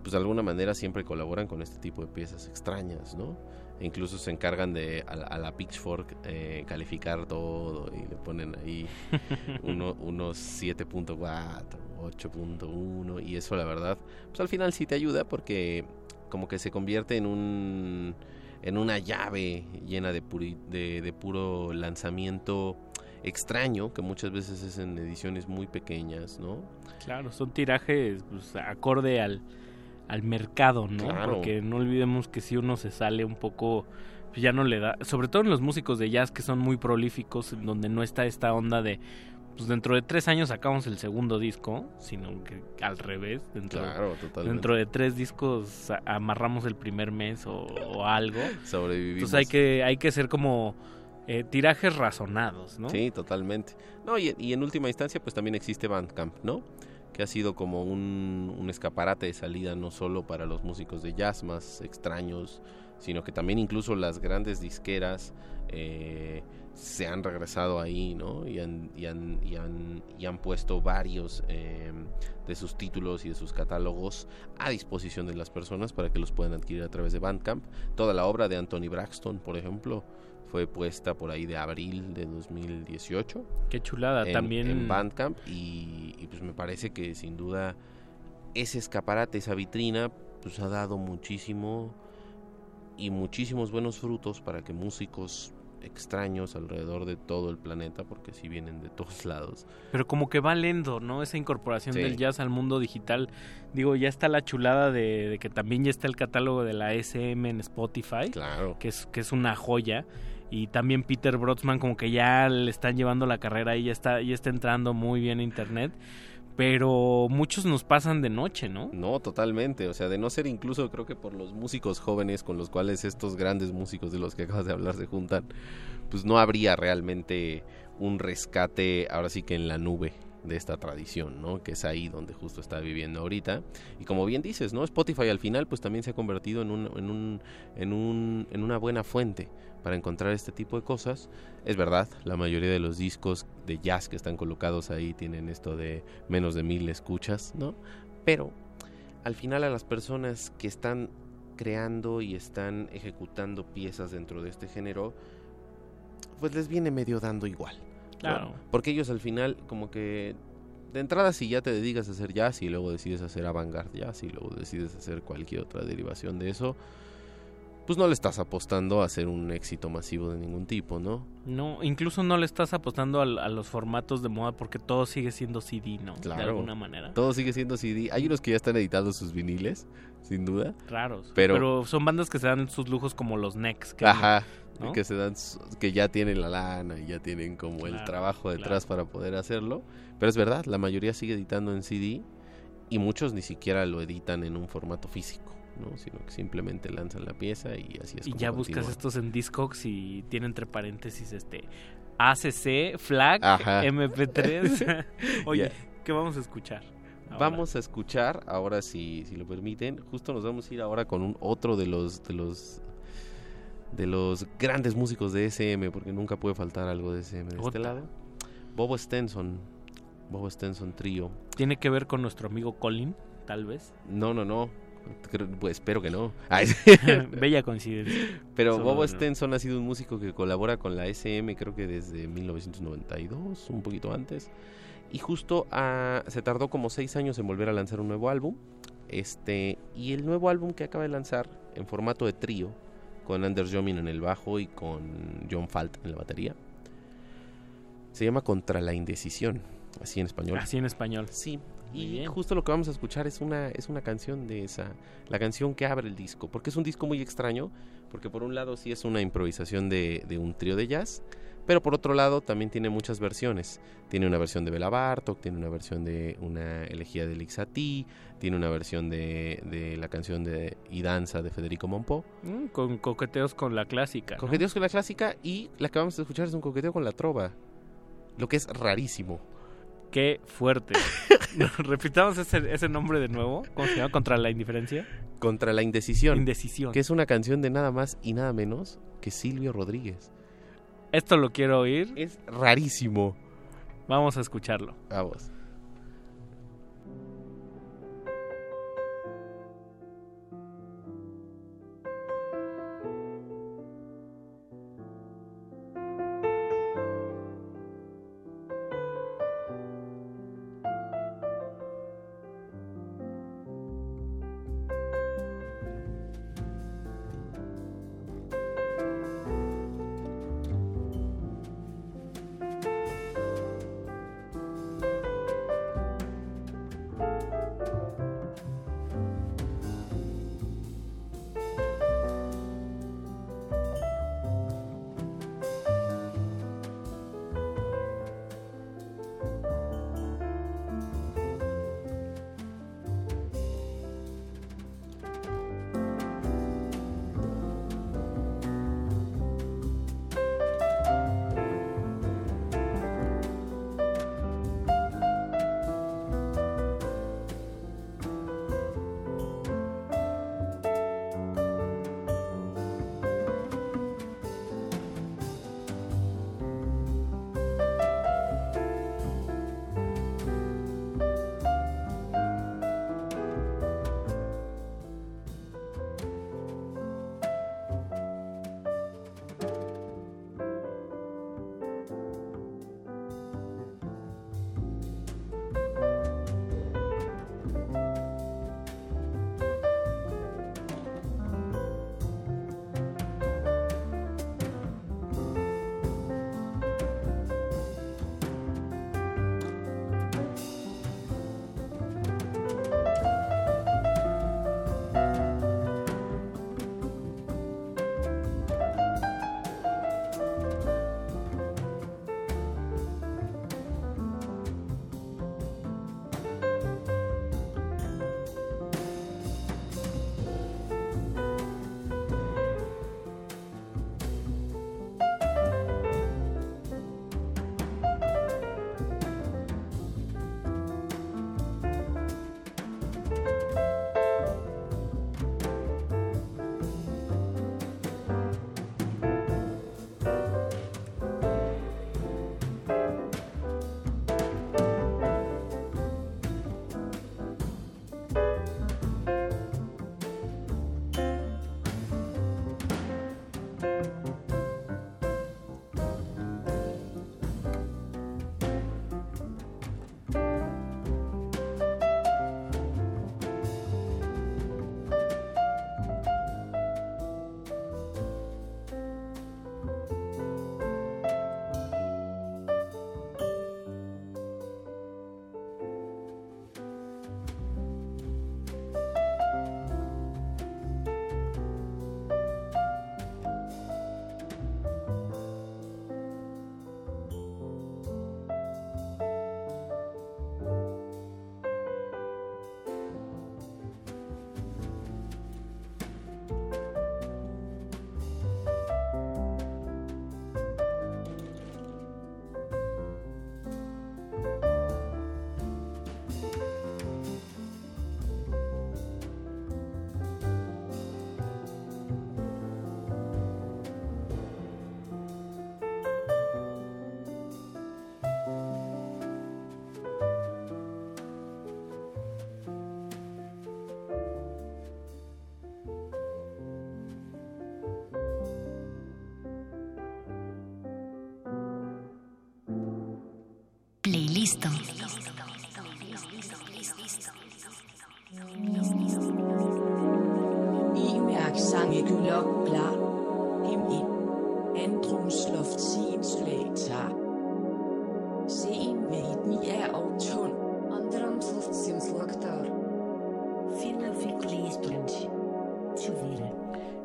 pues de alguna manera siempre colaboran con este tipo de piezas extrañas, ¿no? E incluso se encargan de a a la Pitchfork eh, calificar todo y le ponen ahí uno- unos 7.4, 8.1 y eso la verdad, pues al final sí te ayuda porque como que se convierte en un en una llave llena de, puri- de, de puro lanzamiento extraño que muchas veces es en ediciones muy pequeñas, ¿no? Claro, son tirajes pues, acorde al, al mercado, ¿no? Claro. Porque no olvidemos que si uno se sale un poco, pues ya no le da, sobre todo en los músicos de jazz que son muy prolíficos, donde no está esta onda de, pues dentro de tres años sacamos el segundo disco, sino que al revés, dentro, Claro, dentro de tres discos amarramos el primer mes o, o algo. Sobrevivimos. Entonces hay que, hay que ser como eh, tirajes razonados, ¿no? Sí, totalmente. No, y, y en última instancia, pues también existe Bandcamp, ¿no? Que ha sido como un, un escaparate de salida no solo para los músicos de jazz más extraños, sino que también incluso las grandes disqueras eh, se han regresado ahí, ¿no? Y han, y han, y han, y han puesto varios eh, de sus títulos y de sus catálogos a disposición de las personas para que los puedan adquirir a través de Bandcamp. Toda la obra de Anthony Braxton, por ejemplo, fue puesta por ahí de abril de 2018. Qué chulada, en, también- En Bandcamp y, y, pues me parece que sin duda ese escaparate, esa vitrina, pues ha dado muchísimo y muchísimos buenos frutos para que músicos extraños alrededor de todo el planeta, porque si vienen de todos lados, Pero como que va lento, ¿no? Esa incorporación Sí. del jazz al mundo digital. Digo, ya está la chulada de, de que también ya está el catálogo de la SM en Spotify. Claro. Que es, que es una joya. Y también Peter Brodsman como que ya le están llevando la carrera y ya está, ya está entrando muy bien a internet. Pero muchos nos pasan de noche, ¿no? No, totalmente. O sea, de no ser incluso creo que por los músicos jóvenes con los cuales estos grandes músicos de los que acabas de hablar se juntan, pues no habría realmente un rescate ahora sí que en la nube de esta tradición, ¿no? Que es ahí donde justo está viviendo ahorita. Y como bien dices, ¿no? Spotify al final pues también se ha convertido en un, en un, en un, en una buena fuente para encontrar este tipo de cosas. Es verdad, la mayoría de los discos de jazz que están colocados ahí tienen esto de menos de mil escuchas, ¿no? Pero al final a las personas que están creando y están ejecutando piezas dentro de este género, pues les viene medio dando igual. Claro. Porque ellos al final como que de entrada si ya te dedicas a hacer jazz y luego decides hacer avant-garde jazz y luego decides hacer cualquier otra derivación de eso, pues no le estás apostando a hacer un éxito masivo de ningún tipo, ¿no? No, incluso no le estás apostando a, los formatos de moda porque todo sigue siendo CD, ¿no? Claro. De alguna manera. Todo sigue siendo CD. Hay unos que ya están editando sus viniles, sin duda. Raros. Pero, Pero, son bandas que se dan sus lujos como los Nex. Que Ajá, ¿no? que se dan, que ya tienen la lana y ya tienen como el trabajo detrás para poder hacerlo. Pero es verdad, la mayoría sigue editando en CD y muchos ni siquiera lo editan en un formato físico, ¿no? Sino que simplemente lanzan la pieza y así es. Y como ya buscas estos en Discogs y tiene entre paréntesis este ACC, FLAC, Ajá. MP3. Oye, Ya. ¿qué vamos a escuchar? ahora? Vamos a escuchar, ahora si, si lo permiten, justo nos vamos a ir ahora con un otro de los de los de los grandes músicos de SM, porque nunca puede faltar algo de SM de este lado. Bobo Stenson. Bobo Stenson Trío. ¿Tiene que ver con nuestro amigo Colin, tal vez? No, no, no. Creo- pues, espero que no. Bella coincidencia. Pero Bobo no. Stenson ha sido un músico que colabora con la SM creo que desde 1992, un poquito antes. Y justo ah, se tardó como seis años en volver a lanzar un nuevo álbum. Este, y el nuevo álbum que acaba de lanzar en formato de trío, con Anders Jomin en el bajo y con John Falt en la batería, se llama Contra la Indecisión, así en español. Así en español. Sí. Muy Y bien. justo lo que vamos a escuchar es una, es una canción de esa, la canción que abre el disco, porque es un disco muy extraño, porque por un lado sí es una improvisación de, de un trío de jazz, pero por otro lado también tiene muchas versiones. Tiene una versión de Bela Bartok, tiene una versión de una elegía de Lixati, tiene una versión de, de la canción de Y Danza de Federico Monpó. Mm, con coqueteos con la clásica. ¿no? Coqueteos con la clásica y la que vamos a escuchar es un coqueteo con la trova, lo que es rarísimo. Qué fuerte. Repitamos ese, ese nombre de nuevo. ¿Cómo se llama? Contra la indiferencia. Contra la indecisión. Indecisión. Que es una canción de nada más y nada menos que Silvio Rodríguez. Esto lo quiero oír. Es rarísimo. Vamos a escucharlo. Vamos.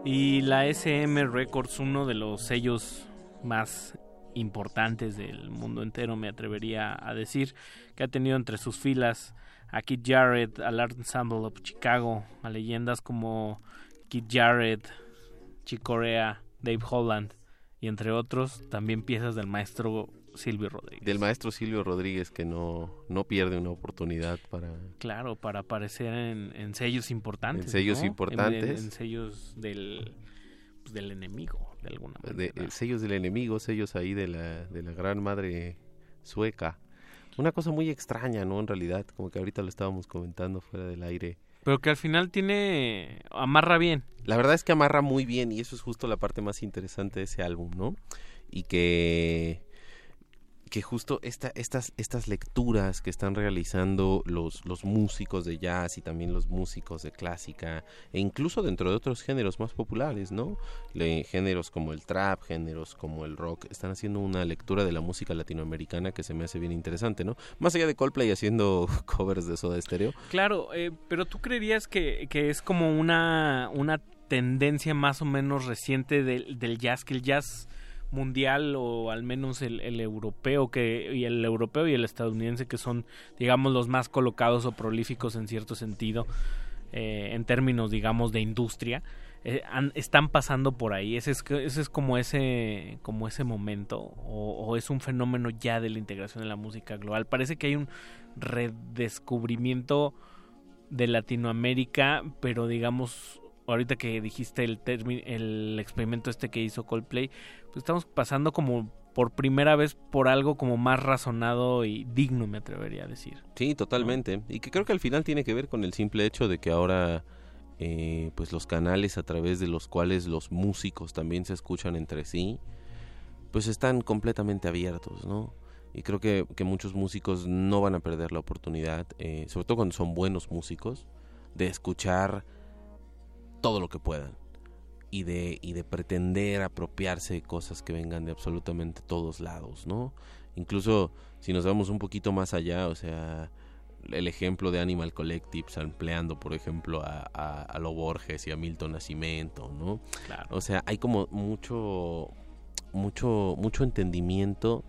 Y la SM Records, uno de los sellos más importantes del mundo entero, me atrevería a decir, que ha tenido entre sus filas a Kid Jarrett, al Art Ensemble of Chicago, a leyendas como Kid Jarrett, Chick Corea, Dave Holland y entre otros, también piezas del maestro Silvio Rodríguez. Del maestro Silvio Rodríguez que no, no pierde una oportunidad para... Claro, para aparecer en, en sellos importantes. En sellos ¿no? importantes. En, en- en sellos del, pues, del enemigo, de alguna manera. de, eh, sellos del enemigo, sellos ahí de la, de la gran madre sueca. Una cosa muy extraña, ¿no? En realidad, como que ahorita lo estábamos comentando fuera del aire. Pero que al final tiene... amarra bien. La verdad es que amarra muy bien y eso es justo la parte más interesante de ese álbum, ¿no? Y que que justo esta, estas, estas lecturas que están realizando los, los músicos de jazz y también los músicos de clásica, e incluso dentro de otros géneros más populares, ¿no? Géneros como el trap, géneros como el rock, están haciendo una lectura de la música latinoamericana que se me hace bien interesante, ¿no? Más allá de Coldplay haciendo covers de Soda Stereo, Claro, eh, pero tú creerías que, que es como una, una tendencia más o menos reciente del, del jazz, que el jazz mundial o al menos el, el europeo que y el europeo y el estadounidense que son digamos los más colocados o prolíficos en cierto sentido eh, en términos digamos de industria eh, están pasando por ahí. Ese es ese es como ese como ese momento o es un fenómeno ya de la integración de la música global. Parece que hay un redescubrimiento de Latinoamérica, pero digamos, ahorita que dijiste el, el experimento este que hizo Coldplay, pues estamos pasando como por primera vez por algo como más razonado y digno, me atrevería a decir. Sí, totalmente. Y que creo que al final tiene que ver con el simple hecho de que ahora, eh, pues los canales a través de los cuales los músicos también se escuchan entre sí, pues están completamente abiertos, ¿no? Y creo que, que muchos músicos no van a perder la oportunidad, eh, sobre todo cuando son buenos músicos, de escuchar todo lo que puedan y de, y de pretender apropiarse de cosas que vengan de absolutamente todos lados, ¿no? Incluso si nos vamos un poquito más allá, o sea, el ejemplo de Animal Collective, empleando, por ejemplo, a, a, a Lo Borges y a Milton Nascimento, ¿no? O sea, hay como mucho, mucho, mucho entendimiento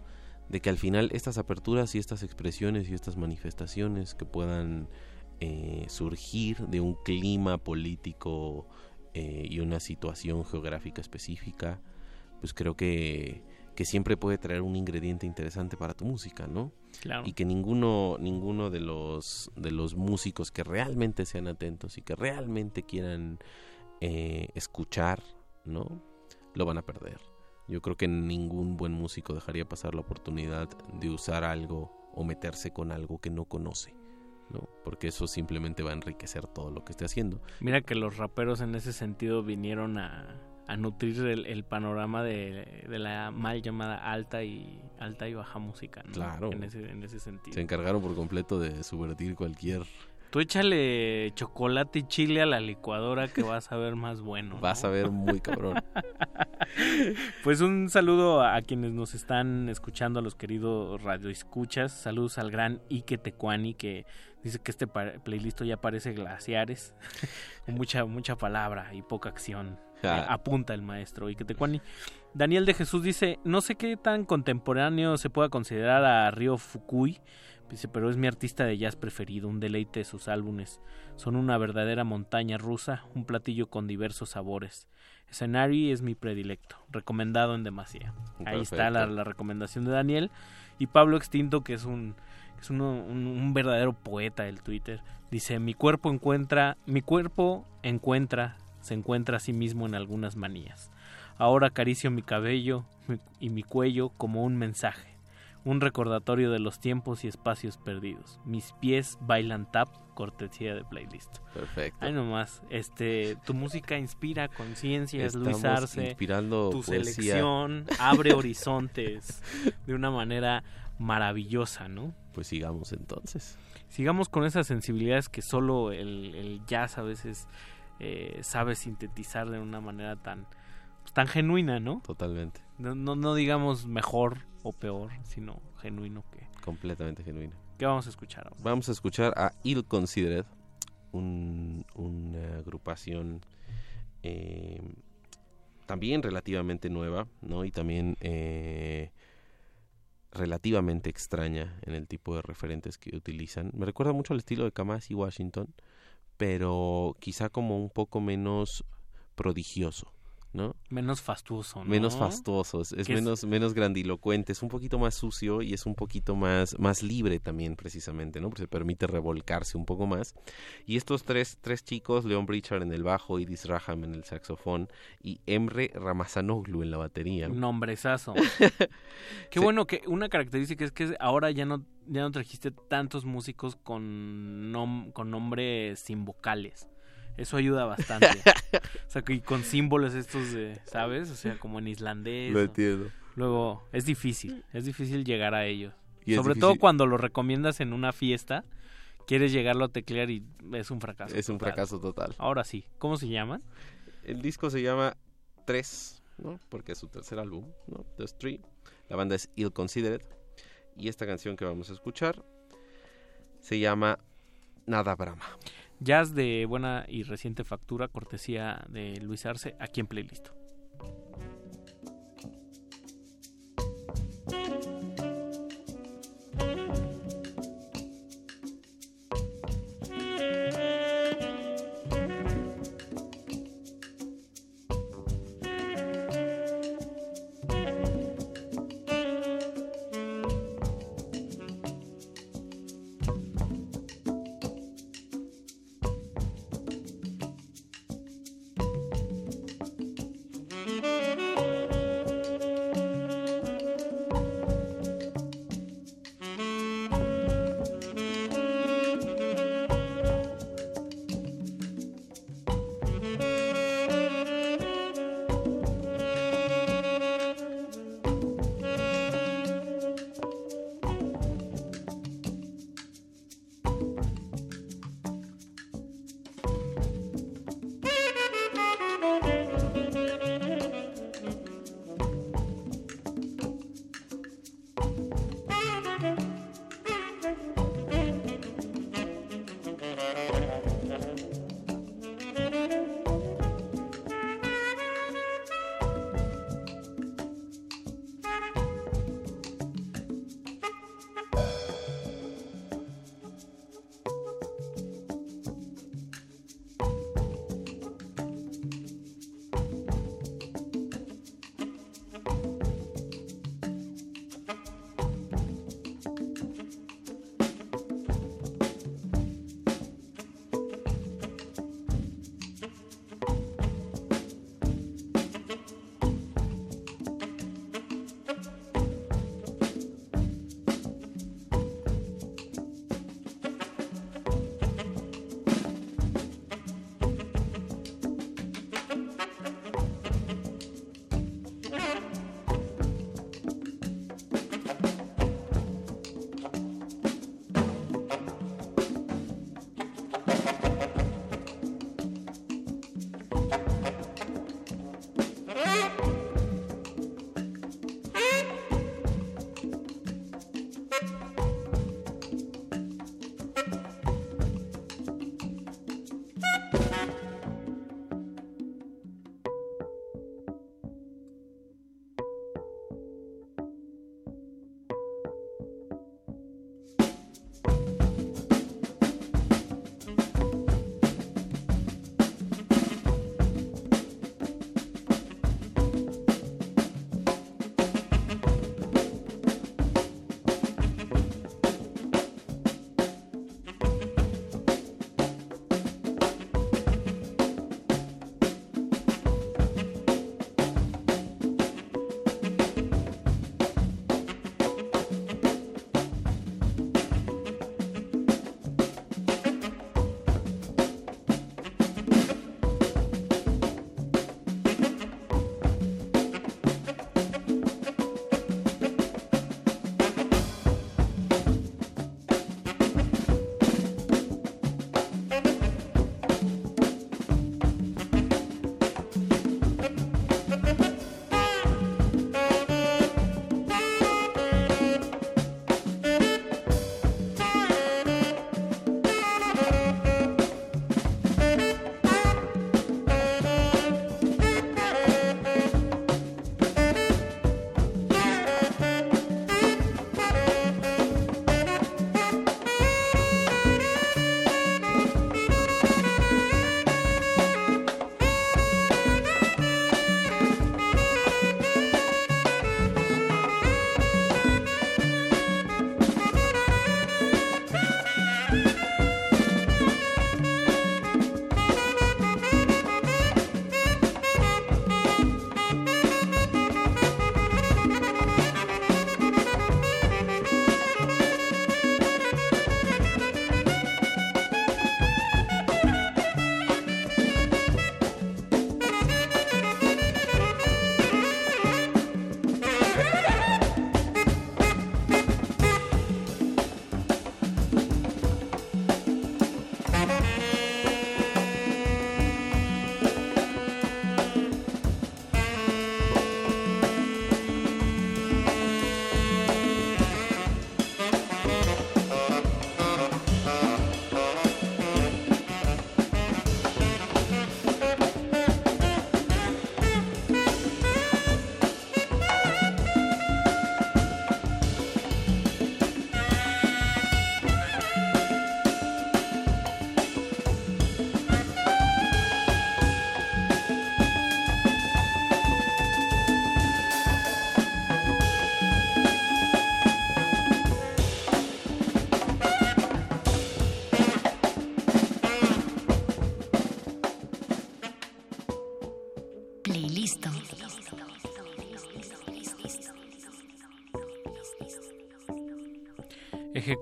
de que al final estas aperturas y estas expresiones y estas manifestaciones que puedan eh, surgir de un clima político eh, y una situación geográfica específica, pues creo que, que siempre puede traer un ingrediente interesante para tu música, ¿no? Claro. Y que ninguno, ninguno de los de los músicos que realmente sean atentos y que realmente quieran eh, escuchar, ¿no? Lo van a perder. Yo creo que ningún buen músico dejaría pasar la oportunidad de usar algo o meterse con algo que no conoce, ¿no? Porque eso simplemente va a enriquecer todo lo que esté haciendo. Mira que los raperos en ese sentido vinieron a, a nutrir el, el panorama de, de la mal llamada alta y alta y baja música, ¿no? Claro. En ese, en ese sentido. Se encargaron por completo de subvertir cualquier... Tú échale chocolate y chile a la licuadora que vas a ver más bueno. ¿no? Vas a ver muy cabrón. Pues un saludo a quienes nos están escuchando, a los queridos radioescuchas. Saludos al gran Ike Tecuani que dice que este playlist ya parece glaciares. Mucha, mucha palabra y poca acción. Eh, apunta el maestro Ike Tecuani. Daniel de Jesús dice, no sé qué tan contemporáneo se pueda considerar a Ryo Fukui, dice, pero es mi artista de jazz preferido, un deleite de sus álbumes. Son una verdadera montaña rusa, un platillo con diversos sabores. Escenario es mi predilecto, recomendado en demasía. Ahí está la, recomendación de Daniel. Y Pablo Extinto, que es un que es uno- un, un verdadero poeta del Twitter, dice, mi cuerpo encuentra, mi cuerpo encuentra, se encuentra a sí mismo en algunas manías. Ahora acaricio mi cabello y mi cuello como un mensaje, un recordatorio de los tiempos y espacios perdidos. Mis pies bailan tap, cortesía de playlist. Perfecto. Ay nomás, este, tu música inspira conciencia, es Estamos Luis Arce. inspirando tu poesía. selección abre horizontes de una manera maravillosa, ¿no? Pues sigamos entonces. Sigamos con esas sensibilidades que solo el, el jazz a veces eh, sabe sintetizar de una manera tan, pues, tan genuina, ¿no? Totalmente. No, no, no digamos mejor o peor, sino genuino que... Completamente genuino. ¿Qué vamos a escuchar ahora? Vamos a escuchar a Ill Considered, un, una agrupación eh, también relativamente nueva, ¿no? Y también eh, relativamente extraña en el tipo de referentes que utilizan. Me recuerda mucho al estilo de Kamasi Washington, pero quizá como un poco menos prodigioso. ¿No? Menos fastuoso, ¿no? Menos fastuoso, es, menos, menos grandilocuente, es un poquito más sucio y es un poquito más, más libre también, precisamente, ¿no? Porque se permite revolcarse un poco más. Y estos tres, tres chicos, Leon Brichard en el bajo, Idis Raham en el saxofón y Emre Ramazanoglu en la batería. Un nombrezazo. Qué bueno que una característica es que ahora ya no, ya no trajiste tantos músicos con, con nombres sin vocales. Eso ayuda bastante. o sea, y con símbolos estos de, ¿sabes? O sea, como en islandés. Lo entiendo. Luego, es difícil, es difícil llegar a ellos. Sobre todo cuando lo recomiendas en una fiesta, quieres llegarlo a teclear y es un fracaso. Es un fracaso total. Ahora sí, ¿cómo se llama? El disco se llama 3, ¿no? Porque es su tercer álbum, ¿no? The Street. La banda es Ill Considered. Y esta canción que vamos a escuchar se llama Nada Brahma. Jazz de buena y reciente factura, cortesía de Luis Arce, aquí en Playlist.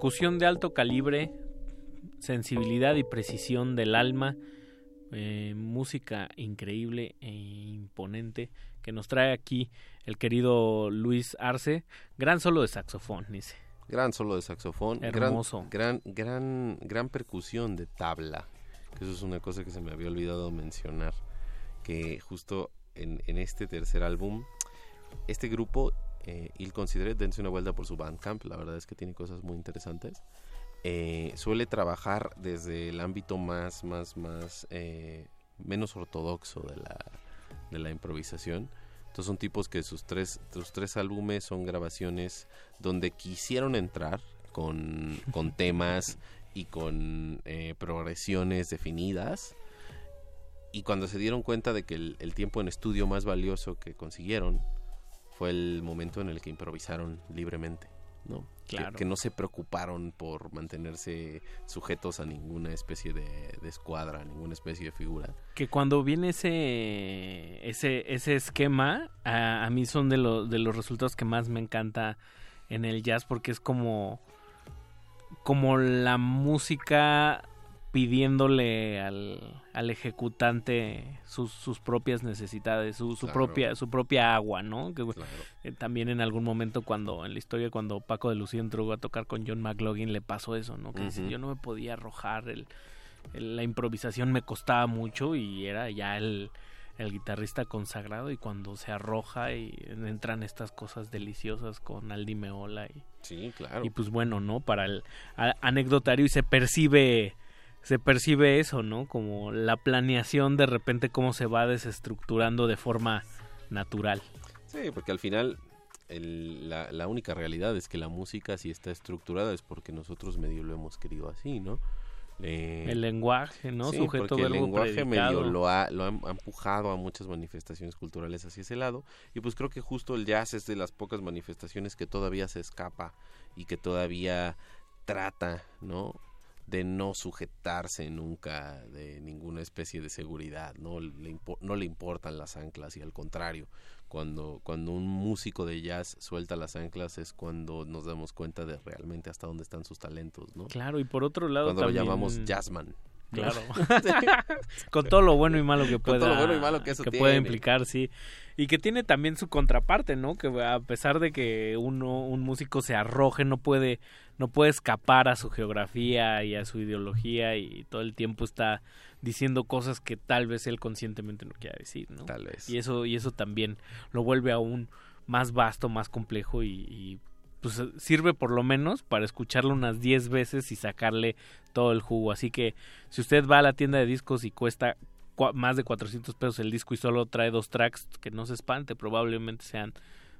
Ejecución de alto calibre, sensibilidad y precisión del alma, eh, música increíble e imponente que nos trae aquí el querido Luis Arce, gran solo de saxofón, dice. Gran solo de saxofón, Hermoso. Gran, gran, gran, percusión de tabla, que eso es una cosa que se me había olvidado mencionar, que justo en, este tercer álbum, este grupo, eh, Il Consideré, dense una vuelta por su Bandcamp, la verdad es que tiene cosas muy interesantes. Eh, suele trabajar desde el ámbito más, más, más, eh, menos ortodoxo de la, de la improvisación. Entonces son tipos que sus tres, sus tres álbumes son grabaciones donde quisieron entrar con, con temas y con eh, progresiones definidas. Y cuando se dieron cuenta de que el tiempo en estudio más valioso que consiguieron fue el momento en el que improvisaron libremente. ¿no? Que, no se preocuparon por mantenerse sujetos a ninguna especie de, escuadra, ninguna especie de figura. Que cuando viene ese ese, ese esquema, a, a mí son de, de los resultados que más me encanta en el jazz porque es como como la música pidiéndole al, al ejecutante sus, sus, propias necesidades, su, su propia su propia agua, ¿no? Que, eh, también en algún momento cuando en la historia cuando Paco de Lucía entró a tocar con John McLaughlin le pasó eso, ¿no? Que yo no me podía arrojar el, la improvisación me costaba mucho y era ya el, el guitarrista consagrado y cuando se arroja y entran estas cosas deliciosas con Aldi Meola y sí claro. y pues bueno no para el anecdotario y se percibe se percibe eso, ¿no? Como la planeación de repente cómo se va desestructurando de forma natural. Sí, porque al final la, la, única realidad es que la música si está estructurada es porque nosotros medio lo hemos querido así, ¿no? el lenguaje, ¿no? Sí, Sujeto porque el lenguaje medio lo ha, lo ha empujado a muchas manifestaciones culturales hacia ese lado y pues creo que justo el jazz es de las pocas manifestaciones que todavía se escapa y que todavía trata, ¿no? De no sujetarse nunca de ninguna especie de seguridad, no le, no le importan las anclas y al contrario, cuando, cuando un músico de jazz suelta las anclas es cuando nos damos cuenta de realmente hasta dónde están sus talentos, ¿no? Claro, y por otro lado Cuando lo llamamos jazzman. Claro. Con todo lo bueno y malo que pueda, todo lo bueno y malo que, eso puede implicar, sí. Y que tiene también su contraparte, ¿no? Que a pesar de que uno, un músico se arroje, no puede, no puede escapar a su geografía y a su ideología y todo el tiempo está diciendo cosas que tal vez él conscientemente no quiera decir, ¿no? Tal vez. Y eso, y eso también lo vuelve aún más vasto, más complejo y, y pues sirve por lo menos para escucharlo unas 10 veces y sacarle todo el jugo. Así que si usted va a la tienda de discos y cuesta más de 400 pesos el disco y solo trae dos tracks, que no se espante, probablemente sean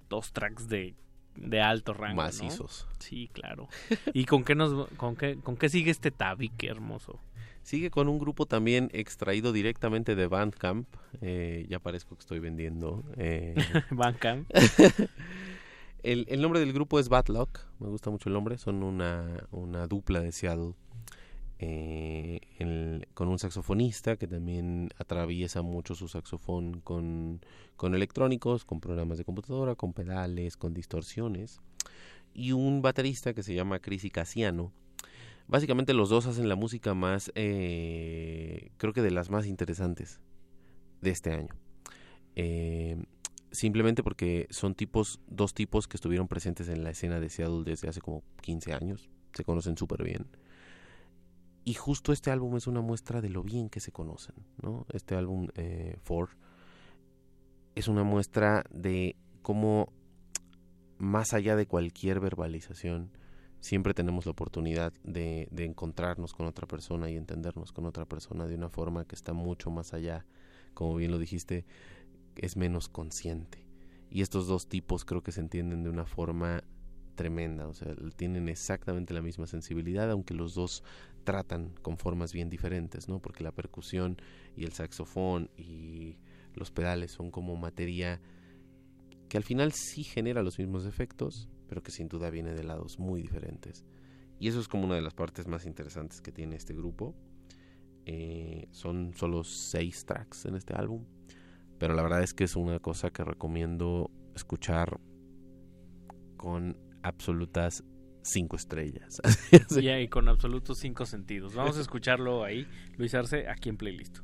dos tracks de, de alto rango. Macizos. Sí, claro. ¿Y con qué, nos, con, qué, con qué sigue este tabique hermoso? Sigue con un grupo también extraído directamente de Bandcamp. Eh, ya parezco que estoy vendiendo. Eh. Bandcamp. el, el, nombre del grupo es Bad Luck. Me gusta mucho el nombre. Son una, una dupla de Seattle eh, con un saxofonista que también atraviesa mucho su saxofón con, con electrónicos, con programas de computadora, con pedales, con distorsiones. Y un baterista que se llama Chris Casiano. Básicamente los dos hacen la música más, eh, creo que de las más interesantes de este año. Eh, simplemente porque son tipos, dos tipos que estuvieron presentes en la escena de Seattle desde hace como 15 años. Se conocen súper bien y justo este álbum es una muestra de lo bien que se conocen, ¿no? Este álbum, eh, Four, es una muestra de cómo, más allá de cualquier verbalización, siempre tenemos la oportunidad de, de, encontrarnos con otra persona y entendernos con otra persona de una forma que está mucho más allá, como bien lo dijiste, es menos consciente. Y estos dos tipos creo que se entienden de una forma tremenda, o sea, tienen exactamente la misma sensibilidad, aunque los dos tratan con formas bien diferentes, ¿no? Porque la percusión y el saxofón y los pedales son como materia que al final sí genera los mismos efectos, pero que sin duda viene de lados muy diferentes. Y eso es como una de las partes más interesantes que tiene este grupo. Eh, son solo seis tracks en este álbum, pero la verdad es que es una cosa que recomiendo escuchar con absolutas cinco estrellas. y, con absolutos cinco sentidos. Vamos a escucharlo ahí, Luis Arce, aquí en Playlist.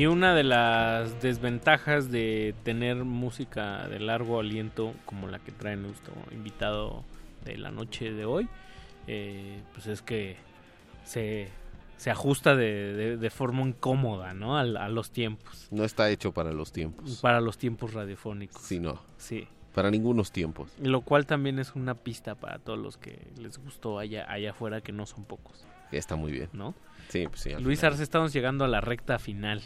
Y una de las desventajas de tener música de largo aliento como la que trae nuestro invitado de la noche de hoy, eh, pues es que se, se ajusta de, de, forma incómoda, ¿no? A, a, los tiempos. No está hecho para los tiempos. Para los tiempos radiofónicos. Sí, no. Sí. Para ningunos tiempos. Lo cual también es una pista para todos los que les gustó allá, allá afuera, que no son pocos. Está muy bien. ¿No? Sí, pues sí. Luis Arce, estamos llegando a la recta final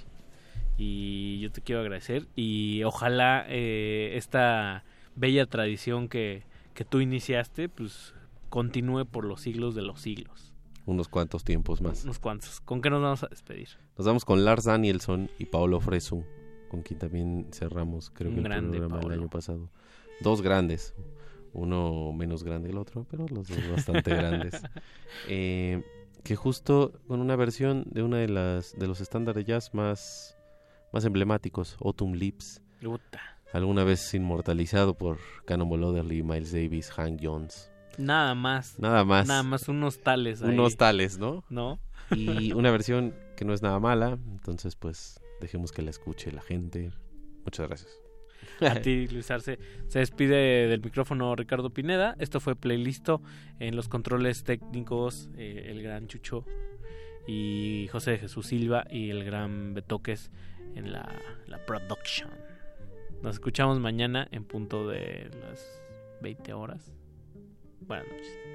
y yo te quiero agradecer y ojalá eh, esta bella tradición que, que tú iniciaste pues continúe por los siglos de los siglos. Unos cuantos tiempos más. Unos cuantos. ¿Con qué nos vamos a despedir? Nos vamos con Lars Danielson y Paolo Fresu, con quien también cerramos, creo que el programa el año pasado. Dos grandes, uno menos grande que el otro, pero los dos bastante grandes. Eh, que justo con una versión de una de las de los estándares jazz más más emblemáticos, Autumn Leaves. Alguna vez inmortalizado por Cannonball Adderley, Miles Davis, Hank Jones. Nada más. Nada más. Nada más unos tales. Ahí. Unos tales, ¿no? ¿No? Y una versión que no es nada mala, entonces pues dejemos que la escuche la gente. Muchas gracias. A ti, Luis Arce. Se despide del micrófono Ricardo Pineda. Esto fue Playlisto en los controles técnicos, eh, el gran Chucho y José Jesús Silva y el gran Betoques en la, la production. Nos escuchamos mañana en punto de las 20 horas. Buenas noches.